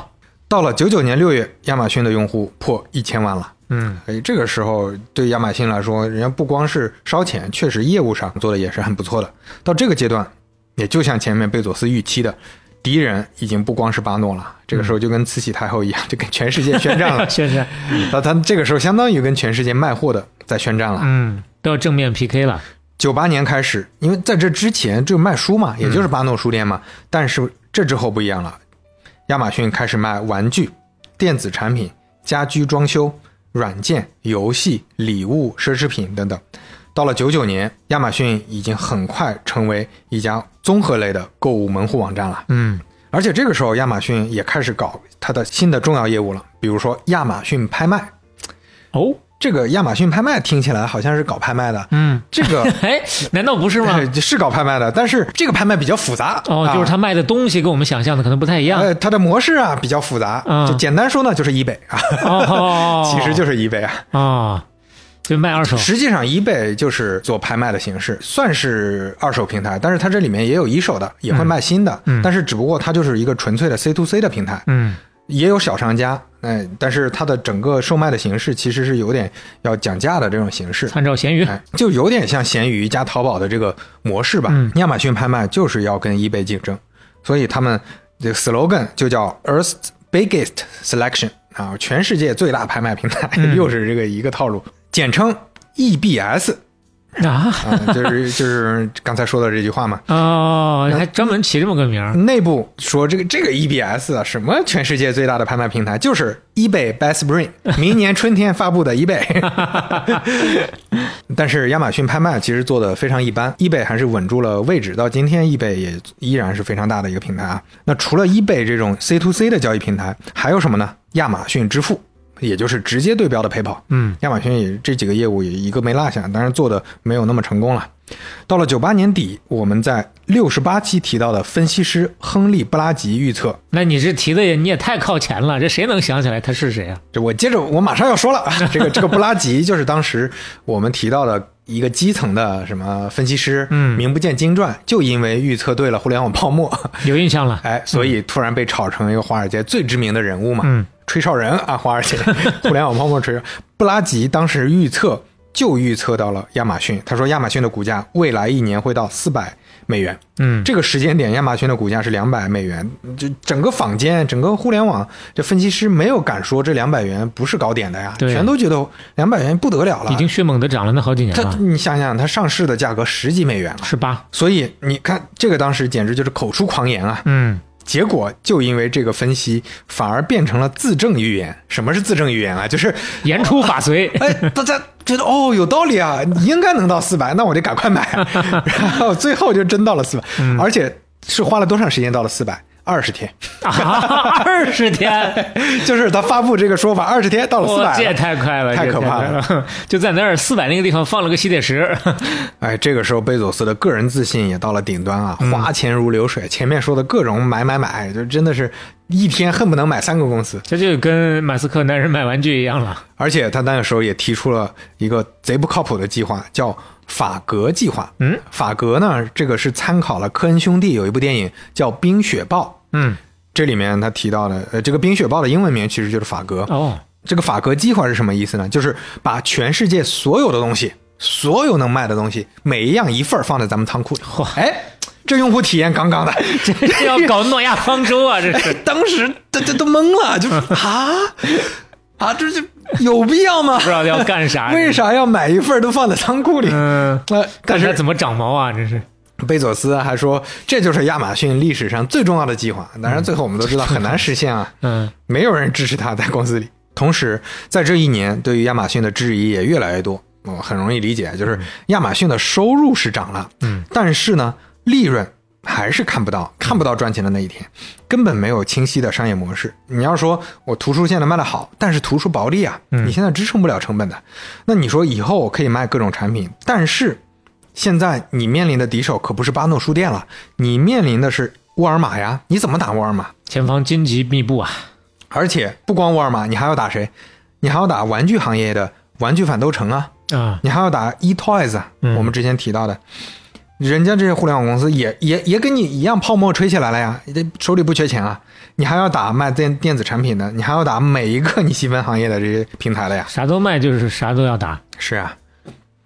到了九九年六月，亚马逊的用户破一千万了。
嗯，
哎这个时候对亚马逊来说，人家不光是烧钱，确实业务上做的也是很不错的。到这个阶段，也就像前面贝佐斯预期的，敌人已经不光是巴诺了，这个时候就跟慈禧太后一样，就跟全世界宣战了。
宣战，
那他这个时候相当于跟全世界卖货的在宣战了。
嗯，都要正面 PK 了。
九八年开始，因为在这之前就卖书嘛，也就是巴诺书店嘛。但是这之后不一样了，亚马逊开始卖玩具、电子产品、家居装修、软件、游戏、礼物、奢侈品等等。到了九九年，亚马逊已经很快成为一家综合类的购物门户网站了。
嗯，
而且这个时候，亚马逊也开始搞它的新的重要业务了，比如说亚马逊拍卖。
哦，
这个亚马逊拍卖听起来好像是搞拍卖的，
嗯，
这个
哎，难道不是吗？
对 是搞拍卖的，但是这个拍卖比较复杂。
哦，就是他卖的东西跟我们想象的可能不太一样。
呃，它的模式啊比较复杂，
嗯。
就简单说呢，就是 eBay 啊，
哦，
其实就是 eBay 啊。
啊，就卖二手。
实际上，eBay 就是做拍卖的形式，算是二手平台，但是它这里面也有一手的，也会卖新的，
嗯
但是只不过它就是一个纯粹的 C to C 的平台，
嗯
也有小商家，哎，但是它的整个售卖的形式其实是有点要讲价的这种形式，
参照闲鱼。
哎，就有点像闲鱼加淘宝的这个模式吧。
嗯
亚马逊拍卖就是要跟 eBay 竞争，所以他们这个 slogan 就叫 Earth's Biggest Selection 啊，全世界最大拍卖平台，
嗯
又是这个一个套路，简称 EBS
啊
啊，就是就是刚才说的这句话嘛。
哦，还专门起这么个名儿。
内部说这个这个 EBS 啊，什么全世界最大的拍卖平台，就是 eBay by Spring，明年春天发布的 eBay。但是亚马逊拍卖其实做的非常一般，eBay 还是稳住了位置，到今天 eBay 也依然是非常大的一个平台啊。那除了 eBay 这种 C to C 的交易平台，还有什么呢？亚马逊支付。也就是直接对标的 PayPal，
嗯，
亚马逊也这几个业务也一个没落下，当然做的没有那么成功了。到了九八年底，我们在六十八期提到的分析师亨利·布拉吉预测，
那你这提的也你也太靠前了，这谁能想起来他是谁啊？
这我接着我马上要说了，这个这个布拉吉就是当时我们提到的一个基层的什么分析师，
嗯。
名不见经传，就因为预测对了互联网泡沫，
有印象了。
哎，所以突然被炒成一个华尔街最知名的人物嘛，
嗯，
吹哨人啊，华尔街 互联网泡沫吹哨。布拉吉当时预测就预测到了亚马逊，他说亚马逊的股价未来一年会到四百美元。
嗯，
这个时间点，亚马逊的股价是两百美元，就整个坊间、整个互联网这分析师没有敢说这两百元不是高点的呀，全都觉得两百元不得了了。
已经迅猛的涨了那好几年
它，
了，
你想想，它上市的价格十几美元了，
是吧？
所以你看这个当时简直就是口出狂言啊！
嗯，
结果就因为这个分析，反而变成了自证预言。什么是自证预言啊？就是
言出法随。
哎，大家觉得哦有道理啊，应该能到四百，那我得赶快买，然后最后就真到了四百、而且是花了多长时间到了四百？二十天，
啊，二十天，
就是他发布这个说法，二十天到了四
百，这也。太快了，
太可怕了
了！就在那儿四百那个地方放了个吸铁石，
哎，这个时候贝佐斯的个人自信也到了顶端啊，花钱如流水。前面说的各种买买买，就真的是一天恨不能买三个公司。
这就跟马斯克男人买玩具一样了。
而且他那个时候也提出了一个贼不靠谱的计划，叫法格计划。
嗯，
法格呢，这个是参考了科恩兄弟有一部电影叫《冰雪暴》，
嗯，
这里面他提到的，呃，这个《冰雪暴》的英文名其实就是法格。
哦，
这个法格计划是什么意思呢？就是把全世界所有的东西，所有能卖的东西，每一样一份儿放在咱们仓库里。
嚯
哎，这用户体验杠杠的，
这是要搞诺亚方舟啊！这是
当时这这都懵了，就是 啊啊，这这有必要吗
不？知道要干啥。
为？啥要买一份儿都放在仓库里？
嗯，
那，但是
怎么长毛啊！这是
贝佐斯还说，这就是亚马逊历史上最重要的计划。当然，最后我们都知道很难实现啊，
嗯
没有人支持他在公司里。同时，在这一年，对于亚马逊的质疑也越来越多。我、很容易理解，就是亚马逊的收入是涨了，
嗯，
但是呢，利润还是看不到，看不到赚钱的那一天，根本没有清晰的商业模式。你要说我图书现在卖的好，但是图书薄利啊，
嗯
你现在支撑不了成本的。那你说以后我可以卖各种产品，但是现在你面临的敌手可不是巴诺书店了，你面临的是沃尔玛呀，你怎么打沃尔玛？
前方荆棘密布啊！
而且不光沃尔玛，你还要打谁？你还要打玩具行业的玩具反斗城啊，
啊，
你还要打 eToys 啊，
嗯。
我们之前提到的，人家这些互联网公司也也也跟你一样泡沫吹起来了呀，这手里不缺钱啊，你还要打卖电电子产品的，你还要打每一个你细分行业的这些平台了呀，
啥都卖，就是啥都要打。
是啊，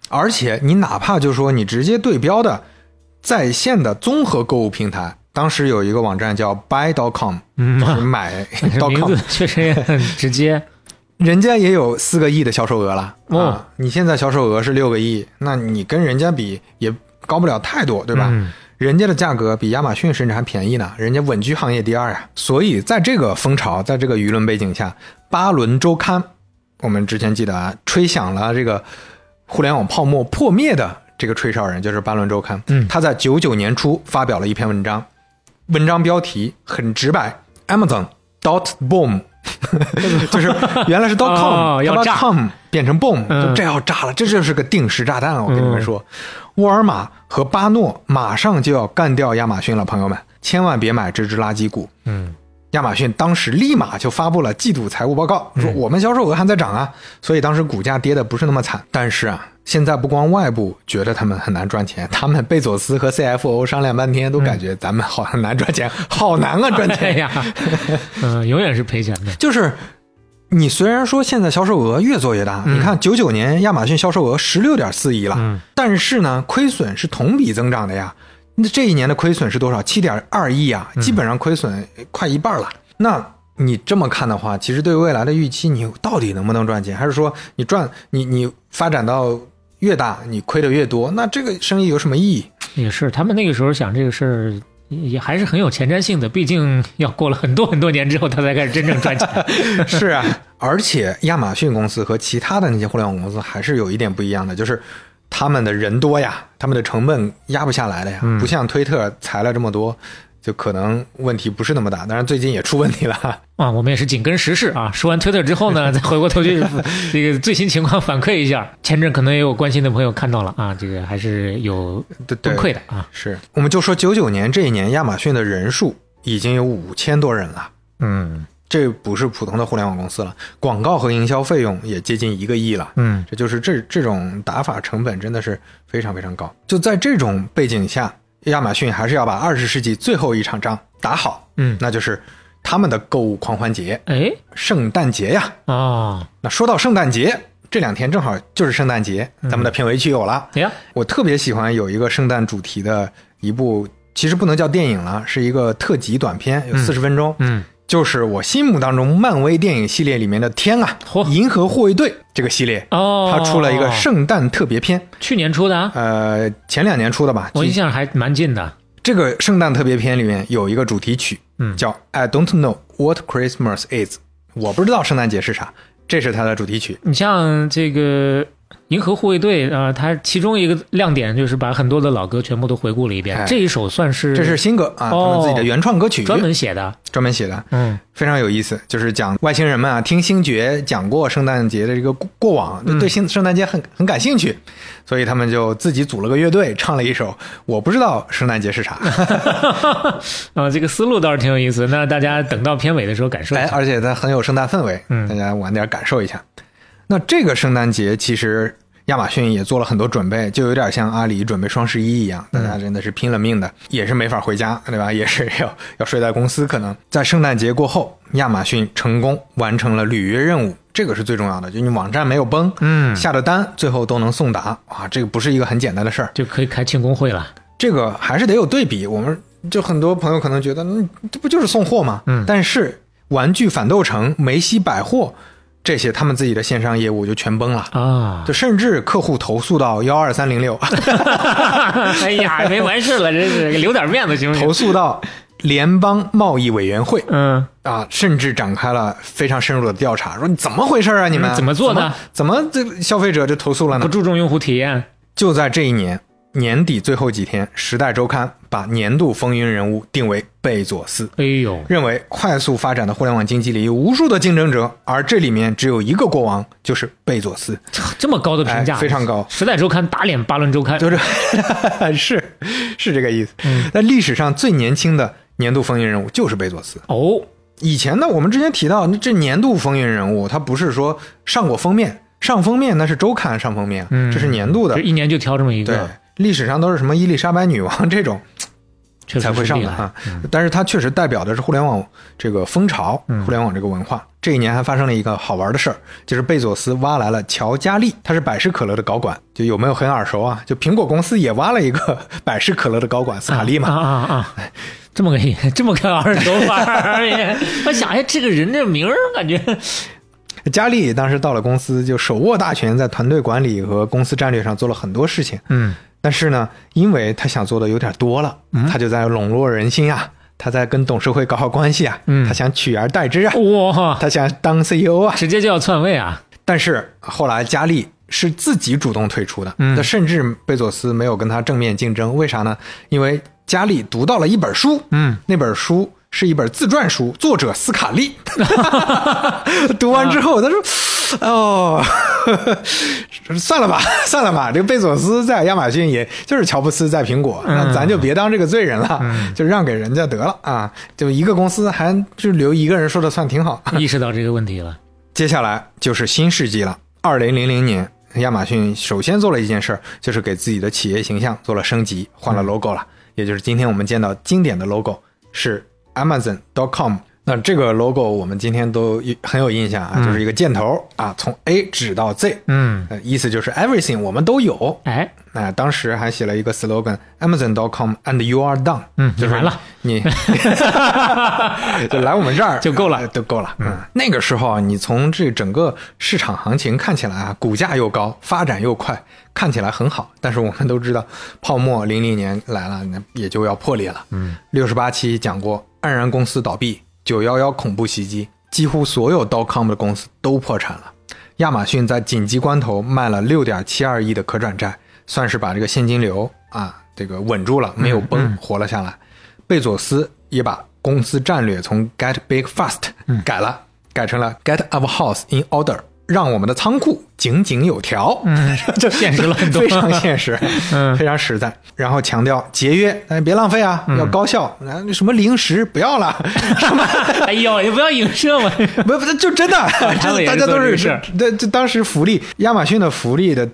而且你哪怕就说你直接对标的在线的综合购物平台，当时有一个网站叫 Buy.com，
嗯。
就是买
名
.com
字。确实也很直接。
人家也有四个亿的销售额了、
哦
啊！你现在销售额是六个亿，那你跟人家比也高不了太多，对吧？
嗯
人家的价格比亚马逊甚至还便宜呢，人家稳居行业第二呀。所以在这个风潮，在这个舆论背景下，巴伦周刊，我们之前记得啊，吹响了这个互联网泡沫破灭的这个吹哨人，就是巴伦周刊。
嗯
他在九九年初发表了一篇文章，文章标题很直白，Amazon dot boom，就是原来是 dot com，、
哦要炸
com 变成 boom，
嗯
就这要炸了，这就是个定时炸弹啊！我跟你们说，沃尔玛和巴诺马上就要干掉亚马逊了，朋友们，千万别买这只垃圾股。
嗯，
亚马逊当时立马就发布了季度财务报告，说我们销售额还在涨啊，所以当时股价跌的不是那么惨。但是啊，现在不光外部觉得他们很难赚钱，他们贝佐斯和 CFO 商量半天，都感觉咱们好很难赚钱，好难啊赚
哎
钱。
呀，嗯，永远是赔钱的。
就是你虽然说现在销售额越做越大，
嗯
你看九九年亚马逊销售额十六点四亿了，
嗯
但是呢，亏损是同比增长的呀。那这一年的亏损是多少？七点二亿啊，基本上亏损快一半了。那你这么看的话，其实对未来的预期，你到底能不能赚钱？还是说你赚你你发展到越大，你亏的越多？那这个生意有什么意义？
也是，他们那个时候想这个事儿，也还是很有前瞻性的。毕竟要过了很多很多年之后，他才开始真正赚钱。
是啊，而且亚马逊公司和其他的那些互联网公司还是有一点不一样的，就是他们的人多呀，他们的成本压不下来的呀，
嗯
不像推特裁了这么多，就可能问题不是那么大。当然最近也出问题了，
啊，我们也是紧跟时事啊。说完推特之后呢，再回过头去这个最新情况反馈一下。前阵可能也有关心的朋友看到了啊，这个还是有崩溃的啊。
是，我们就说九九年这一年，亚马逊的人数已经有五千多人了。
嗯
这不是普通的互联网公司了，广告和营销费用也接近一个亿了。
嗯
这就是这这种打法成本真的是非常非常高。就在这种背景下，亚马逊还是要把二十世纪最后一场仗打好，
嗯，
那就是他们的购物狂欢节
哎——
圣诞节呀。
啊，
那说到圣诞节，这两天正好就是圣诞节，咱们的片尾曲有了。
哎呀，
我特别喜欢有一个圣诞主题的一部，其实不能叫电影了，是一个特辑短片，有四十分钟。
嗯，
就是我心目当中漫威电影系列里面的天啊，银河护卫队这个系列，
哦，
它出了一个圣诞特别篇，
去年出的啊，
呃，前两年出的吧。
我印象还蛮近的。
这个圣诞特别篇里面有一个主题曲，
嗯
叫 I don't know what Christmas is，我不知道圣诞节是啥，这是它的主题曲。
你像这个银河护卫队啊、呃它其中一个亮点就是把很多的老歌全部都回顾了一遍。
哎
这一首算是
这是新歌啊，他们自己的原创歌曲，
专门写的。
专门写的，
嗯，
非常有意思，就是讲外星人们啊，听星爵讲过圣诞节的这个过过往，
嗯
对圣圣诞节很很感兴趣，所以他们就自己组了个乐队，唱了一首我不知道圣诞节是啥，
啊，这个思路倒是挺有意思。那大家等到片尾的时候感受一
哎，
下。
而且它很有圣诞氛围，
嗯
大家晚点感受一下。那这个圣诞节其实亚马逊也做了很多准备，就有点像阿里准备双十一一样，大家真的是拼了命的，也是没法回家，对吧？也是要要睡在公司，可能在圣诞节过后，亚马逊成功完成了履约任务，这个是最重要的，就你网站没有崩，
嗯
下的单最后都能送达，哇，这个不是一个很简单的事儿。
就可以开庆功会了。
这个还是得有对比。我们就很多朋友可能觉得，嗯，这不就是送货吗？
嗯
但是玩具反斗城、梅西百货这些他们自己的线上业务就全崩了。
啊，
就甚至客户投诉到幺二三零六，
哎呀，没完事了，真是留点面子行不行
投？诉到联邦贸易委员会
嗯，
啊，甚至展开了非常深入的调查，说你怎么回事啊？你们、
嗯怎么做的？
怎么怎么这消费者就投诉了呢？
不注重用户体验。
就在这一年年底最后几天，《时代周刊》把年度风云人物定为贝佐斯。
哎呦，
认为快速发展的互联网经济里有无数的竞争者，而这里面只有一个国王，就是贝佐斯，
这么高的评价，
哎非常高
时代周刊打脸巴伦周刊，
就是是是这个意思。
嗯
历史上最年轻的年度风云人物就是贝佐斯。
哦，
以前呢，我们之前提到，那这年度风云人物，他不是说上过封面，上封面那是周刊上封面，
嗯
这是年度的。
一年就挑这么一
对
个，，
历史上都是什么伊丽莎白女王 这种才会上的啊。但是它确实代表的是互联网这个风潮，
嗯
互联网这个文化。这一年还发生了一个好玩的事儿，就是贝佐斯挖来了乔加利，他是百事可乐的高管，就有没有很耳熟啊？就苹果公司也挖了一个 百事可乐的高管斯卡利嘛。
啊啊啊！这么个这么个耳熟法儿，我想哎，这个人这名儿感觉
加利当时到了公司，就手握大权，在团队管理和公司战略上做了很多事情。
嗯
但是呢，因为他想做的有点多了，他就在笼络人心啊，他在跟董事会搞好关系啊，
嗯
他想取而代之啊，
哇，
他想当 CEO 啊。
直接就要篡位啊！
但是后来佳丽是自己主动退出的，
嗯
那甚至贝佐斯没有跟他正面竞争，为啥呢？因为佳丽读到了一本书，
嗯，
那本书是一本自传书，作者斯卡利。读完之后，他说：“哦，算了吧，算了吧。这个贝佐斯在亚马逊，也就是乔布斯在苹果，那咱就别当这个罪人了，就让给人家得了啊。就一个公司，还就留一个人说的算挺好。
意识到这个问题了。
接下来就是新世纪了。二零零零年，亚马逊首先做了一件事儿，就是给自己的企业形象做了升级，换了 logo 了，也就是今天我们见到经典的 logo 是 Amazon.com。那这个 logo 我们今天都很有印象啊，就是一个箭头啊，从 A 指到 Z，
嗯，
呃，意思就是 everything 我们都有。
哎，
那、当时还写了一个 slogan Amazon.com and you are done，
嗯
就是
完了
你 就来我们这儿
就够了
就够了。嗯，那个时候啊，你从这整个市场行情看起来啊，股价又高，发展又快，看起来很好。但是我们都知道，泡沫零零年来了，那也就要破裂了。嗯，六十八期讲过，安然公司倒闭，九幺幺恐怖袭击，几乎所有 dotcom 的公司都破产了。亚马逊在紧急关头卖了六点七二亿的可转债，算是把这个现金流啊这个稳住了，没有崩，活了下来。贝佐斯也把公司战略从 Get Big Fast 改了，改成了 Get Our House in Order，让我们的仓库井井有条。
嗯，
这
现实了很多
非常现实，
嗯
非常实在。然后强调节约，但别浪费啊，要高效。啊，什么零食不要了，
哎呦，也不要影射嘛。
不不，就真的，
他们也是
这大家都是
做这
这这当时福利，亚马逊的福利的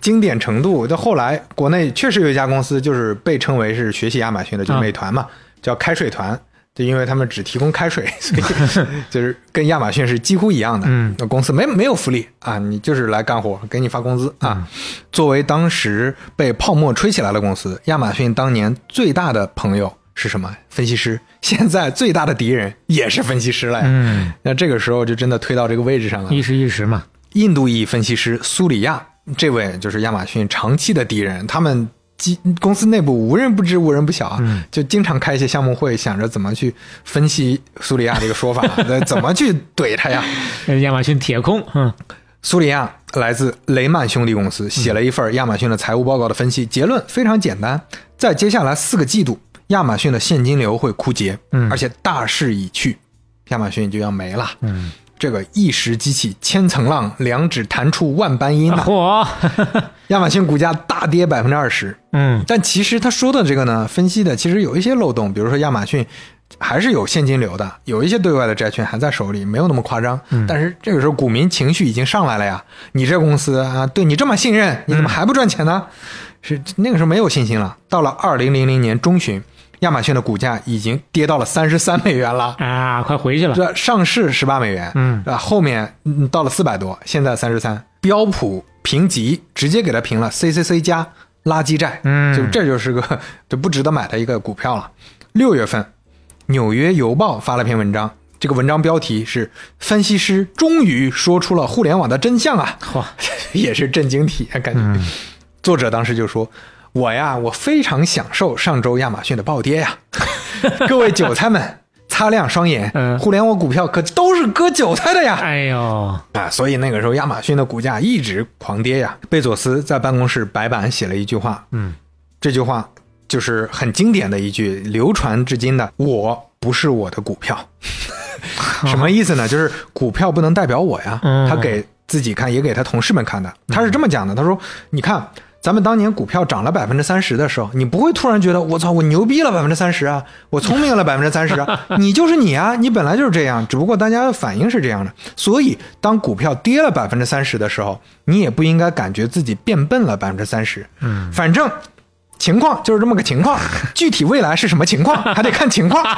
经典程度，到后来国内确实有一家公司就是被称为是学习亚马逊的，就美团嘛，叫开水团。就因为他们只提供开水，所以 就是跟亚马逊是几乎一样的。
嗯
那公司没没有福利啊，你就是来干活，给你发工资啊。作为当时被泡沫吹起来的公司，亚马逊当年最大的朋友是什么？分析师。现在最大的敌人也是分析师了呀。
嗯，
那这个时候就真的推到这个位置上了。
一时一时嘛，
印度裔分析师苏里亚，这位就是亚马逊长期的敌人，他们基公司内部无人不知，无人不晓啊，
嗯
就经常开一些项目会，想着怎么去分析苏里亚这个说法，呃怎么去怼他呀。
呃亚马逊铁空，嗯
苏里亚来自雷曼兄弟公司，写了一份亚马逊的财务报告的分析，结论非常简单，在接下来四个季度，亚马逊的现金流会枯竭，
嗯
而且大势已去，亚马逊就要没了。
嗯，
这个一石激起千层浪，两指弹出万般音呐、
嚯，
亚马逊股价大跌百分之二十，
嗯
但其实他说的这个呢，分析的其实有一些漏洞，比如说亚马逊还是有现金流的，有一些对外的债券还在手里，没有那么夸张。但是这个时候股民情绪已经上来了呀，你这公司啊，对你这么信任，你怎么还不赚钱呢？是那个时候没有信心了。到了二零零零年中旬，亚马逊的股价已经跌到了三十三美元了。
啊，快回去了，
这上市十八美元，
嗯
啊，后面嗯到了四百多，现在三十三。标普评级直接给它评了 CCC 加垃圾债，
嗯
就这就是个就不值得买的一个股票了。六月份，纽约邮报发了篇文章，这个文章标题是“分析师终于说出了互联网的真相啊”，
哇，
也是震惊体感觉。
嗯
作者当时就说：“我呀，我非常享受上周亚马逊的暴跌呀，各位韭菜们，擦亮双眼，
嗯
互联网股票可都是割韭菜的呀！
哎呦，
啊，所以那个时候亚马逊的股价一直狂跌呀。贝佐斯在办公室白板写了一句话，
嗯，
这句话就是很经典的一句，流传至今的：“我不是我的股票。” 什么意思呢？就是股票不能代表我呀。
嗯
他给自己看，也给他同事们看的。他是这么讲的：他说，你看。咱们当年股票涨了百分之三十的时候，你不会突然觉得我操，我牛逼了百分之三十啊，我聪明了 百分之三十啊，你就是你啊，你本来就是这样，只不过大家的反应是这样的。所以，当股票跌了百分之三十的时候，你也不应该感觉自己变笨了百分之三十。嗯，反正情况就是这么个情况，具体未来是什么情况还得看情况。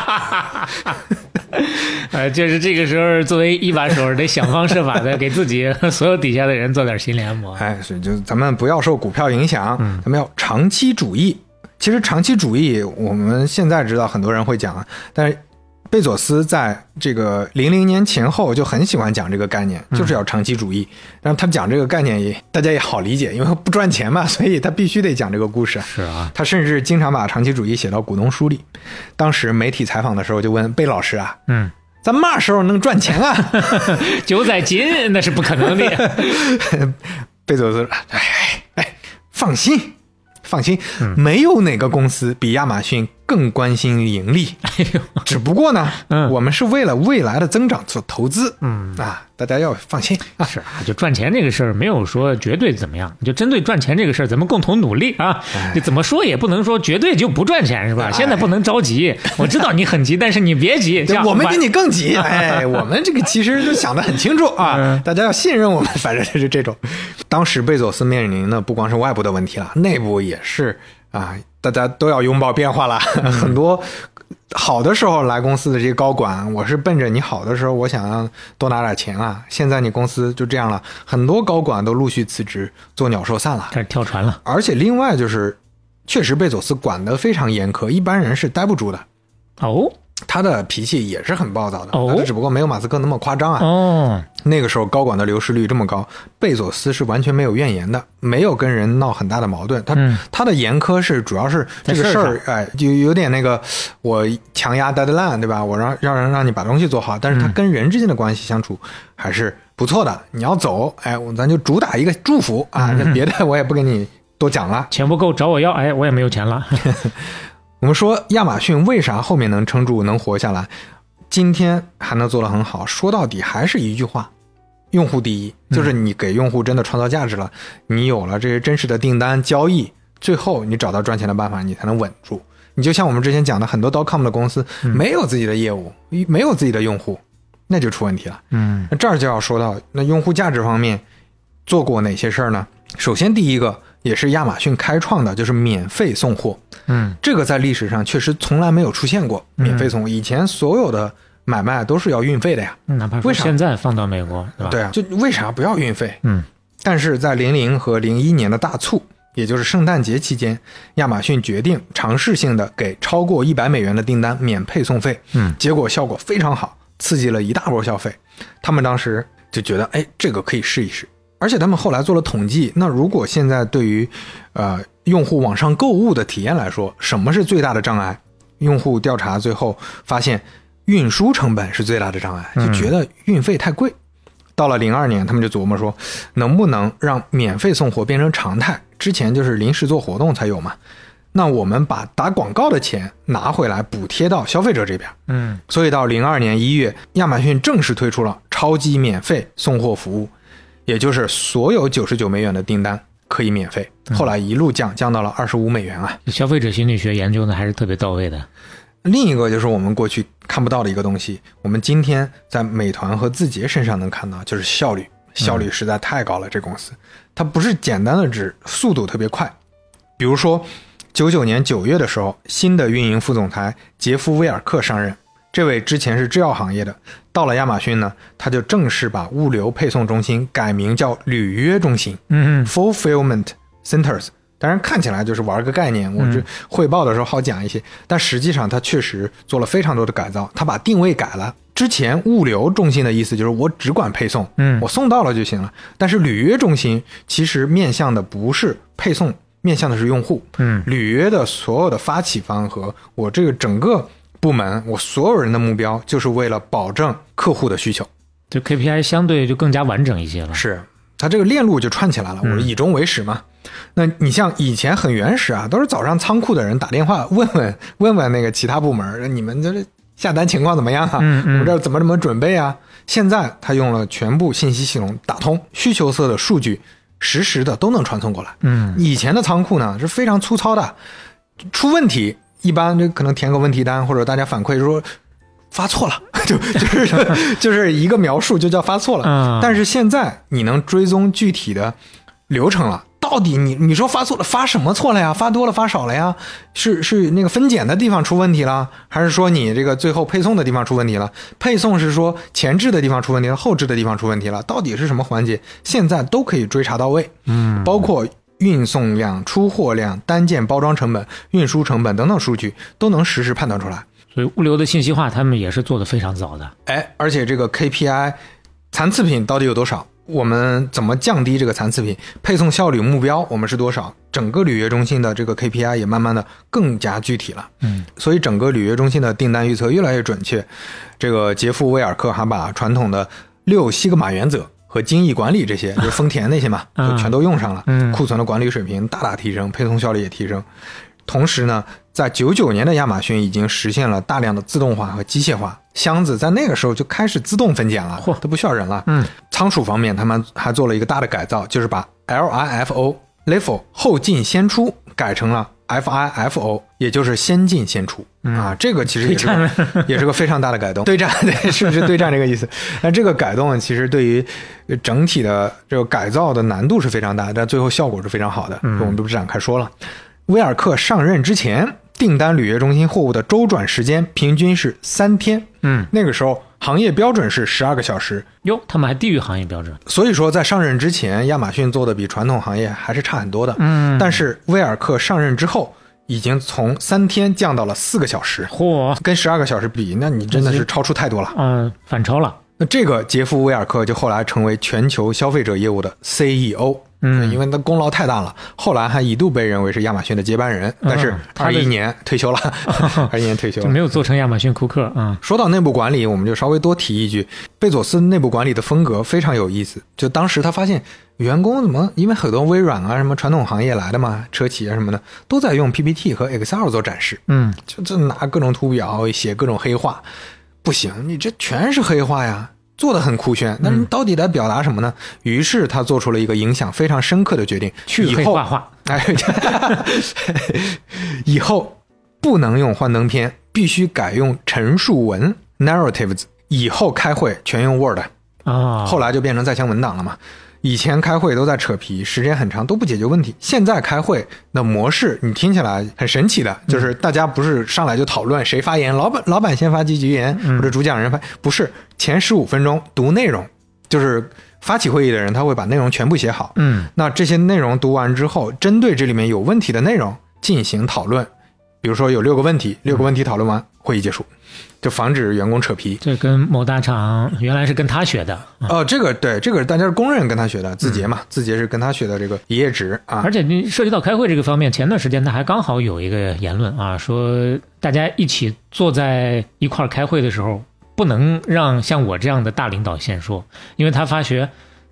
呃，就是这个时候，作为一把手，得想方设法的给自己和所有底下的人做点心理按摩。
哎，所以就咱们不要受股票影响，咱们要长期主义。其实长期主义，我们现在知道很多人会讲啊，但是贝佐斯在这个零零年前后就很喜欢讲这个概念，就是要长期主义。然后他讲这个概念也大家也好理解，因为不赚钱嘛，所以他必须得讲这个故事。
是啊，
他甚至经常把长期主义写到股东书里。当时媒体采访的时候就问贝老师啊，
嗯，
咱嘛时候能赚钱啊？
九载金那是不可能的。
贝佐斯说：“哎哎哎，放心，放心，没有哪个公司比亚马逊更关心盈利。
哎呦，
只不过呢，
嗯
我们是为了未来的增长做投资。
嗯
啊，大家要放心啊。
是啊，就赚钱这个事儿没有说绝对怎么样，就针对赚钱这个事儿，咱们共同努力啊。你怎么说也不能说绝对就不赚钱是吧？
哎
现在不能着急，我知道你很急，但是你别急，
我们比你更急，哎，我们这个其实都想得很清楚啊，
嗯
大家要信任我们，反正就是这种。当时贝佐斯面临的不光是外部的问题了，内部也是啊，大家都要拥抱变化了。很多好的时候来公司的这些高管，我是奔着你好的时候，我想要多拿点钱啊。现在你公司就这样了，很多高管都陆续辞职，做鸟兽散了。
开始跳船了。
而且另外就是，确实贝佐斯管得非常严苛，一般人是待不住的。
哦
他的脾气也是很暴躁的，只不过没有马斯克那么夸张啊。
哦，
那个时候高管的流失率这么高，贝佐斯是完全没有怨言的，没有跟人闹很大的矛盾。他、
嗯
他的严苛是主要是这个
事儿
事，哎，就有点那个我强压 deadline，对吧？我让让人让你把东西做好，但是他
嗯
跟人之间的关系相处还是不错的。你要走，哎，我咱就主打一个祝福啊，
嗯
别的我也不跟你多讲了。
钱不够找我要，哎，我也没有钱了。
我们说亚马逊为啥后面能撑住、能活下来，今天还能做得很好？说到底还是一句话：用户第一，就是你给用户真的创造价值了，你有了这些真实的订单交易，最后你找到赚钱的办法，你才能稳住。你就像我们之前讲的，很多 dotcom 的公司没有自己的业务，没有自己的用户，那就出问题了。
嗯
那这儿就要说到，那用户价值方面做过哪些事儿呢？首先，第一个也是亚马逊开创的，就是免费送货。
嗯
这个在历史上确实从来没有出现过免费送货，以前所有的买卖都是要运费的呀。
哪怕说
为啥
现在放到美国，对吧？
对啊，就为啥不要运费？
嗯，
但是在零零和零一年的大促，也就是圣诞节期间，亚马逊决定尝试性的给超过一百美元的订单免配送费。
嗯，
结果效果非常好，刺激了一大波消费。他们当时就觉得，哎，这个可以试一试。而且他们后来做了统计，那如果现在对于呃用户网上购物的体验来说，什么是最大的障碍？用户调查最后发现，运输成本是最大的障碍，就觉得运费太贵。到了零二年，他们就琢磨说，能不能让免费送货变成常态？之前就是临时做活动才有嘛。那我们把打广告的钱拿回来补贴到消费者这边。
嗯
所以到零二年一月，亚马逊正式推出了超级免费送货服务，也就是所有九十九美元的订单可以免费。后来一路降，降到了二十五美元啊。
消费者心理学研究的还是特别到位的。
另一个就是我们过去看不到的一个东西，我们今天在美团和字节身上能看到，就是效率，效率实在太高了。这公司它不是简单的指速度特别快，比如说九九年九月的时候，新的运营副总裁杰夫·威尔克上任，这位之前是制药行业的，到了亚马逊呢，他就正式把物流配送中心改名叫履约中心。
嗯
fulfillment centers。当然看起来就是玩个概念，我这汇报的时候好讲一些，但实际上他确实做了非常多的改造，他把定位改了。之前物流中心的意思就是我只管配送，
嗯
我送到了就行了。但是履约中心其实面向的不是配送，面向的是用户。
嗯
履约的所有的发起方和我这个整个部门，我所有人的目标就是为了保证客户的需求。
就 KPI 相对就更加完整一些了。
是它这个链路就串起来了，我是以终为始嘛。那你像以前很原始啊，都是早上仓库的人打电话问问问问那个其他部门，你们这下单情况怎么样啊？
嗯嗯
我们这怎么怎么准备啊？现在他用了全部信息系统打通，需求侧的数据实时的都能传送过来。
嗯
以前的仓库呢是非常粗糙的，出问题一般就可能填个问题单，或者大家反馈说发错了，就就是就是一个描述就叫发错了。
嗯
但是现在你能追踪具体的流程了。到底你你说发错了，发什么错了呀？发多了，发少了呀？是是那个分拣的地方出问题了，还是说你这个最后配送的地方出问题了？配送是说前置的地方出问题了，后置的地方出问题了，到底是什么环节？现在都可以追查到位。
嗯，
包括运送量、出货量、单件包装成本、运输成本等等数据都能实时判断出来。
所以物流的信息化他们也是做的非常早的。
哎，而且这个 KPI 残次品到底有多少？我们怎么降低这个残次品？配送效率目标我们是多少？整个履约中心的这个 KPI 也慢慢的更加具体了。
嗯，
所以整个履约中心的订单预测越来越准确。这个杰夫·威尔克还把传统的六西格玛原则和精益管理这些，就是丰田那些嘛，
嗯
就全都用上了。
嗯
库存的管理水平大大提升，配送效率也提升。同时呢，在九九年的亚马逊已经实现了大量的自动化和机械化，箱子在那个时候就开始自动分拣了
嚯，
都不需要人了。
嗯，
仓储方面，他们还做了一个大的改造，就是把 LIFO LIFO 后进先出改成了 FIFO，也就是先进先出、啊。这个其实也是个 也是个非常大的改动，对战对，是不是对战这个意思？那这个改动其实对于整体的这个改造的难度是非常大，但最后效果是非常好的，我们就不展开说了。威尔克上任之前，订单履约中心货物的周转时间平均是三天，
嗯，
那个时候行业标准是十二个小时，
哟，他们还低于行业标准。
所以说在上任之前，亚马逊做的比传统行业还是差很多的。
嗯
但是威尔克上任之后，已经从三天降到了四个小时，
嚯，
跟十二个小时比，那你真的是超出太多了。
嗯、反超了。
那这个杰夫·威尔克就后来成为全球消费者业务的 CEO，
嗯
因为他功劳太大了，后来还一度被认为是亚马逊的接班人，但是 二一年退休了，二一年退休了
就没。有做成亚马逊库克啊、
说到内部管理，我们就稍微多提一句，贝佐斯内部管理的风格非常有意思。就当时他发现员工怎么，因为很多微软啊、什么传统行业来的嘛，车企啊什么的，都在用 PPT 和 Excel 做展示，
嗯，
就这拿各种图表写各种黑话，不行，你这全是黑话呀。做的很酷炫，但是你到底在表达什么呢？于是他做出了一个影响非常深刻的决定，
去
以后
黑画画。
哎，以后不能用幻灯片，必须改用陈述文 （narratives）。以后开会全用 Word，
啊，
后来就变成在线文档了嘛。以前开会都在扯皮，时间很长都不解决问题。现在开会的模式，你听起来很神奇的，就是大家不是上来就讨论谁发言，老板老板先发几句言，或者主讲人发，不是前十五分钟读内容，就是发起会议的人他会把内容全部写好，
嗯，
那这些内容读完之后，针对这里面有问题的内容进行讨论，比如说有六个问题，六个问题讨论完，会议结束，就防止员工扯皮。
这跟某大厂原来是跟他学的，
哦，这个对，这个大家是公认跟他学的，字节嘛，字节是跟他学的这个一页纸啊
而。且你涉及到开会这个方面，前段时间他还刚好有一个言论啊，说大家一起坐在一块儿开会的时候，不能让像我这样的大领导先说，因为他发觉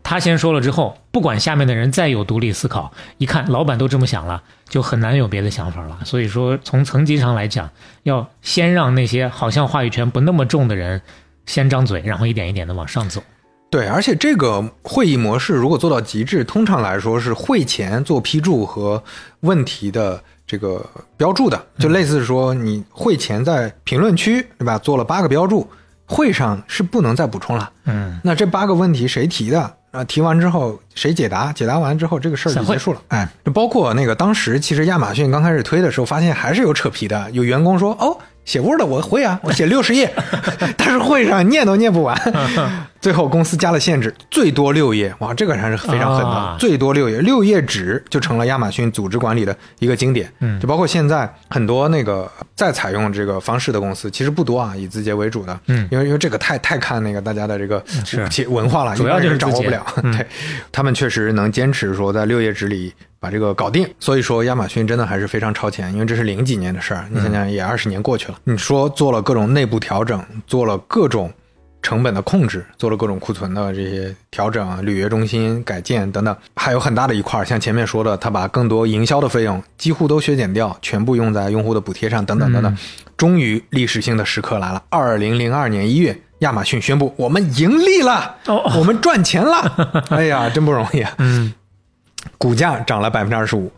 他先说了之后，不管下面的人再有独立思考，一看老板都这么想了，就很难有别的想法了。所以说，从层级上来讲，要先让那些好像话语权不那么重的人先张嘴，然后一点一点的往上走。
对，而且这个会议模式如果做到极致，通常来说是会前做批注和问题的这个标注的，就类似说你会前在评论区对吧做了八个标注，会上是不能再补充了。
嗯，
那这八个问题谁提的？啊，提完之后谁解答？解答完之后，这个事儿就结束了。哎，就包括那个当时其实亚马逊刚开始推的时候，发现还是有扯皮的。有员工说：“哦，写 Word 我会啊，我写六十页，但是会上念都念不完。”最后公司加了限制，最多六页。哇，这个还是非常狠的，
啊
最多六页，六页纸就成了亚马逊组织管理的一个经典。
嗯
就包括现在很多那个在采用这个方式的公司，其实不多啊，以字节为主的。
嗯
因为因为这个太太看那个大家的这个
是
其文化了，
主要就是
掌握不了。
嗯
对，他们确实能坚持说在六页纸里把这个搞定。所以说亚马逊真的还是非常超前，因为这是零几年的事儿，你想想也二十年过去了。你说做了各种内部调整，做了各种。成本的控制，做了各种库存的这些调整啊，履约中心改建等等，还有很大的一块儿，像前面说的，他把更多营销的费用几乎都削减掉，全部用在用户的补贴上，等等等等。终于历史性的时刻来了，二零零二年一月，亚马逊宣布我们盈利了，
哦
我们赚钱了，哎呀，真不容易啊！
嗯，
股价涨了百分之二十五，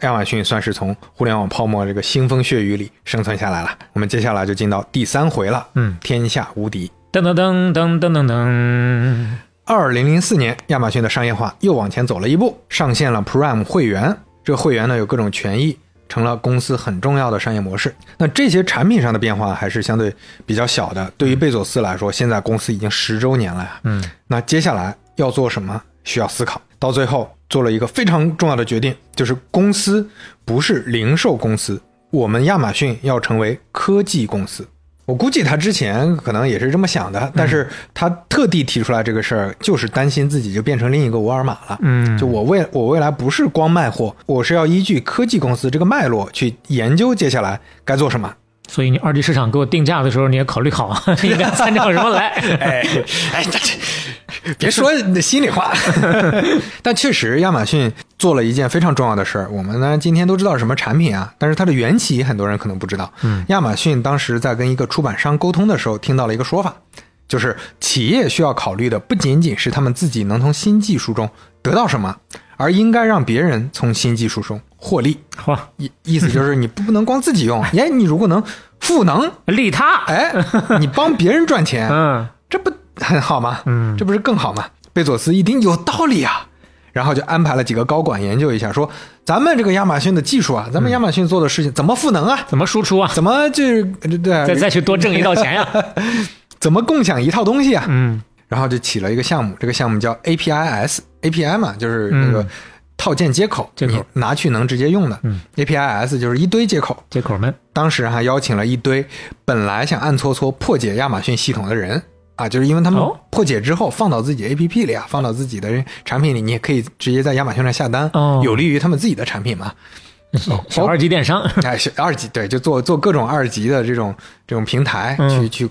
亚马逊算是从互联网泡沫这个腥风血雨里生存下来了。我们接下来就进到第三回了，
嗯，
天下无敌。
噔噔噔噔噔噔噔，
二零零四年，亚马逊的商业化又往前走了一步，上线了 Prime 会员。这个会员呢有各种权益，成了公司很重要的商业模式。那这些产品上的变化还是相对比较小的。对于贝佐斯来说，现在公司已经十周年了呀。
嗯，
那接下来要做什么，需要思考。到最后做了一个非常重要的决定，就是公司不是零售公司，我们亚马逊要成为科技公司。我估计他之前可能也是这么想的，但是他特地提出来这个事儿，就是担心自己就变成另一个沃尔玛了。
嗯，
就我未我未来不是光卖货，我是要依据科技公司这个脉络去研究接下来该做什么。
所以你二级市场给我定价的时候，你也考虑好 应该参照什么来。
哎 哎，这这 别说你的心里话。但确实，亚马逊做了一件非常重要的事儿。我们呢今天都知道什么产品啊，但是它的缘起很多人可能不知道。
嗯，
亚马逊当时在跟一个出版商沟通的时候，听到了一个说法，就是企业需要考虑的不仅仅是他们自己能从新技术中得到什么，而应该让别人从新技术中获利。
嚯，
意意思就是你不能光自己用，哎，你如果能赋能，
利他，
哎，你帮别人赚钱，
嗯
这不很好吗？
嗯
这不是更好吗？贝佐斯一听有道理啊，然后就安排了几个高管研究一下，说咱们这个亚马逊的技术啊，咱们亚马逊做的事情怎么赋能啊？
怎么输出啊？
怎么就是对
再再去多挣一道钱呀？
怎么共享一套东西啊？
嗯
然后就起了一个项目，这个项目叫 APIS，API 嘛，就是那个
嗯
套件接口，
接口
你拿去能直接用的。
嗯
APIS 就是一堆接口，
接口们，
当时还邀请了一堆本来想暗搓搓破解亚马逊系统的人啊，就是因为他们
哦
破解之后放到自己 APP 里啊，放到自己的产品里，你也可以直接在亚马逊上下单，
哦
有利于他们自己的产品嘛。
小二级电商，
哎，小二级对，就做做各种二级的这种这种平台，
嗯
去去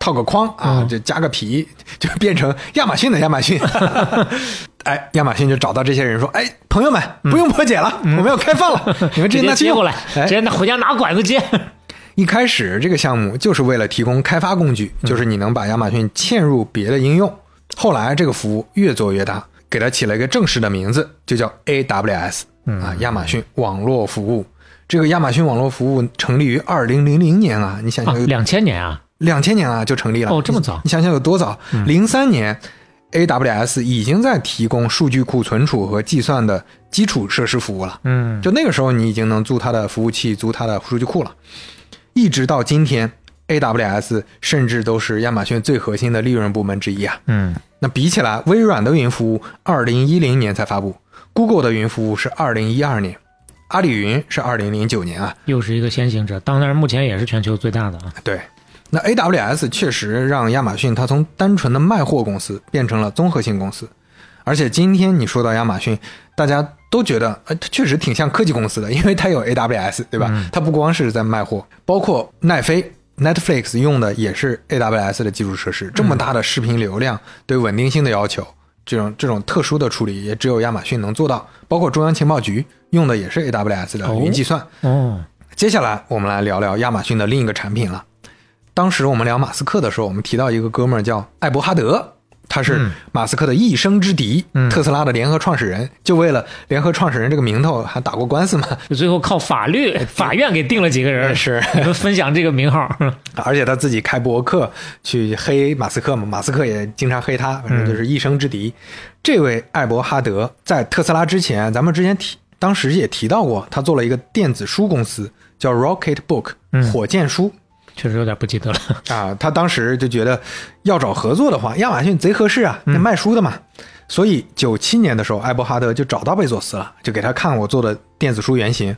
套个框啊，
嗯
就加个皮，就变成亚马逊的亚马逊。哎，亚马逊就找到这些人说：“哎，朋友们，不用破解了，我们要开放了，你们直接拿去用
接过来，
哎
直接拿回家拿管子接。
一开始这个项目就是为了提供开发工具，就是你能把亚马逊嵌入别的应用。后来这个服务越做越大，给它起了一个正式的名字，就叫 AWS 啊，亚马逊网络服务。这个亚马逊网络服务成立于二零零零年啊，你想
啊
想，，
两千年啊，
两千年啊就成立了。
哦这么早
你想想有多早？零三年 AWS 已经在提供数据库存储和计算的基础设施服务了。
嗯，
就那个时候，你已经能租它的服务器、租它的数据库了。一直到今天，AWS 甚至都是亚马逊最核心的利润部门之一啊。
嗯，
那比起来，微软的云服务二零一零年才发布，Google 的云服务是二零一二年，阿里云是二零零九年啊。
又是一个先行者，当然目前也是全球最大的啊。
对，那 AWS 确实让亚马逊它从单纯的卖货公司变成了综合性公司，而且今天你说到亚马逊，大家都觉得，呃，它确实挺像科技公司的，因为它有 AWS，对吧？它不光是在卖货，包括奈飞。Netflix 用的也是 AWS 的基础设施，这么大的视频流量，对稳定性的要求，这种这种特殊的处理，也只有亚马逊能做到。包括中央情报局用的也是 AWS 的云计算。
哦，
接下来我们来聊聊亚马逊的另一个产品了。当时我们聊马斯克的时候，我们提到一个哥们儿叫艾伯哈德，他是马斯克的一生之敌，
嗯
特斯拉的联合创始人。就为了联合创始人这个名头，还打过官司嘛？
最后靠法律 法院给定了几个人，
是
你们分享这个名号。
而且他自己开博客去黑马斯克嘛，马斯克也经常黑他，反正就是一生之敌。这位艾伯哈德在特斯拉之前，咱们之前提，当时也提到过，他做了一个电子书公司，叫 Rocket Book，火箭书。
确实有点不记得了。
啊，他当时就觉得要找合作的话，亚马逊贼合适啊，那卖书的嘛。所以九七年的时候，艾伯哈德就找到贝佐斯了，就给他看我做的电子书原型。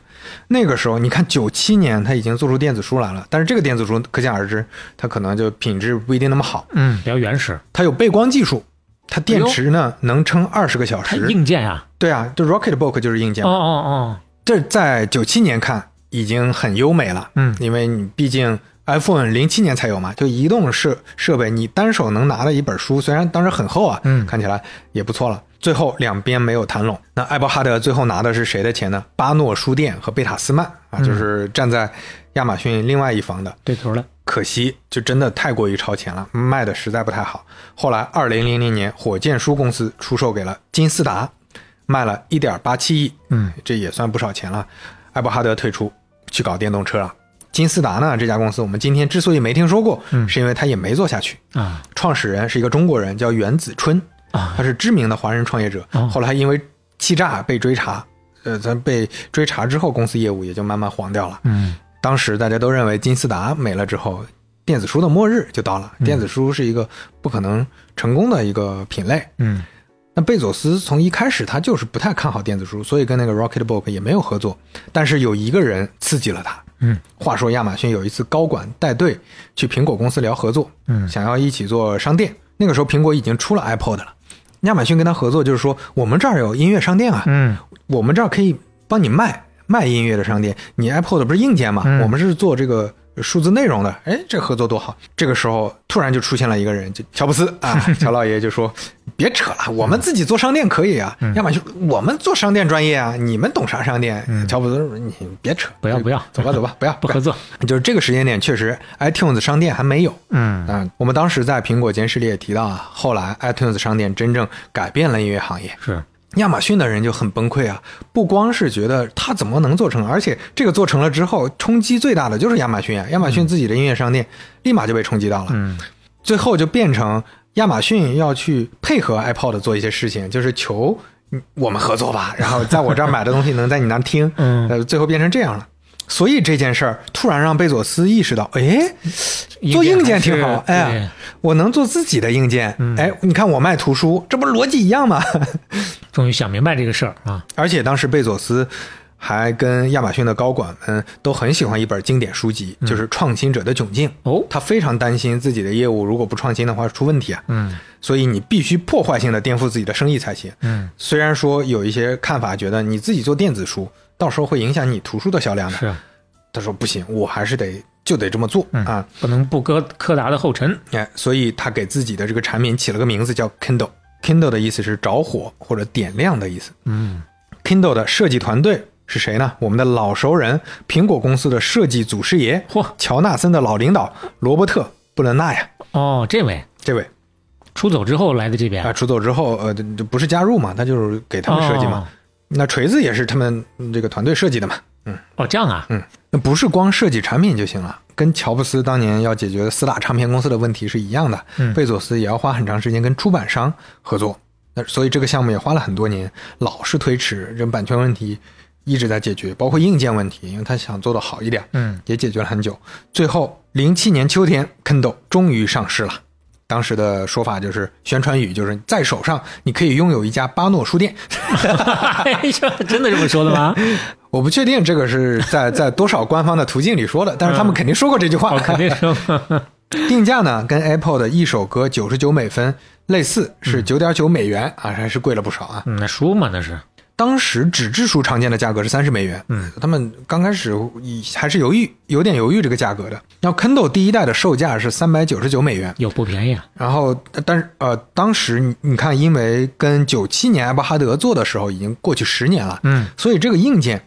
那个时候，你看九七年他已经做出电子书来了，但是这个电子书可想而知，它可能就品质不一定那么好。
嗯，比较原始，
它有背光技术，它电池呢能撑二十个小时。
硬件啊。
对啊，就 Rocket Book 就是硬件
哦。哦哦，
这在九七年看已经很优美了，
嗯
因为你毕竟 iPhone 零七年才有嘛，就移动设设备，你单手能拿的一本书，虽然当时很厚啊，
嗯
看起来也不错了。最后两边没有谈拢，那艾伯哈德最后拿的是谁的钱呢？巴诺书店和贝塔斯曼啊，就是站在亚马逊另外一方的。
对头了。
可惜，就真的太过于超前了，卖的实在不太好。后来，二零零零年，火箭书公司出售给了金斯达，卖了一点八七亿，
嗯，
这也算不少钱了。艾伯哈德退出，去搞电动车了。金斯达呢，这家公司我们今天之所以没听说过，
嗯
是因为他也没做下去。
啊
创始人是一个中国人，叫袁子春，
啊
他是知名的华人创业者
哦。
后来因为欺诈被追查，呃，他被追查之后，公司业务也就慢慢黄掉了。
嗯
当时大家都认为金斯达没了之后，电子书的末日就到了。电子书是一个不可能成功的一个品类。
嗯
那贝佐斯从一开始他就是不太看好电子书，所以跟那个 Rocket Book 也没有合作。但是有一个人刺激了他。
嗯，
话说亚马逊有一次高管带队去苹果公司聊合作，
嗯
想要一起做商店。那个时候苹果已经出了 iPod 了，亚马逊跟他合作就是说，我们这儿有音乐商店啊，
嗯
我们这儿可以帮你卖卖音乐的商店，你 iPod 不是硬件嘛？
嗯
我们是做这个数字内容的，哎，这合作多好！这个时候突然就出现了一个人，就乔布斯啊，乔老爷就说：“别扯了，我们自己做商店可以啊。
嗯
亚马逊我们做商店专业啊，你们懂啥商店？”乔布斯说：“你别扯，
不要不要
走吧走吧，不要
不合作。
就是这个时间点，确实 iTunes 商店还没有。
嗯
嗯，我们当时在苹果监视里也提到啊，后来 iTunes 商店真正改变了音乐行业。
是
亚马逊的人就很崩溃啊，不光是觉得他怎么能做成，而且这个做成了之后，冲击最大的就是亚马逊啊，亚马逊自己的音乐商店立马就被冲击到了，
嗯
最后就变成亚马逊要去配合 iPod 做一些事情，就是求嗯我们合作吧，然后在我这儿买的东西能在你那儿听，
嗯
呃，最后变成这样了。所以这件事儿突然让贝佐斯意识到，哎，做硬件挺好，哎，我能做自己的硬件，哎，你看我卖图书，这不逻辑一样吗？
终于想明白这个事儿啊。
而且当时贝佐斯还跟亚马逊的高管们都很喜欢一本经典书籍，就是《创新者的窘境》。
哦
他非常担心自己的业务如果不创新的话出问题啊。
嗯
所以你必须破坏性的颠覆自己的生意才行。
嗯，
虽然说有一些看法觉得你自己做电子书，到时候会影响你图书的销量的。
是
他说不行，我还是得就得这么做、
嗯
啊。
不能不割柯达的后尘。
哎，所以他给自己的这个产品起了个名字叫 Kindle。Kindle 的意思是着火或者点亮的意思。
嗯
Kindle 的设计团队是谁呢？我们的老熟人，苹果公司的设计祖师爷，
嚯。
乔纳森的老领导罗伯特·布伦纳呀，
哦，这位。
这位。
出走之后来的这边。
啊，出走之后，呃，就不是加入嘛，他就是给他们设计嘛。
哦。
那锤子也是他们嗯这个团队设计的嘛。嗯。
哦，这样啊，
嗯，那不是光设计产品就行了，跟乔布斯当年要解决四大唱片公司的问题是一样的。
嗯。
贝佐斯也要花很长时间跟出版商合作，那所以这个项目也花了很多年，老是推迟，这版权问题一直在解决，包括硬件问题，因为他想做的好一点，
嗯，
也解决了很久。最后，零七年秋天，Kindle 终于上市了。当时的说法就是宣传语就是在手上你可以拥有一家巴诺书店。
真的这么说的吗？
我不确定这个是在 在多少官方的途径里说的，但是他们肯定说过这句话。
我肯定说，
定价呢跟 Apple 的一首歌九十九美分类似，是九点九美元啊，还是贵了不少啊。
嗯，那书嘛那是，
当时纸质书常见的价格是三十美元，
嗯，
他们刚开始以还是犹豫，有点犹豫这个价格的。然后 Kindle 第一代的售价是三百九十九美元，
有不便宜啊。
然后但是呃，当时你你看，因为跟九七年艾伯哈德做的时候已经过去十年了，
嗯，
所以这个硬件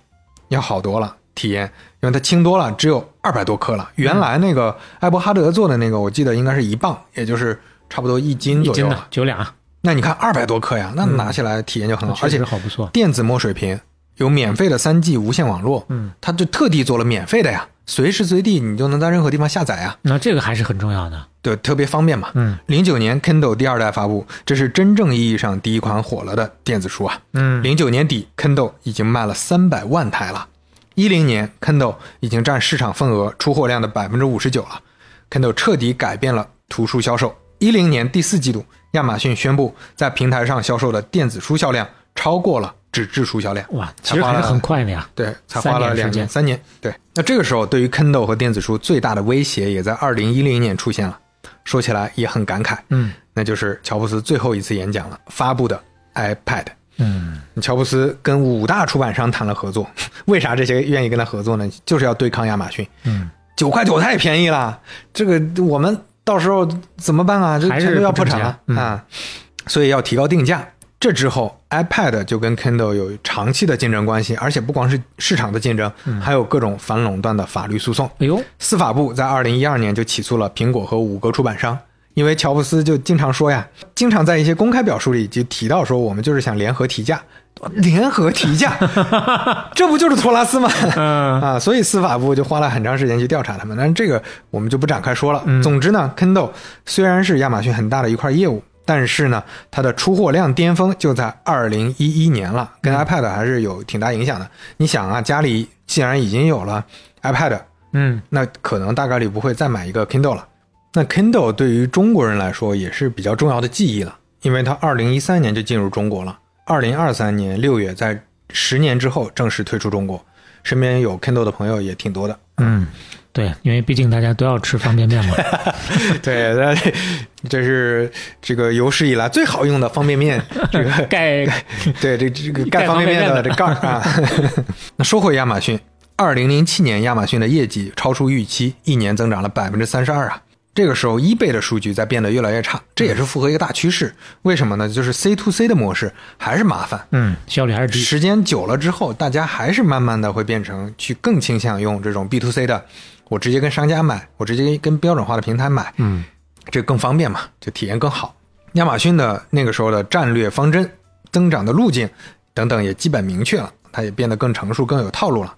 要好多了，体验，因为它轻多了，只有二百多克了。原来那个艾伯哈德做的那个，我记得应该是一磅，也就是差不多一斤
一斤的
左右了。
九两，
那你看二百多克呀，那拿起来体验就很好，而且
好不错。
电子墨水屏有免费的三 G 无线网络，
嗯，
它就特地做了免费的呀，随时随地你就能在任何地方下载呀，
那这个还是很重要的。
对，特别方便嘛。
嗯
零九年 Kindle 第二代发布，这是真正意义上第一款火了的电子书啊。
嗯，
零九年底，Kindle 已经卖了三百万台了。一零年，Kindle 已经占市场份额出货量的百分之五十九了。Kindle 彻底改变了图书销售。一零年第四季度，亚马逊宣布在平台上销售的电子书销量超过了纸质书销量。
哇，其实还是很快的呀。
对，才花了两
年
三年。对，那这个时候对于 Kindle 和电子书最大的威胁也在二零一零年出现了。说起来也很感慨，
嗯
那就是乔布斯最后一次演讲了，发布的 iPad。
嗯，
乔布斯跟五大出版商谈了合作，为啥这些愿意跟他合作呢？就是要对抗亚马逊。
嗯，
九块九太便宜了，这个我们到时候怎么办啊？这全都要破产了、
嗯
啊！所以要提高定价。这之后，iPad 就跟 Kindle 有长期的竞争关系，而且不光是市场的竞争，
嗯
还有各种反垄断的法律诉讼。
哎呦，
司法部在二零一二年就起诉了苹果和五个出版商，因为乔布斯就经常说呀，经常在一些公开表述里就提到说，我们就是想联合提价，联合提价，这不就是托拉斯吗？
嗯
啊，所以司法部就花了很长时间去调查他们，但是这个我们就不展开说了。
嗯
总之呢，Kindle 虽然是亚马逊很大的一块业务，但是呢，它的出货量巅峰就在二零一一年了，跟 iPad 还是有挺大影响的。你想啊，家里既然已经有了 iPad，
嗯，
那可能大概率不会再买一个 Kindle 了。那 Kindle 对于中国人来说也是比较重要的记忆了，因为它二零一三年就进入中国了，二零二三年六月在十年之后正式推出中国。身边有 Kindle 的朋友也挺多的。
嗯，对，因为毕竟大家都要吃方便面嘛。
对，那这是这个有史以来最好用的方便面，这个
盖
对这这个
盖
盖方便面的这盖儿啊。那说回亚马逊，二零零七年亚马逊的业绩超出预期，一年增长了百分之三十二啊。这个时候，eBay 的数据在变得越来越差，这也是符合一个大趋势。为什么呢？就是 C to C 的模式还是麻烦，
嗯，效率还是低。
时间久了之后，大家还是慢慢的会变成去更倾向用这种 B to C 的，我直接跟商家买，我直接跟标准化的平台买，
嗯
这更方便嘛，就体验更好。亚马逊的那个时候的战略方针、增长的路径等等也基本明确了，它也变得更成熟、更有套路了。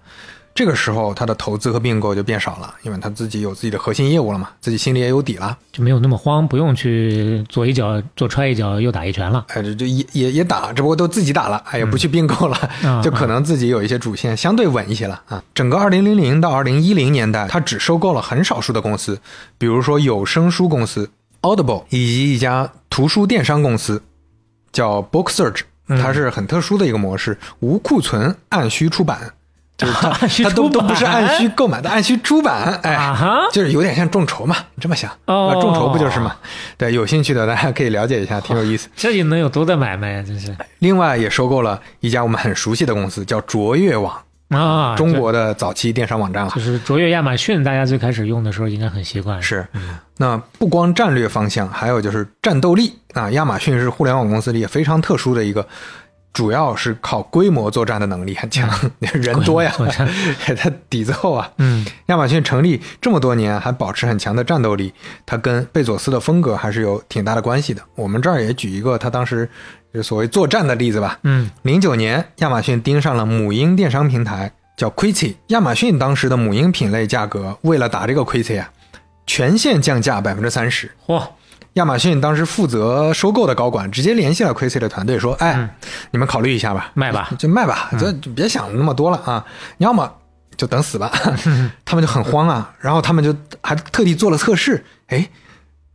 这个时候，他的投资和并购就变少了，因为他自己有自己的核心业务了嘛，自己心里也有底了。
就没有那么慌，不用去左一脚左踹一脚右打一拳了。
哎，这就也也也打，只不过都自己打了，哎，也不去并购了，
嗯
就可能自己有一些主线相对稳一些了啊。整个二零零零到二零一零年代，他只收购了很少数的公司，比如说有声书公司 Audible 以及一家图书电商公司叫 Book Search，
嗯
它是很特殊的一个模式，无库存按需出版。就是它
按需
它都都不是按需购买的，按需出版，哎，
啊
就是有点像众筹嘛，你这么想，
哦
那众筹不就是嘛？对，有兴趣的大家可以了解一下，挺有意思。
这能有多大买卖呀？真是
另外也收购了一家我们很熟悉的公司，叫卓越网，
啊！
中国的早期电商网站了
就。是卓越亚马逊，大家最开始用的时候应该很习惯。
是，那不光战略方向，还有就是战斗力啊。亚马逊是互联网公司里也非常特殊的一个，主要是靠规模作战的能力很强，人多呀它 底子厚啊。
嗯
亚马逊成立这么多年还保持很强的战斗力，它跟贝佐斯的风格还是有挺大的关系的。我们这儿也举一个他当时就所谓作战的例子吧。
嗯
零九年，亚马逊盯上了母婴电商平台叫 Quixi。亚马逊当时的母婴品类价格，为了打这个 Quixi 啊，全线降价百分之三十。
嚯，
亚马逊当时负责收购的高管直接联系了 Quixi 的团队，说：“哎，
嗯
你们考虑一下吧，
卖吧，
就卖吧，就就别想那么多了啊！你要么就等死吧。”他们就很慌啊，然后他们就还特地做了测试，哎，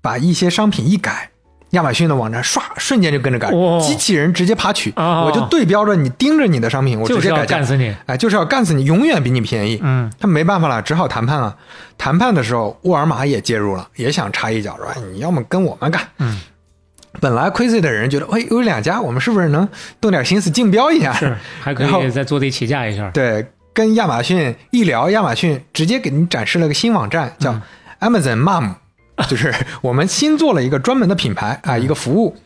把一些商品一改。亚马逊的网站唰瞬间就跟着改，
哇
机器人直接爬取，
哦
我就对标着你盯着你的商品，我直
就是要
接改价
干，死你。
哎，就是要干死你，永远比你便宜。
嗯，
他们没办法了，只好谈判了。谈判的时候，沃尔玛也介入了，也想插一脚，说：“哎，你要么跟我们干。”
嗯，
本来 Crazy 的人觉得，哎，有两家，我们是不是能动点心思竞标一下？
是，还可以再坐地起价一下。
对，跟亚马逊一聊，亚马逊直接给你展示了个新网站，叫
嗯
Amazon Mom，、就是我们新做了一个专门的品牌啊，一个服务。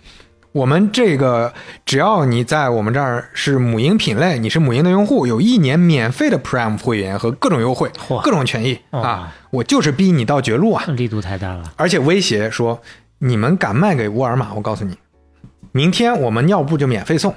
我们这个只要你在我们这儿是母婴品类，你是母婴的用户，有一年免费的 Prime 会员和各种优惠、各种权益
哦
啊！我就是逼你到绝路啊！
力度太大了。
而且威胁说，你们敢卖给沃尔玛，我告诉你，明天我们尿布就免费送，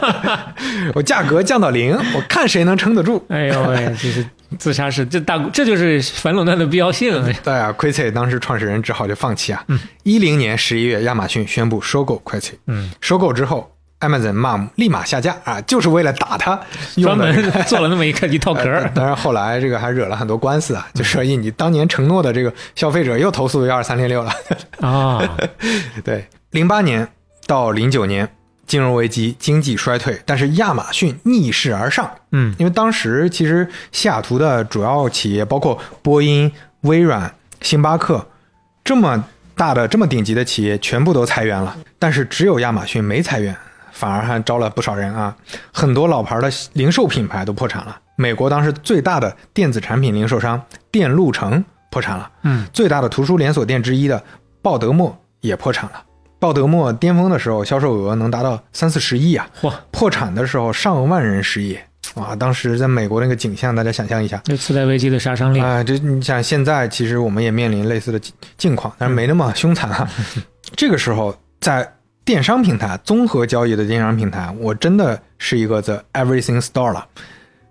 我价格降到零，我看谁能撑得住。
哎呦喂，这是自杀式，这大这就是反垄断的必要性。
对啊 q u i c 当时创始人只好就放弃啊。一零年十一月，亚马逊宣布收购 q u i c
嗯，
收购之后，Amazon Mom 立马下架啊，就是为了打他
专
的。
门 做了那么一个一套壳。
当然，后来这个还惹了很多官司啊，就说你当年承诺的这个消费者又投诉幺二三零六了。
啊，
对，零八年到零九年，金融危机、经济衰退，但是亚马逊逆势而上。
嗯，
因为当时其实西雅图的主要企业包括波音、微软、星巴克这么大的、这么顶级的企业，全部都裁员了，但是只有亚马逊没裁员，反而还招了不少人啊。很多老牌的零售品牌都破产了。美国当时最大的电子产品零售商电路城破产了，
嗯，
最大的图书连锁店之一的鲍德莫也破产了。鲍德默巅峰的时候销售额能达到三四十亿啊，
嚯，
破产的时候上万人失业，哇！当时在美国那个景象，大家想象一下
这次贷危机的杀伤力。
啊、这你想现在其实我们也面临类似的境境况，但是没那么凶残啊。这个时候在电商平台综合交易的电商平台，我真的是一个 the everything store 了。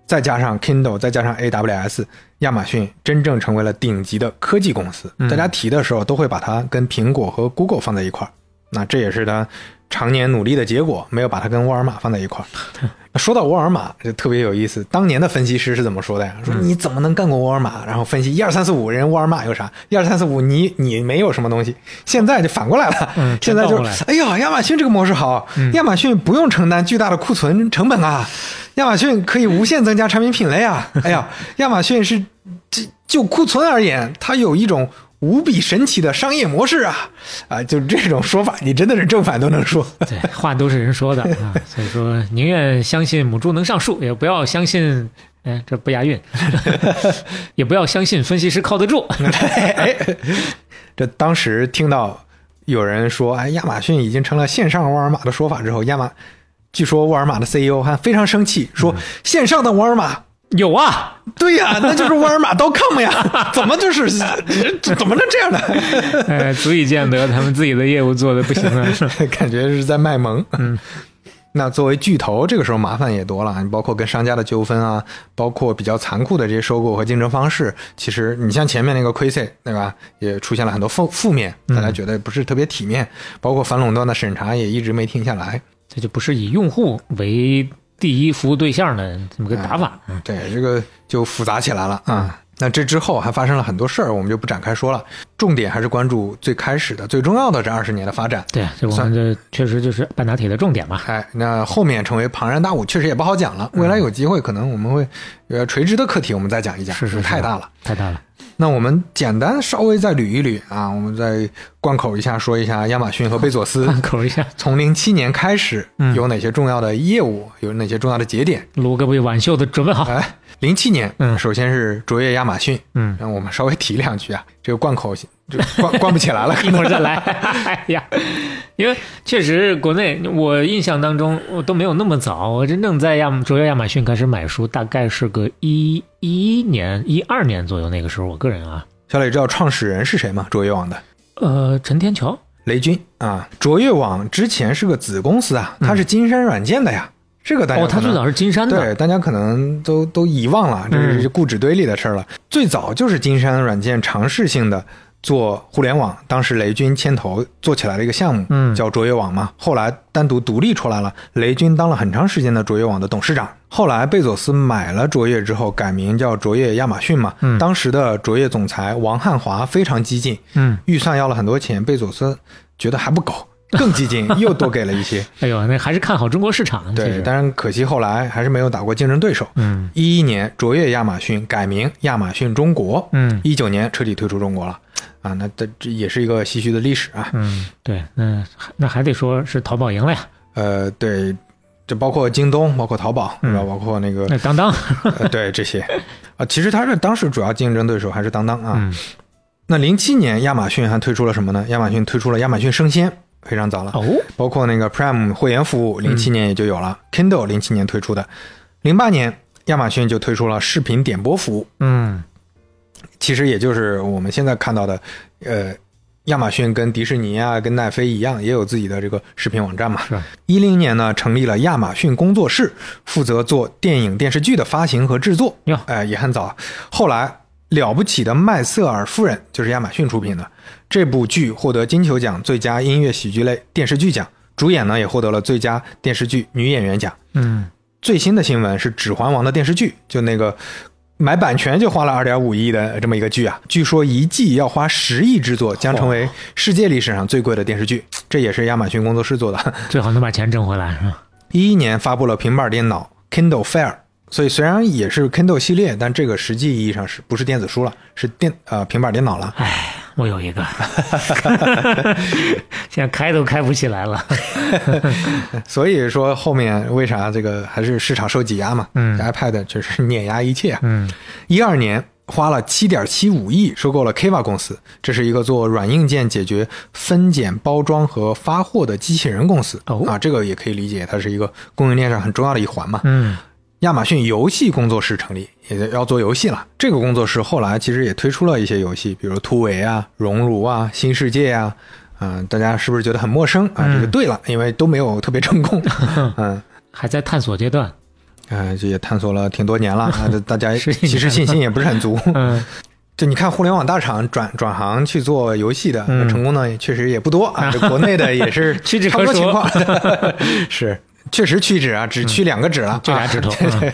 再加上 Kindle，再加上 AWS，亚马逊真正成为了顶级的科技公司。大家提的时候都会把它跟苹果和 Google 放在一块儿，那这也是他常年努力的结果，没有把它跟沃尔玛放在一块儿。说到沃尔玛，就特别有意思。当年的分析师是怎么说的呀？说你怎么能干过沃尔玛？然后分析一二三四五，人沃尔玛有啥？一二三四五，你你没有什么东西。现在就反过来了，
嗯
现在就哎呀，亚马逊这个模式好，亚马逊不用承担巨大的库存成本啊，亚马逊可以无限增加产品品类啊。哎呀，亚马逊是这就库存而言，它有一种。无比神奇的商业模式啊！啊，就这种说法，你真的是正反都能说。
对，话都是人说的 啊，所以说宁愿相信母猪能上树，也不要相信，哎，这不押韵，也不要相信分析师靠得住。
哎，这当时听到有人说，哎，亚马逊已经成了线上沃尔玛的说法之后，亚马据说沃尔玛的 CEO 还非常生气，说线上的沃尔玛。
有啊，
对呀，那就是沃尔玛 .com 呀，怎么就是怎么能这样呢？
呃，足以见得他们自己的业务做的不行啊。
感觉是在卖萌。嗯，那作为巨头，这个时候麻烦也多了，你包括跟商家的纠纷啊，包括比较残酷的这些收购和竞争方式。其实你像前面那个 Quixi，对吧？也出现了很多负负面，大家觉得不是特别体面。包括反垄断的审查也一直没停下来。
这就不是以用户为第一服务对象的这么个打法。嗯
对，这个就复杂起来了啊。那这之后还发生了很多事儿，我们就不展开说了。重点还是关注最开始的、最重要的这二十年的发展。
对，这我们这确实就是半导体的重点嘛。
哎，那后面成为庞然大物，确实也不好讲了。未来有机会，可能我们会呃垂直的课题，我们再讲一讲，
是是是
太大了。
太大了。
那我们简单稍微再捋一捋啊，我们再贯口一下说一下亚马逊和贝佐斯
贯口一下，
从零七年开始
嗯
有哪些重要的业务，有哪些重要的节点。
卢各位挽袖的准备好。
哎，零七年，
嗯
首先是卓越亚马逊，
嗯，
让我们稍微提两句啊，这个贯口就关关不起来了，
一会儿再来。哎呀，因为确实国内我印象当中我都没有那么早，我真正在亚卓越亚马逊开始买书，大概是个一一年、一二年左右那个时候。我个人啊，
小磊知道创始人是谁吗？卓越网的
呃，陈天桥，
雷军啊。卓越网之前是个子公司啊，它是金山软件的呀。这个大家
哦，
他
最早是金山的，
对，大家可能都都遗忘了，这
嗯
是固执堆里的事儿了。最早就是金山软件尝试性的做互联网，当时雷军牵头做起来的一个项目，
嗯
叫卓越网嘛。后来单独独立出来了，雷军当了很长时间的卓越网的董事长。后来贝佐斯买了卓越之后，改名叫卓越亚马逊嘛。
嗯
当时的卓越总裁王汉华非常激进，
嗯，
预算要了很多钱，贝佐斯觉得还不够，更激进，又多给了一些。
哎呦，那还是看好中国市场。
对，
实
但是可惜后来还是没有打过竞争对手。
嗯
一一年，卓越亚马逊改名亚马逊中国。
嗯
一九年彻底退出中国了，啊，那这这也是一个唏嘘的历史啊。
嗯，对，那那还得说是淘宝赢了呀。
呃，对，这包括京东，包括淘宝，
嗯？
包括那个
那当当，
呃，对这些啊，其实它是当时主要竞争对手还是当当啊。
嗯
那零七年，亚马逊还推出了什么呢？亚马逊推出了亚马逊生鲜，非常早了。
哦，
包括那个 Prime 会员服务，零七年也就有了。Kindle 零七年推出的，零八年亚马逊就推出了视频点播服务，
嗯
其实也就是我们现在看到的，呃，亚马逊跟迪士尼啊、跟奈飞一样，也有自己的这个视频网站嘛。
是
一零年呢，成立了亚马逊工作室，负责做电影、电视剧的发行和制作。
哟
哎、也很早。后来，了不起的麦瑟尔夫人就是亚马逊出品的这部剧，获得金球奖最佳音乐喜剧类电视剧奖，主演呢也获得了最佳电视剧女演员奖。
嗯
最新的新闻是《指环王》的电视剧，就那个买版权就花了二点五亿的这么一个剧啊，据说一季要花十亿制作，将成为世界历史上最贵的电视剧。这也是亚马逊工作室做的。
最好能把钱挣回来是吧？
一一年发布了平板电脑 Kindle Fire，所以虽然也是 Kindle 系列，但这个实际意义上是不是电子书了，是电呃平板电脑了。
哎，我有一个，现在开都开不起来了。
所以说后面为啥这个还是市场受挤压嘛？
嗯
iPad 确实碾压一切啊。
嗯
一二年花了七点七五亿收购了 Kiva 公司，这是一个做软硬件解决分拣、包装和发货的机器人公司。
哦
啊，这个也可以理解，它是一个供应链上很重要的一环嘛。
嗯
亚马逊游戏工作室成立，也要做游戏了。这个工作室后来其实也推出了一些游戏，比如突围啊、熔炉啊、新世界啊。嗯、大家是不是觉得很陌生啊？
嗯
这个对了，因为都没有特别成功。嗯。
还在探索阶段。
呃，这也探索了挺多年了啊，大家 其实信心也不是很足。
嗯
就你看，互联网大厂转转行去做游戏的，
嗯
成功的也确实也不多啊。这国内的也是差不多情况，是确实屈指啊，只屈两个指了，
就俩指头
啊对对。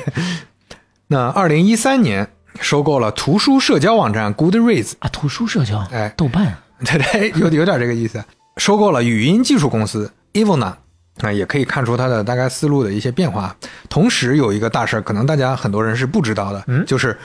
那二零一三年收购了图书社交网站 Goodreads，
啊，图书社交，
哎。
豆瓣，
对对，有有点这个意思。收购了语音技术公司 Evona，啊，也可以看出它的大概思路的一些变化。同时有一个大事儿，可能大家很多人是不知道的，
嗯？
就是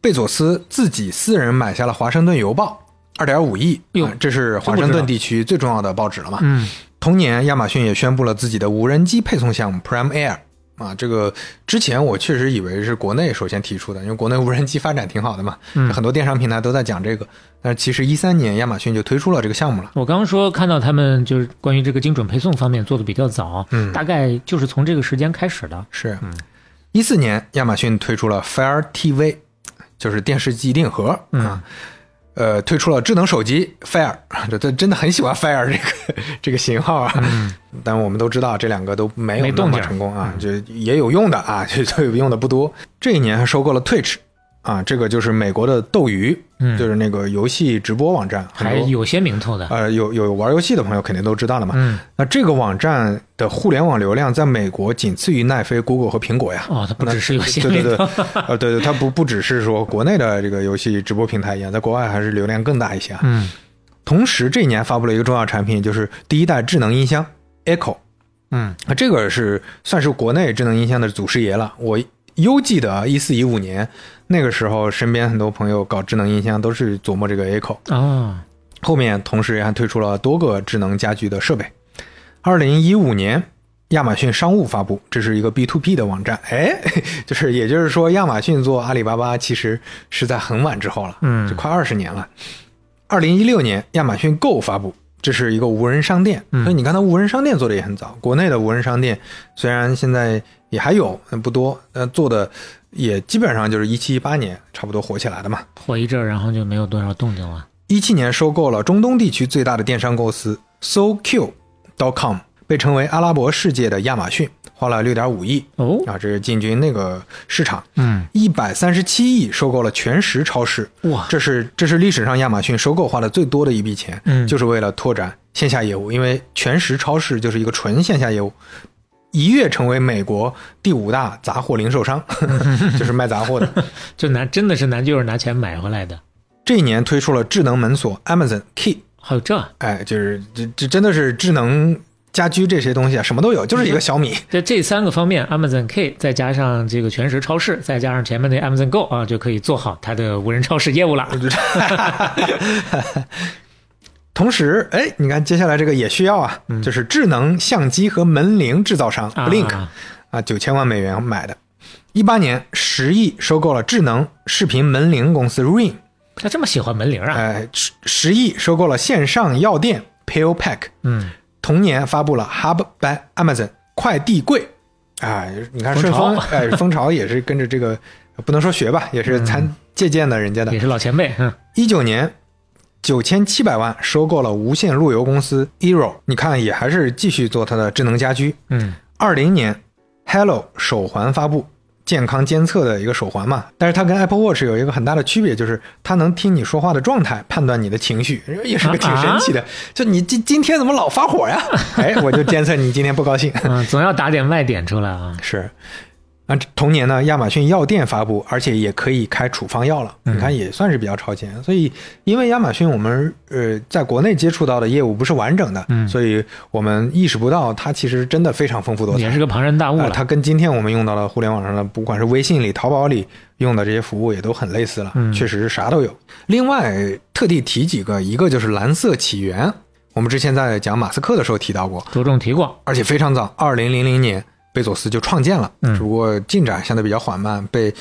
贝佐斯自己私人买下了《华盛顿邮报》，二点五亿，这是华盛顿地区最重要的报纸了嘛。
嗯
同年，亚马逊也宣布了自己的无人机配送项目 Prime Air。啊，这个之前我确实以为是国内首先提出的，因为国内无人机发展挺好的嘛，
嗯
很多电商平台都在讲这个。但是其实一三年亚马逊就推出了这个项目了。
我刚刚说看到他们就是关于这个精准配送方面做的比较早，
嗯
大概就是从这个时间开始的。
是，一四年亚马逊推出了 Fire TV，就是电视机硬盒啊。呃，推出了智能手机 Fire，这这真的很喜欢 Fire 这个这个型号啊。但我们都知道这两个都没有那么成功啊，就也有用的啊，就就用的不多。这一年还收购了 Twitch，啊，这个就是美国的斗鱼，
嗯
就是那个游戏直播网站，
还有些名头的。
呃有有玩游戏的朋友肯定都知道了嘛。
嗯，
那这个网站的互联网流量在美国仅次于奈飞、Google 和苹果呀。
哦，它不只是游戏
对对对 呃，对对，它不不只是说国内的这个游戏直播平台一样，在国外还是流量更大一些啊。
嗯
同时，这一年发布了一个重要产品，就是第一代智能音箱 Echo。
嗯
啊，这个是算是国内智能音箱的祖师爷了。我犹记得啊，一四一五年那个时候，身边很多朋友搞智能音箱都是琢磨这个 Echo。
啊，
后面同时还推出了多个智能家居的设备。二零一五年，亚马逊商务发布，这是一个 B to B 的网站。哎，就是也就是说，亚马逊做阿里巴巴其实是在很晚之后了，
嗯
就快二十年了。二零一六年，亚马逊 Go 发布，这是一个无人商店。
嗯
所以你看，它无人商店做的也很早。国内的无人商店虽然现在也还有，不多，呃，做的也基本上就是一七一八年差不多火起来的嘛。
火一阵儿，然后就没有多少动静了。
一七年收购了中东地区最大的电商公司 SoQ.com，被称为阿拉伯世界的亚马逊。花了六点五亿
哦，
啊，这是进军那个市场。
嗯，
一百三十七亿收购了全食超市，
哇，
这是这是历史上亚马逊收购花的最多的一笔钱，
嗯
就是为了拓展线下业务，因为全食超市就是一个纯线下业务，一跃成为美国第五大杂货零售商，就是卖杂货的。
就拿真的是拿就是拿钱买回来的，
这一年推出了智能门锁 Amazon Key，
还有这
哎，就是这这真的是智能家居这些东西啊，什么都有，就是一个小米。
这这三个方面，Amazon Key 再加上这个全时超市，再加上前面的 Amazon Go 啊，就可以做好它的无人超市业务了。
同时，哎，你看接下来这个也需要啊，就是智能相机和门铃制造商 Blink
啊
啊，九千万美元买的。一八年十亿收购了智能视频门铃公司 Ring，
他这么喜欢门铃啊？
哎，十十亿收购了线上药店 PillPack，
嗯，
同年发布了 Hub by Amazon 快递柜，哎，你看顺，丰哎，蜂巢也是跟着这个，不能说学吧，也是参借鉴的人家的。
也。是老前辈，嗯，
一九年，九千七百万收购了无线路由公司 Eero，你看也还是继续做它的智能家居。
嗯，
二零年，Hello 手环发布。健康监测的一个手环嘛，但是它跟 Apple Watch 有一个很大的区别，就是它能听你说话的状态，判断你的情绪，也是个挺神奇的。就你今今天怎么老发火呀？哎，我就监测你今天不高兴。
嗯，总要打点卖点出来啊。
是，啊，同年呢，亚马逊药店发布，而且也可以开处方药了。你看，也算是比较超前。所以，因为亚马逊我们呃在国内接触到的业务不是完整的，
嗯
所以我们意识不到它其实真的非常丰富多彩。
也是个庞然大物。
它跟今天我们用到的互联网上的，不管是微信里、淘宝里用的这些服务，也都很类似了。
嗯
确实是啥都有。另外，特地提几个，一个就是蓝色起源，我们之前在讲马斯克的时候提到过，
着重提过，
而且非常早，二零零零年贝佐斯就创建了，
嗯
只不过进展相对比较缓慢，被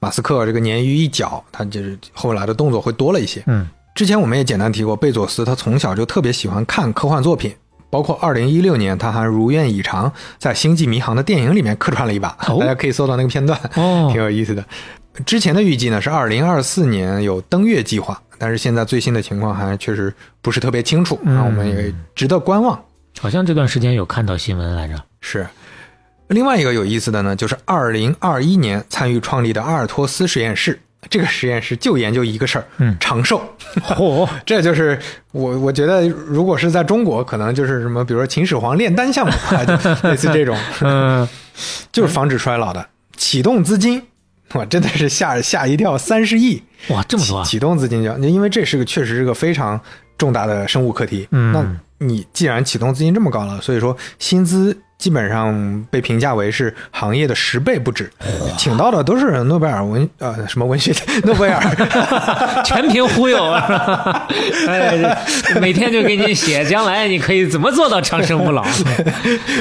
马斯克这个鲶鱼一脚，他就是后来的动作会多了一些。
嗯
之前我们也简单提过，贝佐斯他从小就特别喜欢看科幻作品，包括二零一六年他还如愿以偿在《星际迷航》的电影里面客串了一把，
哦
大家可以搜到那个片段，
哦
挺有意思的。之前的预计呢是二零二四年有登月计划，但是现在最新的情况还确实不是特别清楚，
嗯
那我们也值得观望。
好像这段时间有看到新闻来着。
是。另外一个有意思的呢，就是二零二一年参与创立的阿尔托斯实验室，这个实验室就研究一个事儿，
嗯
长寿。
嚯、
这就是我我觉得，如果是在中国，可能就是什么，比如说秦始皇炼丹项目，类似这种，
嗯，
就是防止衰老的。启动资金，哇，真的是吓吓一跳，三十亿
哇，这么多啊！
启动资金就，因为这是个确实是个非常重大的生物课题。
嗯
那你既然启动资金这么高了，所以说薪资基本上被评价为是行业的十倍不止，请到的都是诺贝尔文呃什么文学 诺贝尔，
全凭忽悠啊！哎，每天就给你写，将来你可以怎么做到长生不老，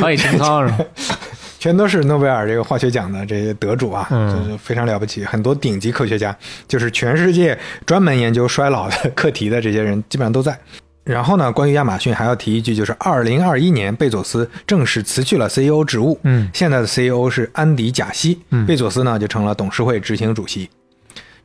陶冶情操是吧？
全都是诺贝尔这个化学奖的这些得主啊，
嗯
就是非常了不起。很多顶级科学家，就是全世界专门研究衰老的课题的这些人，基本上都在。然后呢，关于亚马逊还要提一句，就是二零二一年贝佐斯正式辞去了 CEO 职务，
嗯。
现在的 CEO 是安迪贾西，
嗯。
贝佐斯呢就成了董事会执行主席。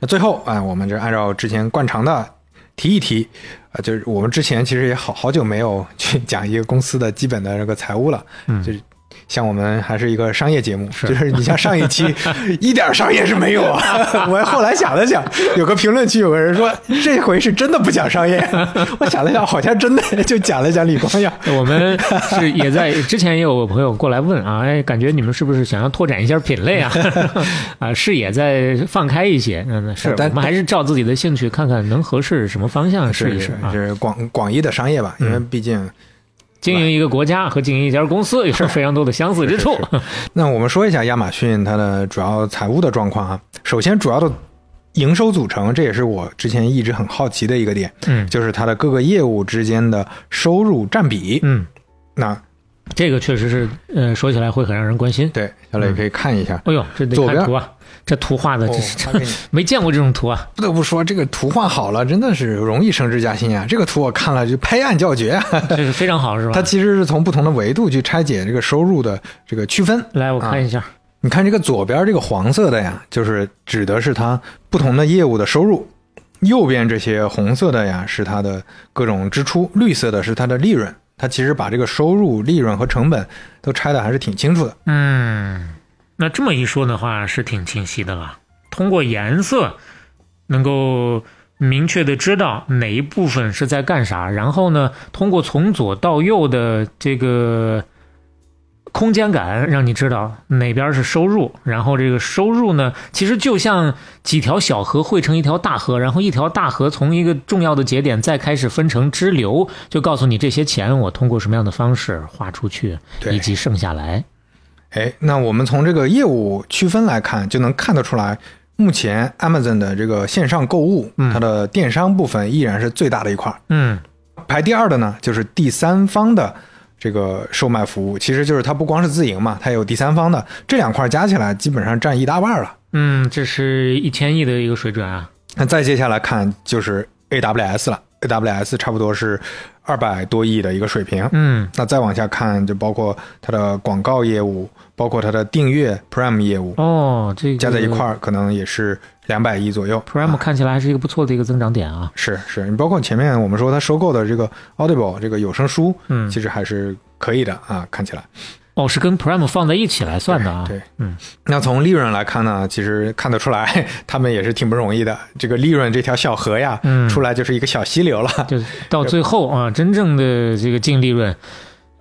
那最后啊、我们就按照之前惯常的提一提，啊、就是我们之前其实也好好久没有去讲一个公司的基本的这个财务了，
嗯。
就是。像我们还是一个商业节目，
是
就是你像上一期 一点商业是没有啊。我后来想了想，有个评论区有个人说这回是真的不讲商业，我想了想，好像真的就讲了讲李光耀。
我们是也在之前也有朋友过来问啊，哎，感觉你们是不是想要拓展一下品类啊？啊，视野再放开一些。嗯，是我们还是照自己的兴趣看看能合适什么方向试一试啊。
是广广义的商业吧，因为毕竟
经营一个国家和经营一家公司有非常多的相似之处。
那我们说一下亚马逊它的主要财务的状况啊。首先，主要的营收组成，这也是我之前一直很好奇的一个点，
嗯
就是它的各个业务之间的收入占比。
嗯，
那
这个确实是，呃，说起来会很让人关心。
对，小磊可以看一下。
哎呦，这得看图啊，这图画的
哦
这是、没见过这种图啊。
不得不说，这个图画好了，真的是容易升职加薪啊！这个图我看了就拍案叫绝啊！
这是 非常好，是吧？
它其实是从不同的维度去拆解这个收入的这个区分。
来，我看一下。
你看这个左边这个黄色的呀，就是指的是它不同的业务的收入；右边这些红色的呀，是它的各种支出；绿色的是它的利润。它其实把这个收入、利润和成本都拆的还是挺清楚的。
嗯，那这么一说的话，是挺清晰的了。通过颜色，能够明确的知道哪一部分是在干啥，然后呢，通过从左到右的这个空间感，让你知道哪边是收入，然后这个收入呢，其实就像几条小河汇成一条大河，然后一条大河从一个重要的节点再开始分成支流，就告诉你这些钱我通过什么样的方式花出去，
对
以及剩下来。
哎，那我们从这个业务区分来看，就能看得出来，目前 Amazon 的这个线上购物，它的电商部分依然是最大的一块儿。
嗯
排第二的呢，就是第三方的这个售卖服务，其实就是它不光是自营嘛，它有第三方的，这两块加起来基本上占一大半了。
嗯，这是一千亿的一个水准啊。
那再接下来看就是 AWS 了，AWS 差不多是二百多亿的一个水平。
嗯
那再往下看，就包括它的广告业务，包括它的订阅 Prime 业务，
哦，这个
加在一块儿可能也是两百亿左右。
，Prime 看起来还是一个不错的一个增长点啊。
是是，你包括前面我们说它收购的这个 Audible 这个有声书，
嗯
其实还是可以的啊，看起来。
哦，是跟 Prime 放在一起来算的啊。
对，
嗯，
那从利润来看呢，其实看得出来 他们也是挺不容易的。这个利润这条小河呀，
嗯
出来就是一个小溪流了，
就到最后啊，真正的这个净利润，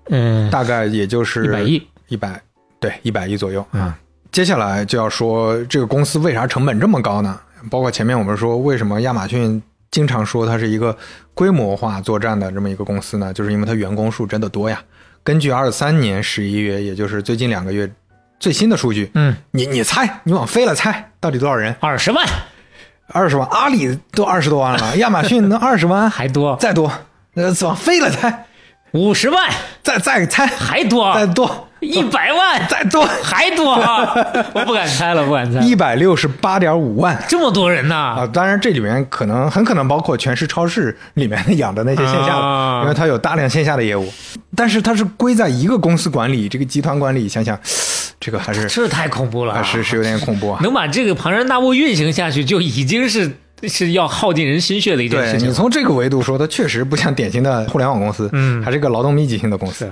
嗯、
大概也就是
一百亿。
一百对一百亿左右
嗯
啊。接下来就要说这个公司为啥成本这么高呢？包括前面我们说为什么亚马逊经常说它是一个规模化作战的这么一个公司呢？就是因为它员工数真的多呀。根据二三年十一月，也就是最近两个月最新的数据，
嗯，
你你猜，你往飞了猜，到底多少人？
二十万。
二十万，阿里都二十多万了，亚马逊能二十万？
还多，
再多，呃，往飞了猜，
五十万
再再猜，
还多，
再多，
一百万
再多，
还多啊！我不敢猜了，不敢猜。
一百六十八点五万。
这么多人呢？
啊，当然这里面可能很可能包括全市超市里面 养的那些线下的，
啊
因为它有大量线下的业务，但是它是归在一个公司管理，这个集团管理，想想这个还是
这太恐怖了
是是有点恐怖啊。
能把这个庞然大物运行下去，就已经是是要耗尽人心血的一件事情。
你从这个维度说，它确实不像典型的互联网公司，
嗯
还是个劳动密集型的公司。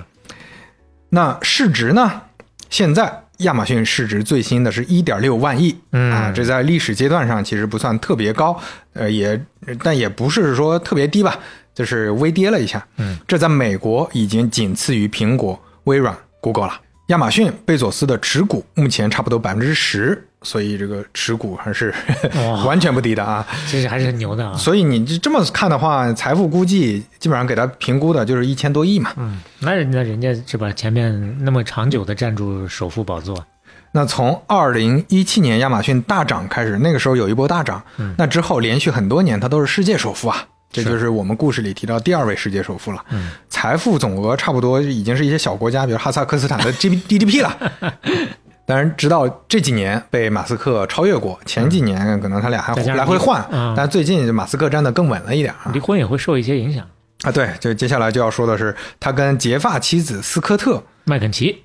那市值呢？现在亚马逊市值最新的是一点六万亿，
嗯
啊，这在历史阶段上其实不算特别高，呃，也但也不是说特别低吧，就是微跌了一下。
嗯，
这在美国已经仅次于苹果、微软、Google 了。亚马逊贝佐斯的持股目前差不多百分之十，所以这个持股还是
哇
完全不低的啊。
其实还是很牛的啊。
所以你这这么看的话，财富估计基本上给他评估的就是一千多亿嘛。
嗯，那人家人家是吧？前面那么长久的站住首富宝座，
那从二零一七年亚马逊大涨开始，那个时候有一波大涨，
嗯
那之后连续很多年它都是世界首富啊，这就是我们故事里提到第二位世界首富了。
嗯
财富总额差不多已经是一些小国家，比如哈萨克斯坦的 G D D P 了。当然，直到这几年被马斯克超越过，前几年可能他俩还来回换，
嗯
但最近马斯克站得更稳了一点啊
离。婚也会受一些影响。
啊，对，就接下来就要说的是，他跟结发妻子斯科特
麦肯齐，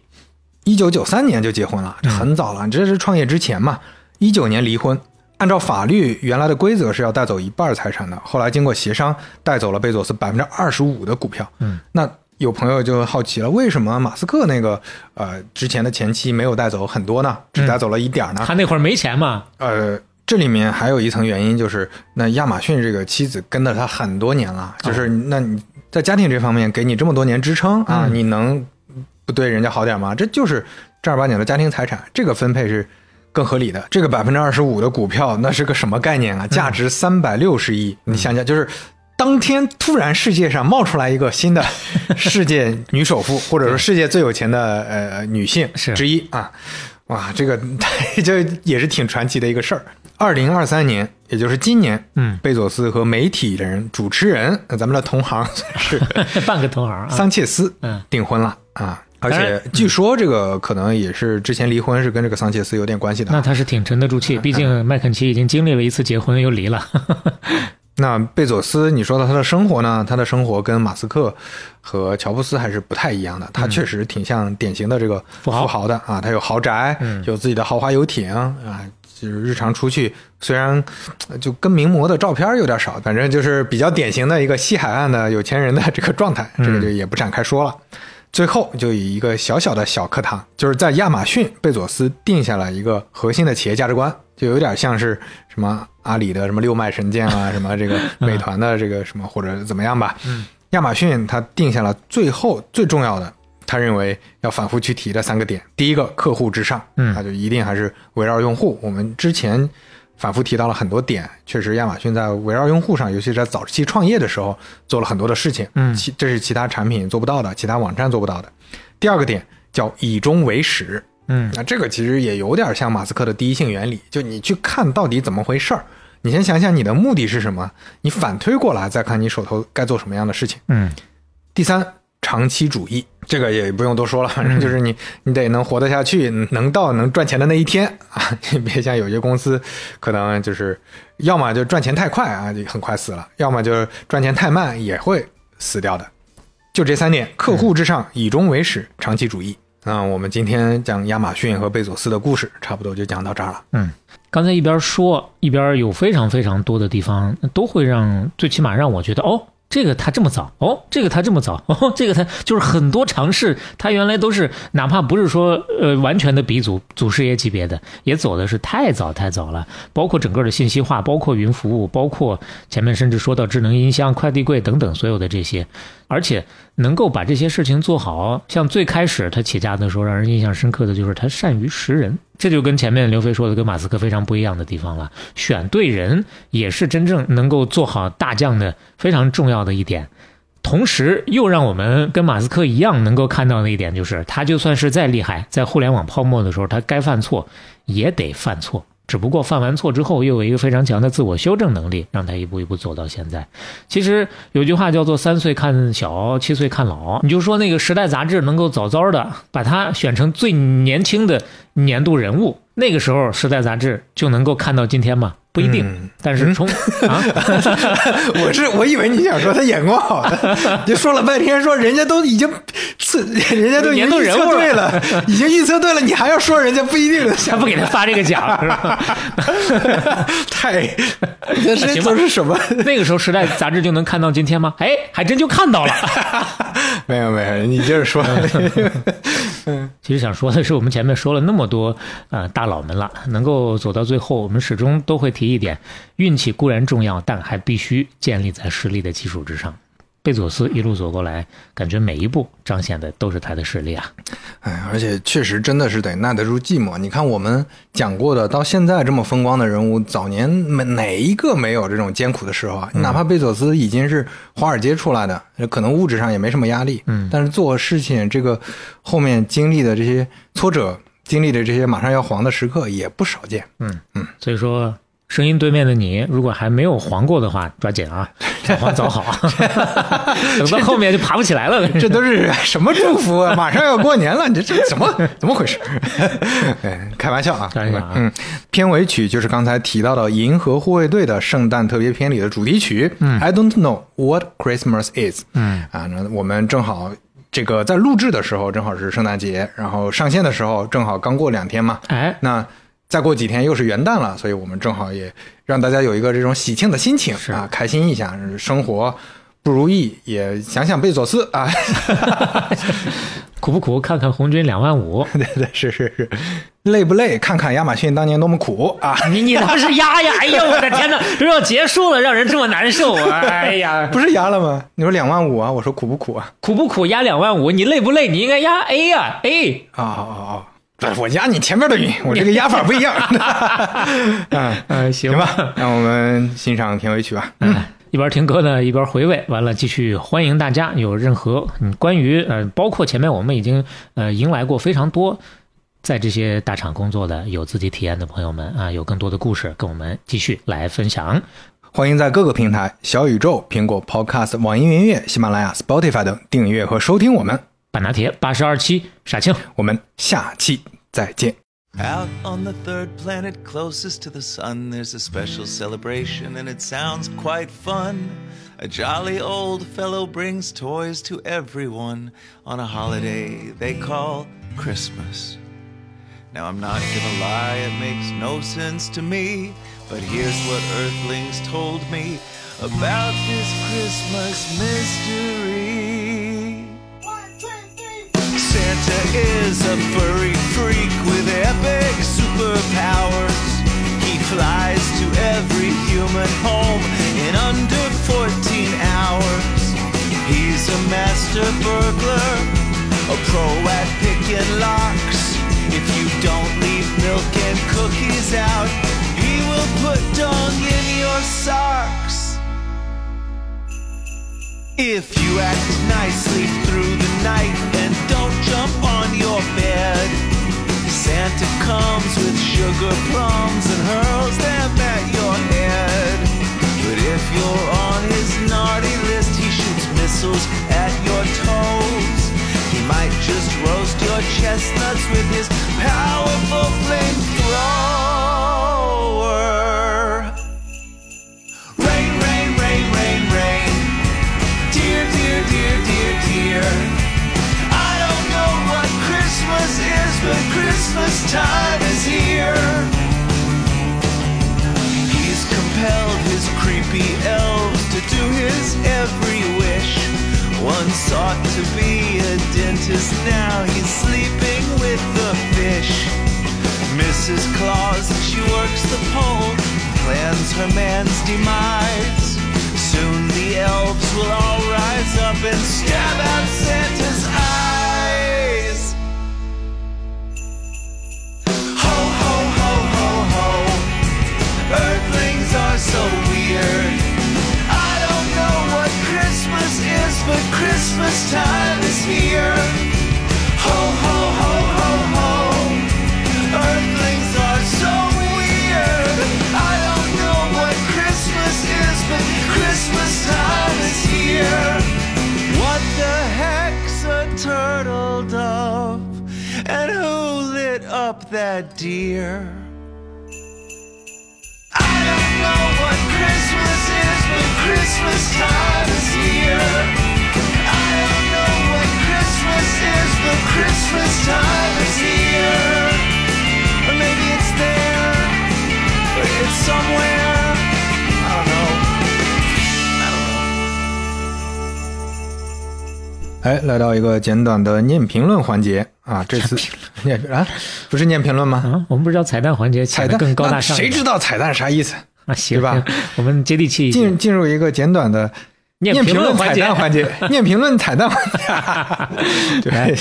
一九九三年就结婚了，这很早了，这是创业之前嘛。一九年离婚，按照法律原来的规则是要带走一半财产的，后来经过协商带走了贝佐斯百分之二十五的股票。
嗯，
那有朋友就好奇了，为什么马斯克那个呃之前的前妻没有带走很多呢？只带走了一点儿呢？
他那会儿没钱嘛？
呃，这里面还有一层原因，就是那亚马逊这个妻子跟了他很多年了，就是那你在家庭这方面给你这么多年支撑啊，
嗯
你能不对人家好点吗？这就是正儿八经的家庭财产，这个分配是更合理的。这个百分之二十五的股票，那是个什么概念啊？价值三百六十亿，你想想，就是。当天突然世界上冒出来一个新的 世界女首富，或者说世界最有钱的呃女性之一啊，哇，这个 这也是挺传奇的一个事儿。二零二三年，也就是今年，
嗯，
贝佐斯和媒体人、主持人，呃咱们的同行是
半个同行啊。
桑切斯
嗯
订婚了啊。而且据说这个可能也是之前离婚是跟这个桑切斯有点关系的啊。
那他是挺沉得住气，毕竟麦肯齐已经经历了一次结婚又离了。
那贝佐斯，你说到他的生活呢？他的生活跟马斯克和乔布斯还是不太一样的。他确实挺像典型的这个
富豪
的啊，他有豪宅，
嗯
有自己的豪华游艇啊，就是日常出去，虽然呃就跟名模的照片有点少，反正就是比较典型的一个西海岸的有钱人的这个状态，这个就也不展开说了。最后就以一个小小的小课堂，就是在亚马逊，贝佐斯定下了一个核心的企业价值观，就有点像是什么阿里的什么六脉神剑啊，什么这个美团的这个什么或者怎么样吧。
嗯，
亚马逊他定下了最后最重要的，他认为要反复去提的三个点。第一个，客户至上，
嗯
那就一定还是围绕用户。我们之前反复提到了很多点，确实亚马逊在围绕用户上，尤其是在早期创业的时候做了很多的事情，
嗯
其这是其他产品做不到的，其他网站做不到的。第二个点叫以终为始，
嗯
那这个其实也有点像马斯克的第一性原理，就你去看到底怎么回事儿，你先想想你的目的是什么，你反推过来再看你手头该做什么样的事情。
嗯
第三，长期主义，这个也不用多说了，反正就是你你得能活得下去，能到能赚钱的那一天啊！你别像有些公司，可能就是要么就赚钱太快啊，就很快死了；要么就是赚钱太慢，也会死掉的。就这三点：客户至上、以终为始、长期主义。那我们今天讲亚马逊和贝佐斯的故事，差不多就讲到这儿了。
嗯，刚才一边说一边有非常非常多的地方都会让，最起码让我觉得哦。这个他这么早哦，这个他这么早哦，这个他就是很多尝试，他原来都是哪怕不是说呃完全的鼻祖祖师爷级别的，也走的是太早太早了。包括整个的信息化，包括云服务，包括前面甚至说到智能音箱、快递柜等等所有的这些，而且能够把这些事情做好，像最开始他起家的时候，让人印象深刻的就是他善于识人，这就跟前面刘飞说的跟马斯克非常不一样的地方了。选对人也是真正能够做好大将的非常重要的一点。同时，又让我们跟马斯克一样能够看到的一点，就是他就算是再厉害，在互联网泡沫的时候，他该犯错也得犯错。只不过犯完错之后，又有一个非常强的自我修正能力，让他一步一步走到现在。其实有句话叫做“三岁看小，七岁看老”。你就说那个《时代》杂志能够早早的把他选成最年轻的年度人物，那个时候《时代》杂志就能够看到今天吗？不一定。
嗯
但是从、啊，
我是我以为你想说他眼光好的，就说了半天说人家都已经是人家都已经
年度
预
人物了
测对了，已经预测对了，你还要说人家不一定的，
他不给他发这个奖是吧？
太这这
行吧
都是什么？
那个时候《时代》杂志就能看到今天吗？哎，还真就看到了。
没有没有，你接着说。
其实想说的是，我们前面说了那么多呃大佬们了，能够走到最后，我们始终都会提一点：运气固然重要，但还必须建立在实力的基础之上。贝佐斯一路走过来，感觉每一步彰显的都是他的实力啊。
哎，而且确实真的是得耐得住寂寞。你看我们讲过的，到现在这么风光的人物，早年没哪一个没有这种艰苦的时候啊？哪怕贝佐斯已经是华尔街出来的，可能物质上也没什么压力，
嗯
但是做事情这个后面经历的这些挫折，经历的这些马上要黄的时刻也不少见。
嗯嗯所以说，声音对面的你，如果还没有黄过的话，抓紧啊，早黄早好，等到后面就爬不起来了。
这都是 什么祝福啊？马上要过年了，你这这怎么怎么回事？哎，开玩笑啊，
开玩笑啊
嗯，片尾曲就是刚才提到的《银河护卫队》的圣诞特别片里的主题曲。嗯，I don't know what Christmas is。
嗯
啊，那我们正好这个在录制的时候正好是圣诞节，然后上线的时候正好刚过两天嘛。
哎，
那再过几天又是元旦了，所以我们正好也让大家有一个这种喜庆的心情啊，开心一下。生活不如意，也想想贝佐斯啊，
苦不苦？看看红军两万五，
对对是是是，累不累？看看亚马逊当年多么苦啊！
你你倒是压呀！哎呀，我的天哪，这要结束了，让人这么难受啊！哎呀，
不是压了吗？你说两万五啊，我说苦不苦啊？
苦不苦？压两万五，你累不累？你应该压 A 呀，A。
啊啊啊！不是我压你前面的云，我这个压法不一样。嗯，
呃，行
行吧，让我们欣赏片尾曲吧。
嗯，一边听歌呢，一边回味，完了继续欢迎大家有任何嗯关于呃，包括前面我们已经呃迎来过非常多在这些大厂工作的有自己体验的朋友们啊，有更多的故事跟我们继续来分享。
欢迎在各个平台小宇宙、苹果 Podcast、网易云音乐、喜马拉雅、Spotify 等订阅和收听我们。
半拿铁八十二期，傻青。
我们下期再见。
Out on the third planet closest to the sun, there's a special celebration and it sounds quite fun. A jolly old fellow brings toys to everyone on a holiday they call Christmas. Now, I'm not gonna lie, it makes no sense to me. But here's what Earthlings told me about this Christmas mystery. Santa is a superpowers. He flies to every human home in under 14 hours. He's a master burglar, a pro at picking locks. If you don't leave milk and cookies out, he will put dung in your socks. If you act nicely through the night and don't jump on your bed, Santa comes with sugar plums and hurls them at your head. But if you're on his naughty list, he shoots missiles at your toes. He might just roast your chestnuts with his powerful flamethrower. But Christmas time is here. He's compelled his creepy elves to do his every wish. One sought to be a dentist, now he's sleeping with the fish. Mrs. Claus, she works the pole, plans her man's demise. Soon the elves will all rise up and stab out Santa's but Christmas time is here. Ho, ho, ho, ho, ho. Earthlings are so weird. I don't know what Christmas is, but Christmas time is here. What the heck's a turtle dove? And who lit up that deer? I don't know what Christmas is, but Christmas time is here.
哎，来到一个简短的念评论环节啊，这次 念啊，不是念评论吗？
啊，我们不是叫彩蛋环节，
彩蛋
更高大
那
上。
谁知道彩蛋啥意思？
啊？行
吧？
我们接地气一
进。进入一个简短的
念评
评论彩蛋环节，念评论彩蛋环节。
来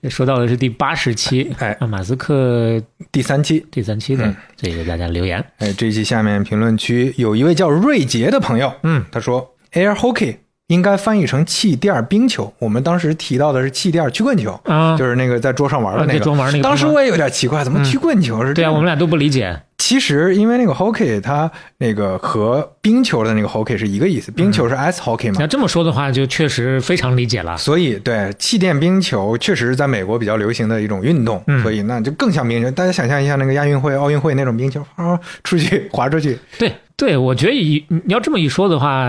对，
说到的是第八十期，
哎
啊，马斯克
第三期，
第三期的
嗯
这个大家留言，
哎，这一期下面评论区有一位叫瑞杰的朋友，
嗯，
他说 Air Hockey 应该翻译成气垫冰球。我们当时提到的是气垫曲棍球，
啊
就是那个在桌上玩的那个。
啊桌玩那个
当时我也有点奇怪，怎么曲棍球是这
对啊，
样？
我们俩都不理解。
其实因为那个 hockey 它那个和冰球的那个 hockey 是一个意思，冰球是 ice hockey 嘛。
要这么说的话，就确实非常理解了。
所以，对气垫冰球确实是在美国比较流行的一种运动，
嗯
所以那就更像冰球。大家想象一下，那个亚运会、奥运会那种冰球，啊，出去滑出去，
对对，我觉得以你要这么一说的话，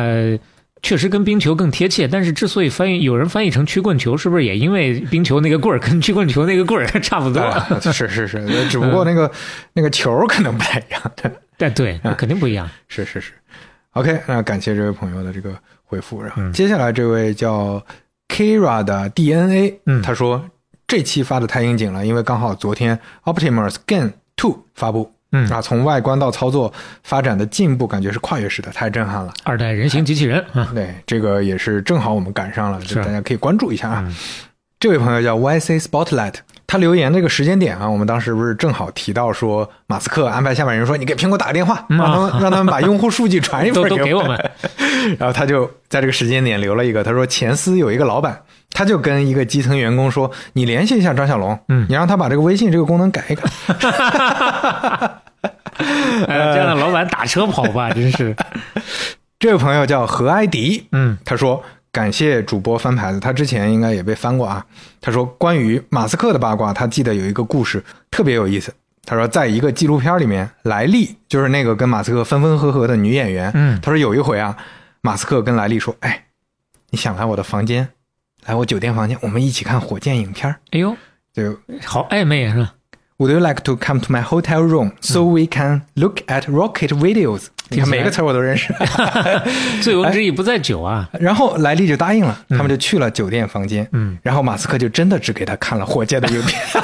确实跟冰球更贴切。但是之所以翻译有人翻译成曲棍球，是不是也因为冰球那个棍儿跟曲棍球那个棍儿 差不多？
啊是是是，只不过那个、那个球可能不太一样。
对对，那肯定不一样。
是是是，OK，那感谢这位朋友的这个回复。然后
嗯
接下来这位叫 Kira 的 DNA，
嗯
他说这期发的太应景了，因为刚好昨天 Optimus Gen Two 发布。
嗯
啊，从外观到操作发展的进步，感觉是跨越式的，太震撼了。
二代人形机器人啊，
对，这个也是正好我们赶上了，
是
就大家可以关注一下啊。
嗯
这位朋友叫 YC Spotlight，他留言这个时间点啊，我们当时不是正好提到说，马斯克安排下面人说，你给苹果打个电话，
嗯
让他们 让他们把用户数据传一份
给
我
我们。
然后他就在这个时间点留了一个，他说前司有一个老板，他就跟一个基层员工说，你联系一下张小龙，
嗯
你让他把这个微信这个功能改一改。
哎，这样的老板打车跑吧，真是。
这位朋友叫何埃迪，
嗯
他说感谢主播翻牌子，他之前应该也被翻过啊。他说关于马斯克的八卦，他记得有一个故事特别有意思。他说在一个纪录片里面，莱利就是那个跟马斯克分分合合的女演员，
嗯
他说有一回啊，马斯克跟莱利说：“哎，你想来我的房间，来我酒店房间，我们一起看火箭影片儿。
哎呦，
就
好暧昧啊是吧
？Would you like to come to my hotel room so we can look at rocket videos？你看每个词我都认识。
醉翁之意不在酒啊。
然后莱利就答应了，他们就去了酒店房间。
嗯，
然后马斯克就真的只给他看了火箭的影片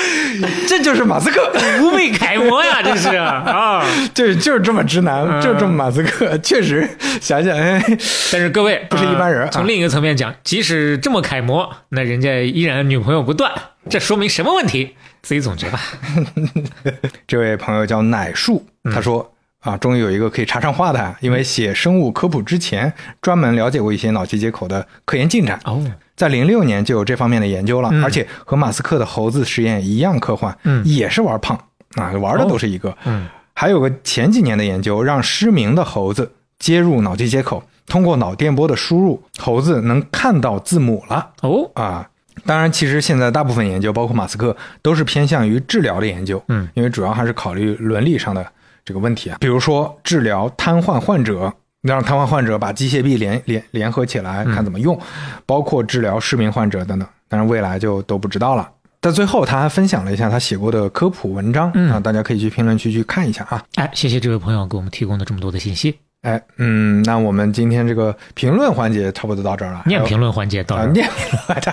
这就是马斯克，
无畏楷模呀，这是啊。
就是就是这么直男，就是这么马斯克。确实想想，哎，
但是各位
不是一般人
从另一个层面讲，即使这么楷模，那人家依然女朋友不断，这说明什么问题？自己总结吧。
这位朋友叫奶树，他说。啊，终于有一个可以插上话的啊，因为写生物科普之前，专门了解过一些脑机接口的科研进展。
哦，
在零六年就有这方面的研究了，
嗯
而且和马斯克的猴子实验一样科幻，
嗯
也是玩胖啊，玩的都是一个。
嗯，
还有个前几年的研究，让失明的猴子接入脑机接口，通过脑电波的输入，猴子能看到字母了
哦，
啊。当然，其实现在大部分研究，包括马斯克，都是偏向于治疗的研究，
嗯，
因为主要还是考虑伦理上的这个问题啊，比如说治疗瘫痪患者，让瘫痪患者把机械臂连连联合起来，看怎么用，包括治疗失明患者等等。当然，未来就都不知道了。在最后，他还分享了一下他写过的科普文章、
嗯
啊，大家可以去评论区去看一下啊。
哎，谢谢这位朋友给我们提供的这么多的信息。
哎，嗯，那我们今天这个评论环节差不多到这儿了。
念评论环节到这
啊，
儿，
念评论环节，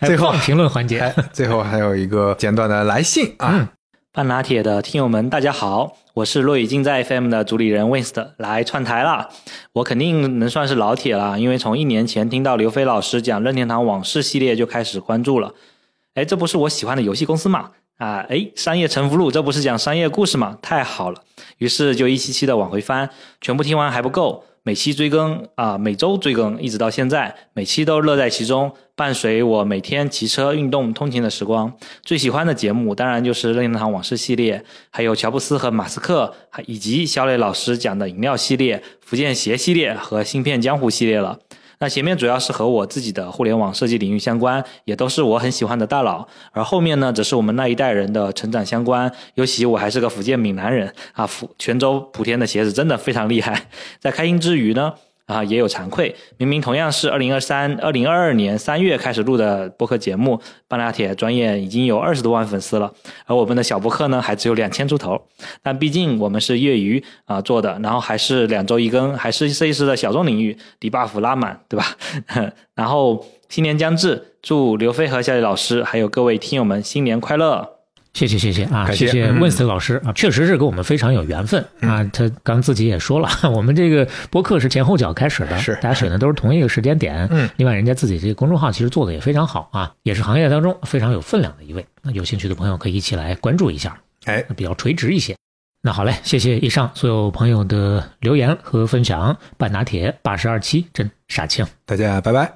最后
评论环节
哎。，最后还有一个简短的来信啊。
嗯
半拿铁的听友们，大家好，我是落雨静在 FM 的主理人 Winst 来串台啦。我肯定能算是老铁了，因为从一年前听到刘飞老师讲任天堂往事系列就开始关注了。哎，这不是我喜欢的游戏公司吗？啊，哎，商业沉浮录，这不是讲商业故事吗？太好了，于是就一期期的往回翻，全部听完还不够，每期追更啊，每周追更，一直到现在，每期都乐在其中，伴随我每天骑车、运动、通勤的时光。最喜欢的节目当然就是《任天堂往事》系列，还有乔布斯和马斯克，以及小磊老师讲的饮料系列、福建鞋系列和芯片江湖系列了。那前面主要是和我自己的互联网设计领域相关，也都是我很喜欢的大佬。而后面呢，则是我们那一代人的成长相关。尤其我还是个福建闽南人啊，福泉州莆田的鞋子真的非常厉害。在开心之余呢，啊，也有惭愧，明明同样是二零二三、二零二二年三月开始录的播客节目，半拉铁专业已经有二十多万粉丝了，而我们的小播客呢，还只有两千出头。但毕竟我们是业余啊、做的，然后还是两周一更，还是设计师的小众领域，D buff 拉满，对吧？然后新年将至，祝刘飞和夏丽老师还有各位听友们新年快乐！
谢谢谢谢啊，
感谢
谢温斯老师啊，确实是跟我们非常有缘分啊。他刚自己也说了，我们这个播客是前后脚开始的，
是
大家选的都是同一个时间点。
嗯，
另外人家自己这个公众号其实做的也非常好啊，也是行业当中非常有分量的一位。那有兴趣的朋友可以一起来关注一下，
哎，
比较垂直一些。那好嘞，谢谢以上所有朋友的留言和分享。半拿铁八十二期真傻青。
大家拜拜。